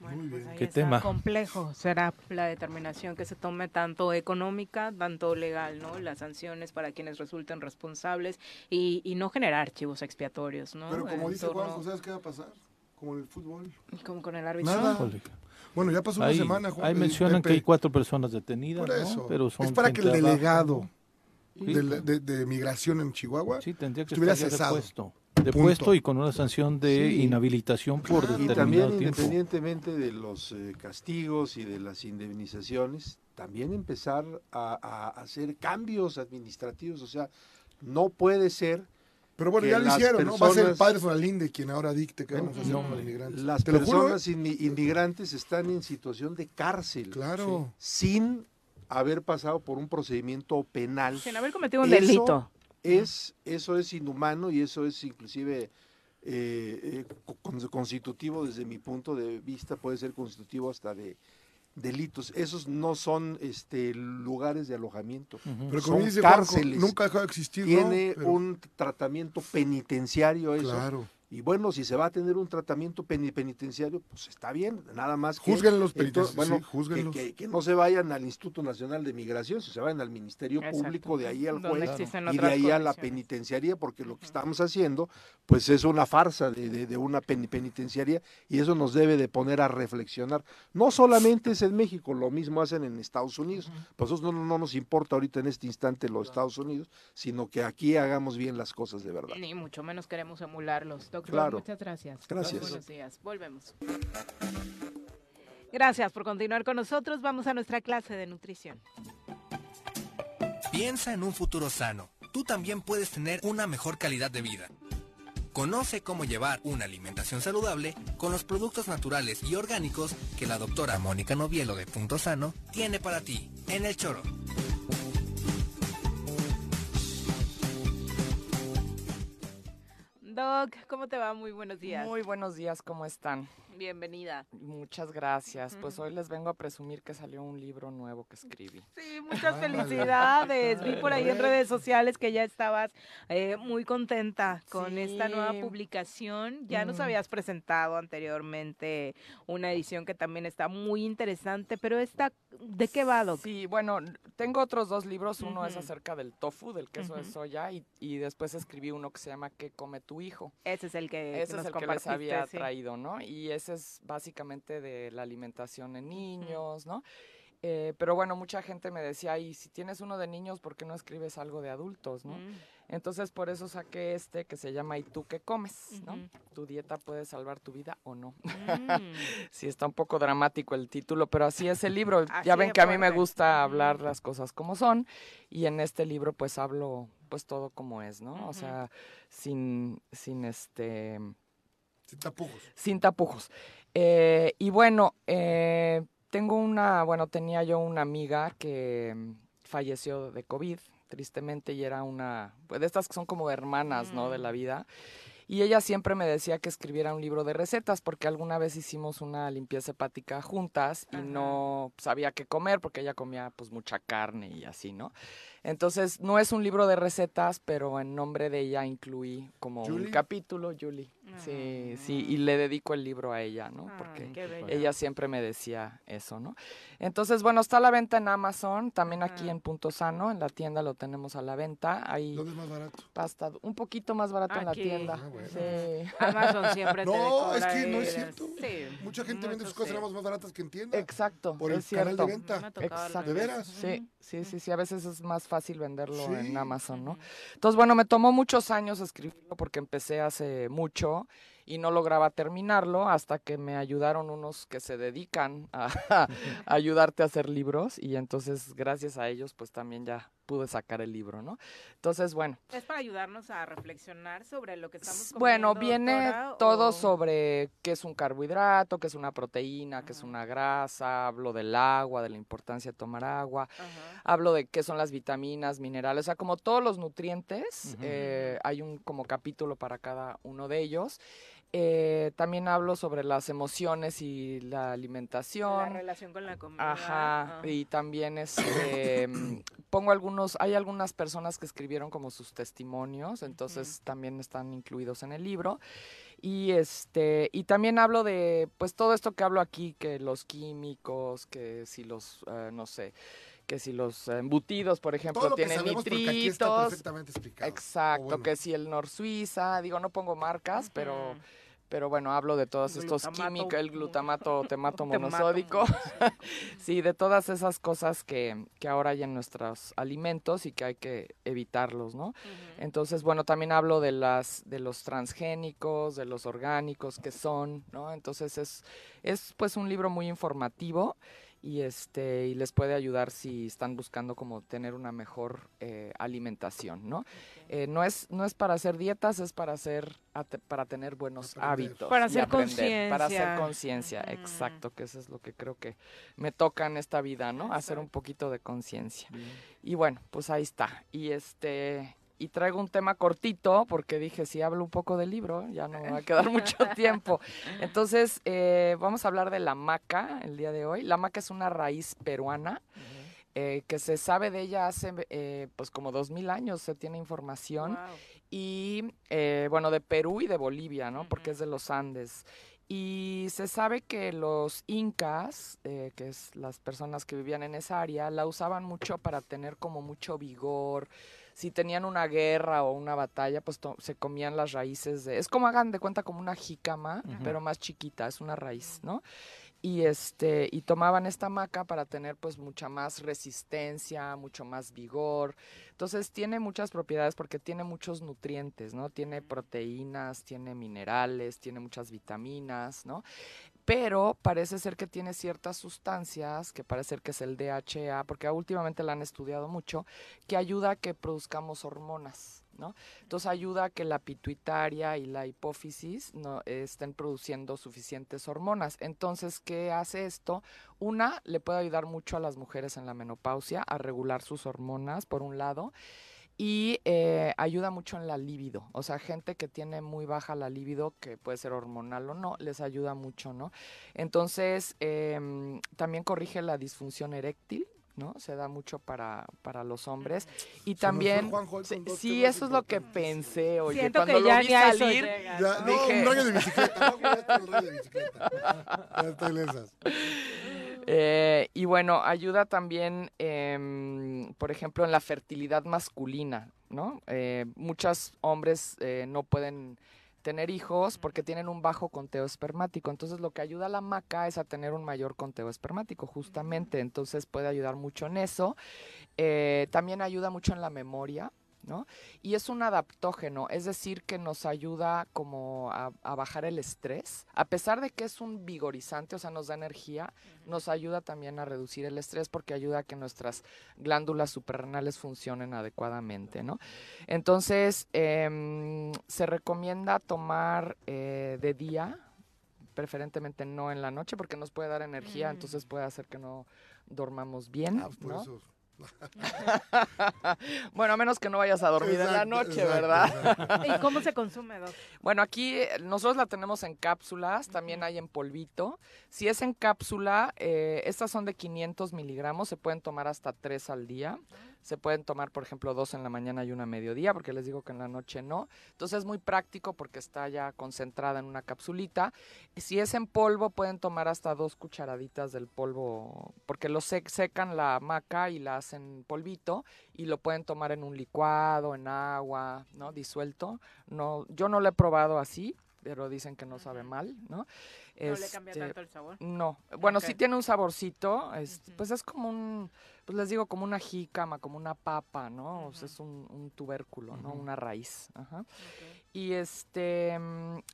Bueno, pues ahí está complejo será la determinación que se tome tanto económica, tanto legal, ¿no? Las sanciones para quienes resulten responsables y, y no generar archivos expiatorios, ¿no? Pero como dice Juan, ¿sabes qué va a pasar? Como en el fútbol. Como con el árbitro. Nada. Bueno, ya pasó una semana, Juan. Ahí mencionan que hay cuatro personas detenidas, Por eso. Pero son es para que el delegado de, de, migración en Chihuahua sí, tendría que estuviera estar cesado. Depuesto de puesto y con una sanción de inhabilitación por claro. determinado y también tiempo. independientemente de los eh, castigos y de las indemnizaciones también empezar a, a, hacer cambios administrativos o sea no puede ser pero bueno, ya lo hicieron, personas, ¿no? Va a ser el padre Foralinde quien ahora dicte qué vamos a hacer no, con los inmigrantes. Las ¿Te personas lo juro, ¿eh? inmigrantes están en situación de cárcel. Claro. Sí, sin haber pasado por un procedimiento penal. Sin haber cometido un delito es eso es inhumano y eso es inclusive eh, eh, constitutivo desde mi punto de vista puede ser constitutivo hasta de delitos esos no son este lugares de alojamiento uh -huh. pero como son dice cárceles Juanjo, nunca dejó de existir tiene ¿no? pero... un tratamiento penitenciario eso claro. Y bueno, si se va a tener un tratamiento peni- penitenciario, pues está bien, nada más que... Júzguenlos, entonces, penitenciarios, bueno, sí. Que, que- que no se vayan al Instituto Nacional de Migración, si se vayan al Ministerio Exacto. Público, de ahí al juez y de ahí a la penitenciaría, porque lo que estamos haciendo, pues es una farsa de, de- de una peni- penitenciaria y eso nos debe de poner a reflexionar. No solamente es en México, lo mismo hacen en Estados Unidos. Pues eso no, no nos importa ahorita en este instante los Estados Unidos, sino que aquí hagamos bien las cosas de verdad. Ni mucho menos queremos emularlos. Doctor, Claro. muchas gracias. Gracias. Buenos días. Volvemos. Gracias por continuar con nosotros. Vamos a nuestra clase de nutrición. Piensa en un futuro sano. Tú también puedes tener una mejor calidad de vida. Conoce cómo llevar una alimentación saludable con los productos naturales y orgánicos que la doctora Mónica Novielo de Punto Sano tiene para ti en el choro. Doc, ¿cómo te va? Muy buenos días. Muy buenos días, ¿cómo están? Bienvenida. Muchas gracias. Pues hoy les vengo a presumir que salió un libro nuevo que escribí. Sí, muchas felicidades. Vi por ahí en redes sociales que ya estabas eh, muy contenta con esta nueva publicación. Ya nos Mm. habías presentado anteriormente una edición que también está muy interesante, pero esta, ¿de qué va, Doc? Sí, bueno, tengo otros dos libros. Uno es acerca del tofu, del queso de Ujú. soya, y, y después escribí uno que se llama ¿Qué come tu hijo? Ese es el que, que Ese nos es el que les había sí. traído, ¿no? Y es básicamente de la alimentación en niños, ¿no? Eh, pero bueno, mucha gente me decía, y si tienes uno de niños, ¿por qué no escribes algo de adultos, no? Mm. Entonces por eso saqué este que se llama ¿Y tú qué comes? ¿no? Tu dieta puede salvar tu vida o no. Mm. sí, está un poco dramático el título, pero así es el libro. Así ya ven que a mí me gusta hablar las cosas como son y en este libro pues hablo pues todo como es, ¿no? O sea, sin, sin este Sin tapujos. sin tapujos. Eh, y bueno, eh, tengo una, bueno, tenía yo una amiga que mm, falleció de COVID, tristemente, y era una, pues de estas que son como hermanas, ¿no? De la Mm. vida. Y ella siempre me decía que escribiera un libro de recetas, porque alguna vez hicimos una limpieza hepática juntas y Ajá. no sabía qué comer, porque ella comía pues mucha carne y así, ¿no? Entonces, no es un libro de recetas, pero en nombre de ella incluí como un ¿Julie? capítulo, Julie. Sí, sí, y le dedico el libro a ella, ¿no? Porque ella siempre me decía eso, ¿no? Entonces, bueno, está a la venta en Amazon, también aquí Ajá. en Punto Sano, en la tienda lo tenemos a la venta. Ahí ¿Dónde es más barato? pasta un poquito más barato en la tienda. Ah, bueno. Sí. Amazon siempre te No, es que no es cierto. Sí, Mucha gente vende sus cosas más baratas que en tienda. Exacto, Por el es canal de venta. Exacto. ¿De veras? Sí, sí, sí, sí, a veces es más fácil venderlo Sí. en Amazon, ¿no? Entonces, bueno, me tomó muchos años escribirlo porque empecé hace mucho y no lograba terminarlo hasta que me ayudaron unos que se dedican a, a ayudarte a hacer libros y entonces gracias a ellos pues también ya pude sacar el libro, ¿no? Entonces, bueno, Es para ayudarnos a reflexionar sobre lo que estamos bueno, viene doctora, todo o- sobre qué es un carbohidrato, qué es una proteína, qué es Ajá. una grasa, hablo del agua, de la importancia de tomar agua, Ajá. hablo de qué son las vitaminas, minerales, o sea, como todos los nutrientes, eh, hay un como capítulo para cada uno de ellos. Eh, también hablo sobre las emociones y la La alimentación. relación con la comida. Ajá, ah. y también este, mm, pongo algunos, hay algunas personas que escribieron como sus testimonios, entonces también están incluidos en el libro. Y este, y también hablo de, pues todo esto que hablo aquí, que los químicos, que si los, eh, no sé, que si los embutidos, por ejemplo, Todo lo que tienen aquí está nitritos. perfectamente explicado. Exacto, bueno. que si el Nor Suiza, digo, no pongo marcas, pero bueno, hablo de todos estos químicos, el glutamato temato monosódico, sí, de todas esas cosas que, que ahora hay en nuestros alimentos y que hay que evitarlos, ¿no? Entonces, bueno, también hablo de las de los transgénicos, de los orgánicos que son, ¿no? Entonces es es pues un libro muy informativo y este y les puede ayudar si están buscando como tener una mejor eh, alimentación, ¿no? Eh, no es no es para hacer dietas, es para hacer para tener buenos Aprender. hábitos, Para hacer aprender, para hacer conciencia. conciencia, exacto, que eso es lo que creo que me toca en esta vida, ¿no? Hacer un poquito de conciencia. Y bueno, pues ahí está. Y este y traigo un tema cortito porque dije si hablo un poco del libro ya no me va a quedar mucho tiempo. Entonces eh, vamos a hablar de la maca el día de hoy. La maca es una raíz peruana. eh, que se sabe de ella hace eh, pues como dos mil años, se tiene información. Wow. Y bueno, de Perú y de Bolivia, ¿no? Porque es de los Andes. Y se sabe que los incas, eh, que es las personas que vivían en esa área, la usaban mucho para tener como mucho vigor. Si tenían una guerra o una batalla, pues to- se comían las raíces de... Es como hagan de cuenta como una jícama, pero más chiquita, es una raíz, ¿no? y este y tomaban esta maca para tener pues mucha más resistencia, mucho más vigor. Entonces tiene muchas propiedades porque tiene muchos nutrientes, ¿no? Tiene proteínas, tiene minerales, tiene muchas vitaminas, ¿no? Pero parece ser que tiene ciertas sustancias, que parece ser que es el DHA, porque últimamente la han estudiado mucho, que ayuda a que produzcamos hormonas. ¿no? Entonces ayuda a que la pituitaria y la hipófisis no estén produciendo suficientes hormonas. Entonces, ¿qué hace esto? Una, le puede ayudar mucho a las mujeres en la menopausia a regular sus hormonas, por un lado, y eh, ayuda mucho en la libido. O sea, gente que tiene muy baja la libido, que puede ser hormonal o no, les ayuda mucho, ¿no? Entonces, em, también corrige la disfunción eréctil. ¿no? Se da mucho para, para los hombres. Y Se también, sí, sí, eso es lo que pensé, oye, Siento cuando que lo ya vi salir, llega. Ya, no, dije- un rayo de bicicleta. No, el rayo de bicicleta. Ya estoy en esas. Eh, y bueno, ayuda también, em, por ejemplo, en la fertilidad masculina, ¿no? Eh, muchos hombres eh, no pueden tener hijos porque tienen un bajo conteo espermático. Entonces, lo que ayuda a la maca es a tener un mayor conteo espermático, justamente. Entonces, puede ayudar mucho en eso. Eh, también ayuda mucho en la memoria. ¿No? Y es un adaptógeno, es decir, que nos ayuda como a, a bajar el estrés. A pesar de que es un vigorizante, o sea, nos da energía, nos ayuda también a reducir el estrés porque ayuda a que nuestras glándulas suprarrenales funcionen adecuadamente, ¿no? Entonces, em, se recomienda tomar eh, de día, preferentemente no en la noche, porque nos puede dar energía, Mm. entonces puede hacer que no dormamos bien, Ah, pues por ¿no? eso. bueno, a menos que no vayas a dormir en la noche, exacto, ¿verdad? exacto. ¿Y cómo se consume, Doc? Bueno, aquí eh, nosotros la tenemos en cápsulas, también hay en polvito. Si es en cápsula, eh, estas son de 500 miligramos, se pueden tomar hasta tres al día. Se pueden tomar, por ejemplo, dos en la mañana y una a mediodía, porque les digo que en la noche no. Entonces es muy práctico porque está ya concentrada en una capsulita. Si es en polvo, pueden tomar hasta dos cucharaditas del polvo, porque lo sec- secan la maca y la hacen polvito y lo pueden tomar en un licuado, en agua, ¿no? Disuelto. No, yo no lo he probado así, pero dicen que no sabe mal, ¿no? ¿No le cambia Este, tanto el sabor? No. Bueno, sí tiene un saborcito, es- pues es como un, pues les digo, como una jícama, como una papa, ¿no? O sea, es un, un tubérculo, ¿no? Una raíz. Ajá. Y este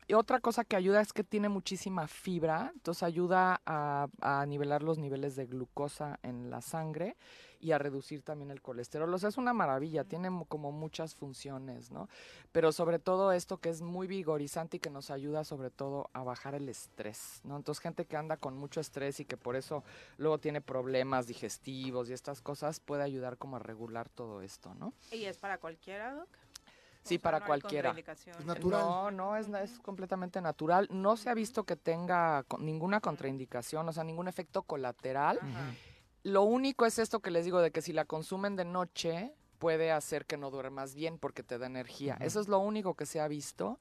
y otra cosa que ayuda es que tiene muchísima fibra, entonces ayuda a, a nivelar los niveles de glucosa en la sangre y a reducir también el colesterol. O sea, es una maravilla, tiene como muchas funciones, ¿no? Pero sobre todo esto que es muy vigorizante y que nos ayuda sobre todo a bajar el estrés, ¿no? Entonces, gente que anda con mucho estrés y que por eso luego tiene problemas digestivos y estas cosas, puede ayudar como a regular todo esto, ¿no? ¿Y es para cualquiera, Doc? Sí, O sea, para no cualquiera. Es natural. No, no, es, completamente natural. No se ha visto que tenga co- ninguna contraindicación, o sea, ningún efecto colateral. Lo único es esto que les digo de que si la consumen de noche puede hacer que no duermas bien porque te da energía. Eso es lo único que se ha visto,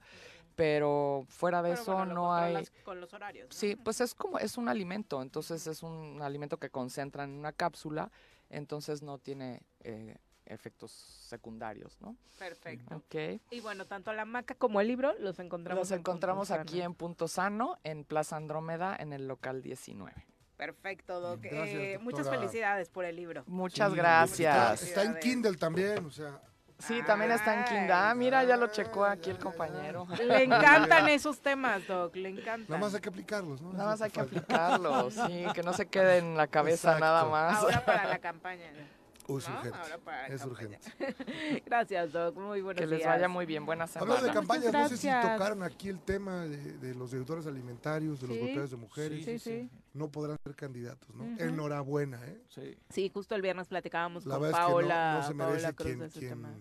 pero fuera de Pero eso bueno, no hay con los horarios. ¿no? Sí, pues es como es un alimento, entonces es un alimento que concentran en una cápsula, entonces no tiene eh, efectos secundarios, ¿no? Perfecto. Ok. Y bueno, tanto la maca como el libro los encontramos Los en encontramos aquí en Punto Sano, en Plaza Andrómeda, en el local 19. Perfecto, Doc. Gracias, Eh, muchas felicidades por el libro. Muchas Sí, gracias. Está, está en Kindle también, o sea. Sí, también está en Kindle. Ah, mira, ya lo checó aquí el compañero. Le encantan esos temas, Doc, le encantan. Nada más hay que aplicarlos, ¿no? Nada más hay que aplicarlos, sí, que no se quede en la cabeza Exacto. nada más. Ahora para la campaña. Uy, es ¿no? urgente. Ahora para la Es campaña. urgente. Gracias, Doc. Muy buenos Que les días. vaya muy bien, buena semana. Hablando de campañas, no sé si tocaron aquí el tema de, de los deudores alimentarios, de los Sí. golpeadores de mujeres. Sí, sí. No podrán ser candidatos, ¿no? Enhorabuena, ¿eh? Sí. Sí, justo el viernes platicábamos La con verdad es que no- Paola, no, se Paola merece Cruz quien, de ese quien, tema.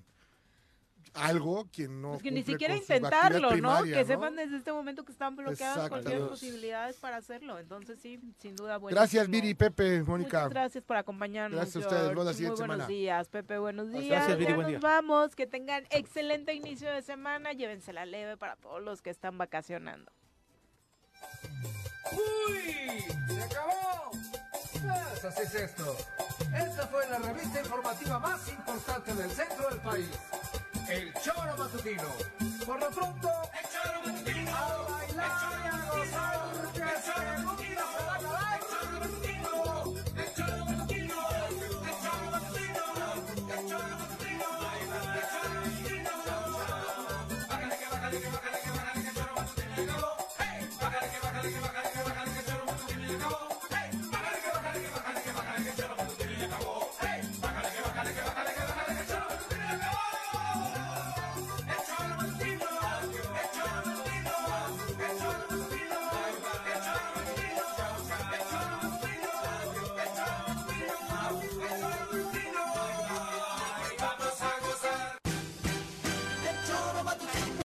algo quien no. Pues que ni siquiera intentarlo, ¿no? primaria, Que sepan desde este momento que están bloqueadas cualquier posibilidades para hacerlo. Entonces sí, sin duda bueno. Gracias, Viri, Pepe, Mónica. Muchas gracias por acompañarnos. Gracias a ustedes. Muy buenos semana. días, Pepe. Buenos días. Gracias, Viri, Ya buen nos día. vamos. Que tengan excelente inicio de semana. Llévensela leve para todos los que están vacacionando. ¡Uy! ¡Se acabó! Pues así es esto. Esta fue la revista informativa más importante del centro del país. El Choro Matutino. Por lo pronto, el Choro Matutino. A bailar y a gozar, que este mundo se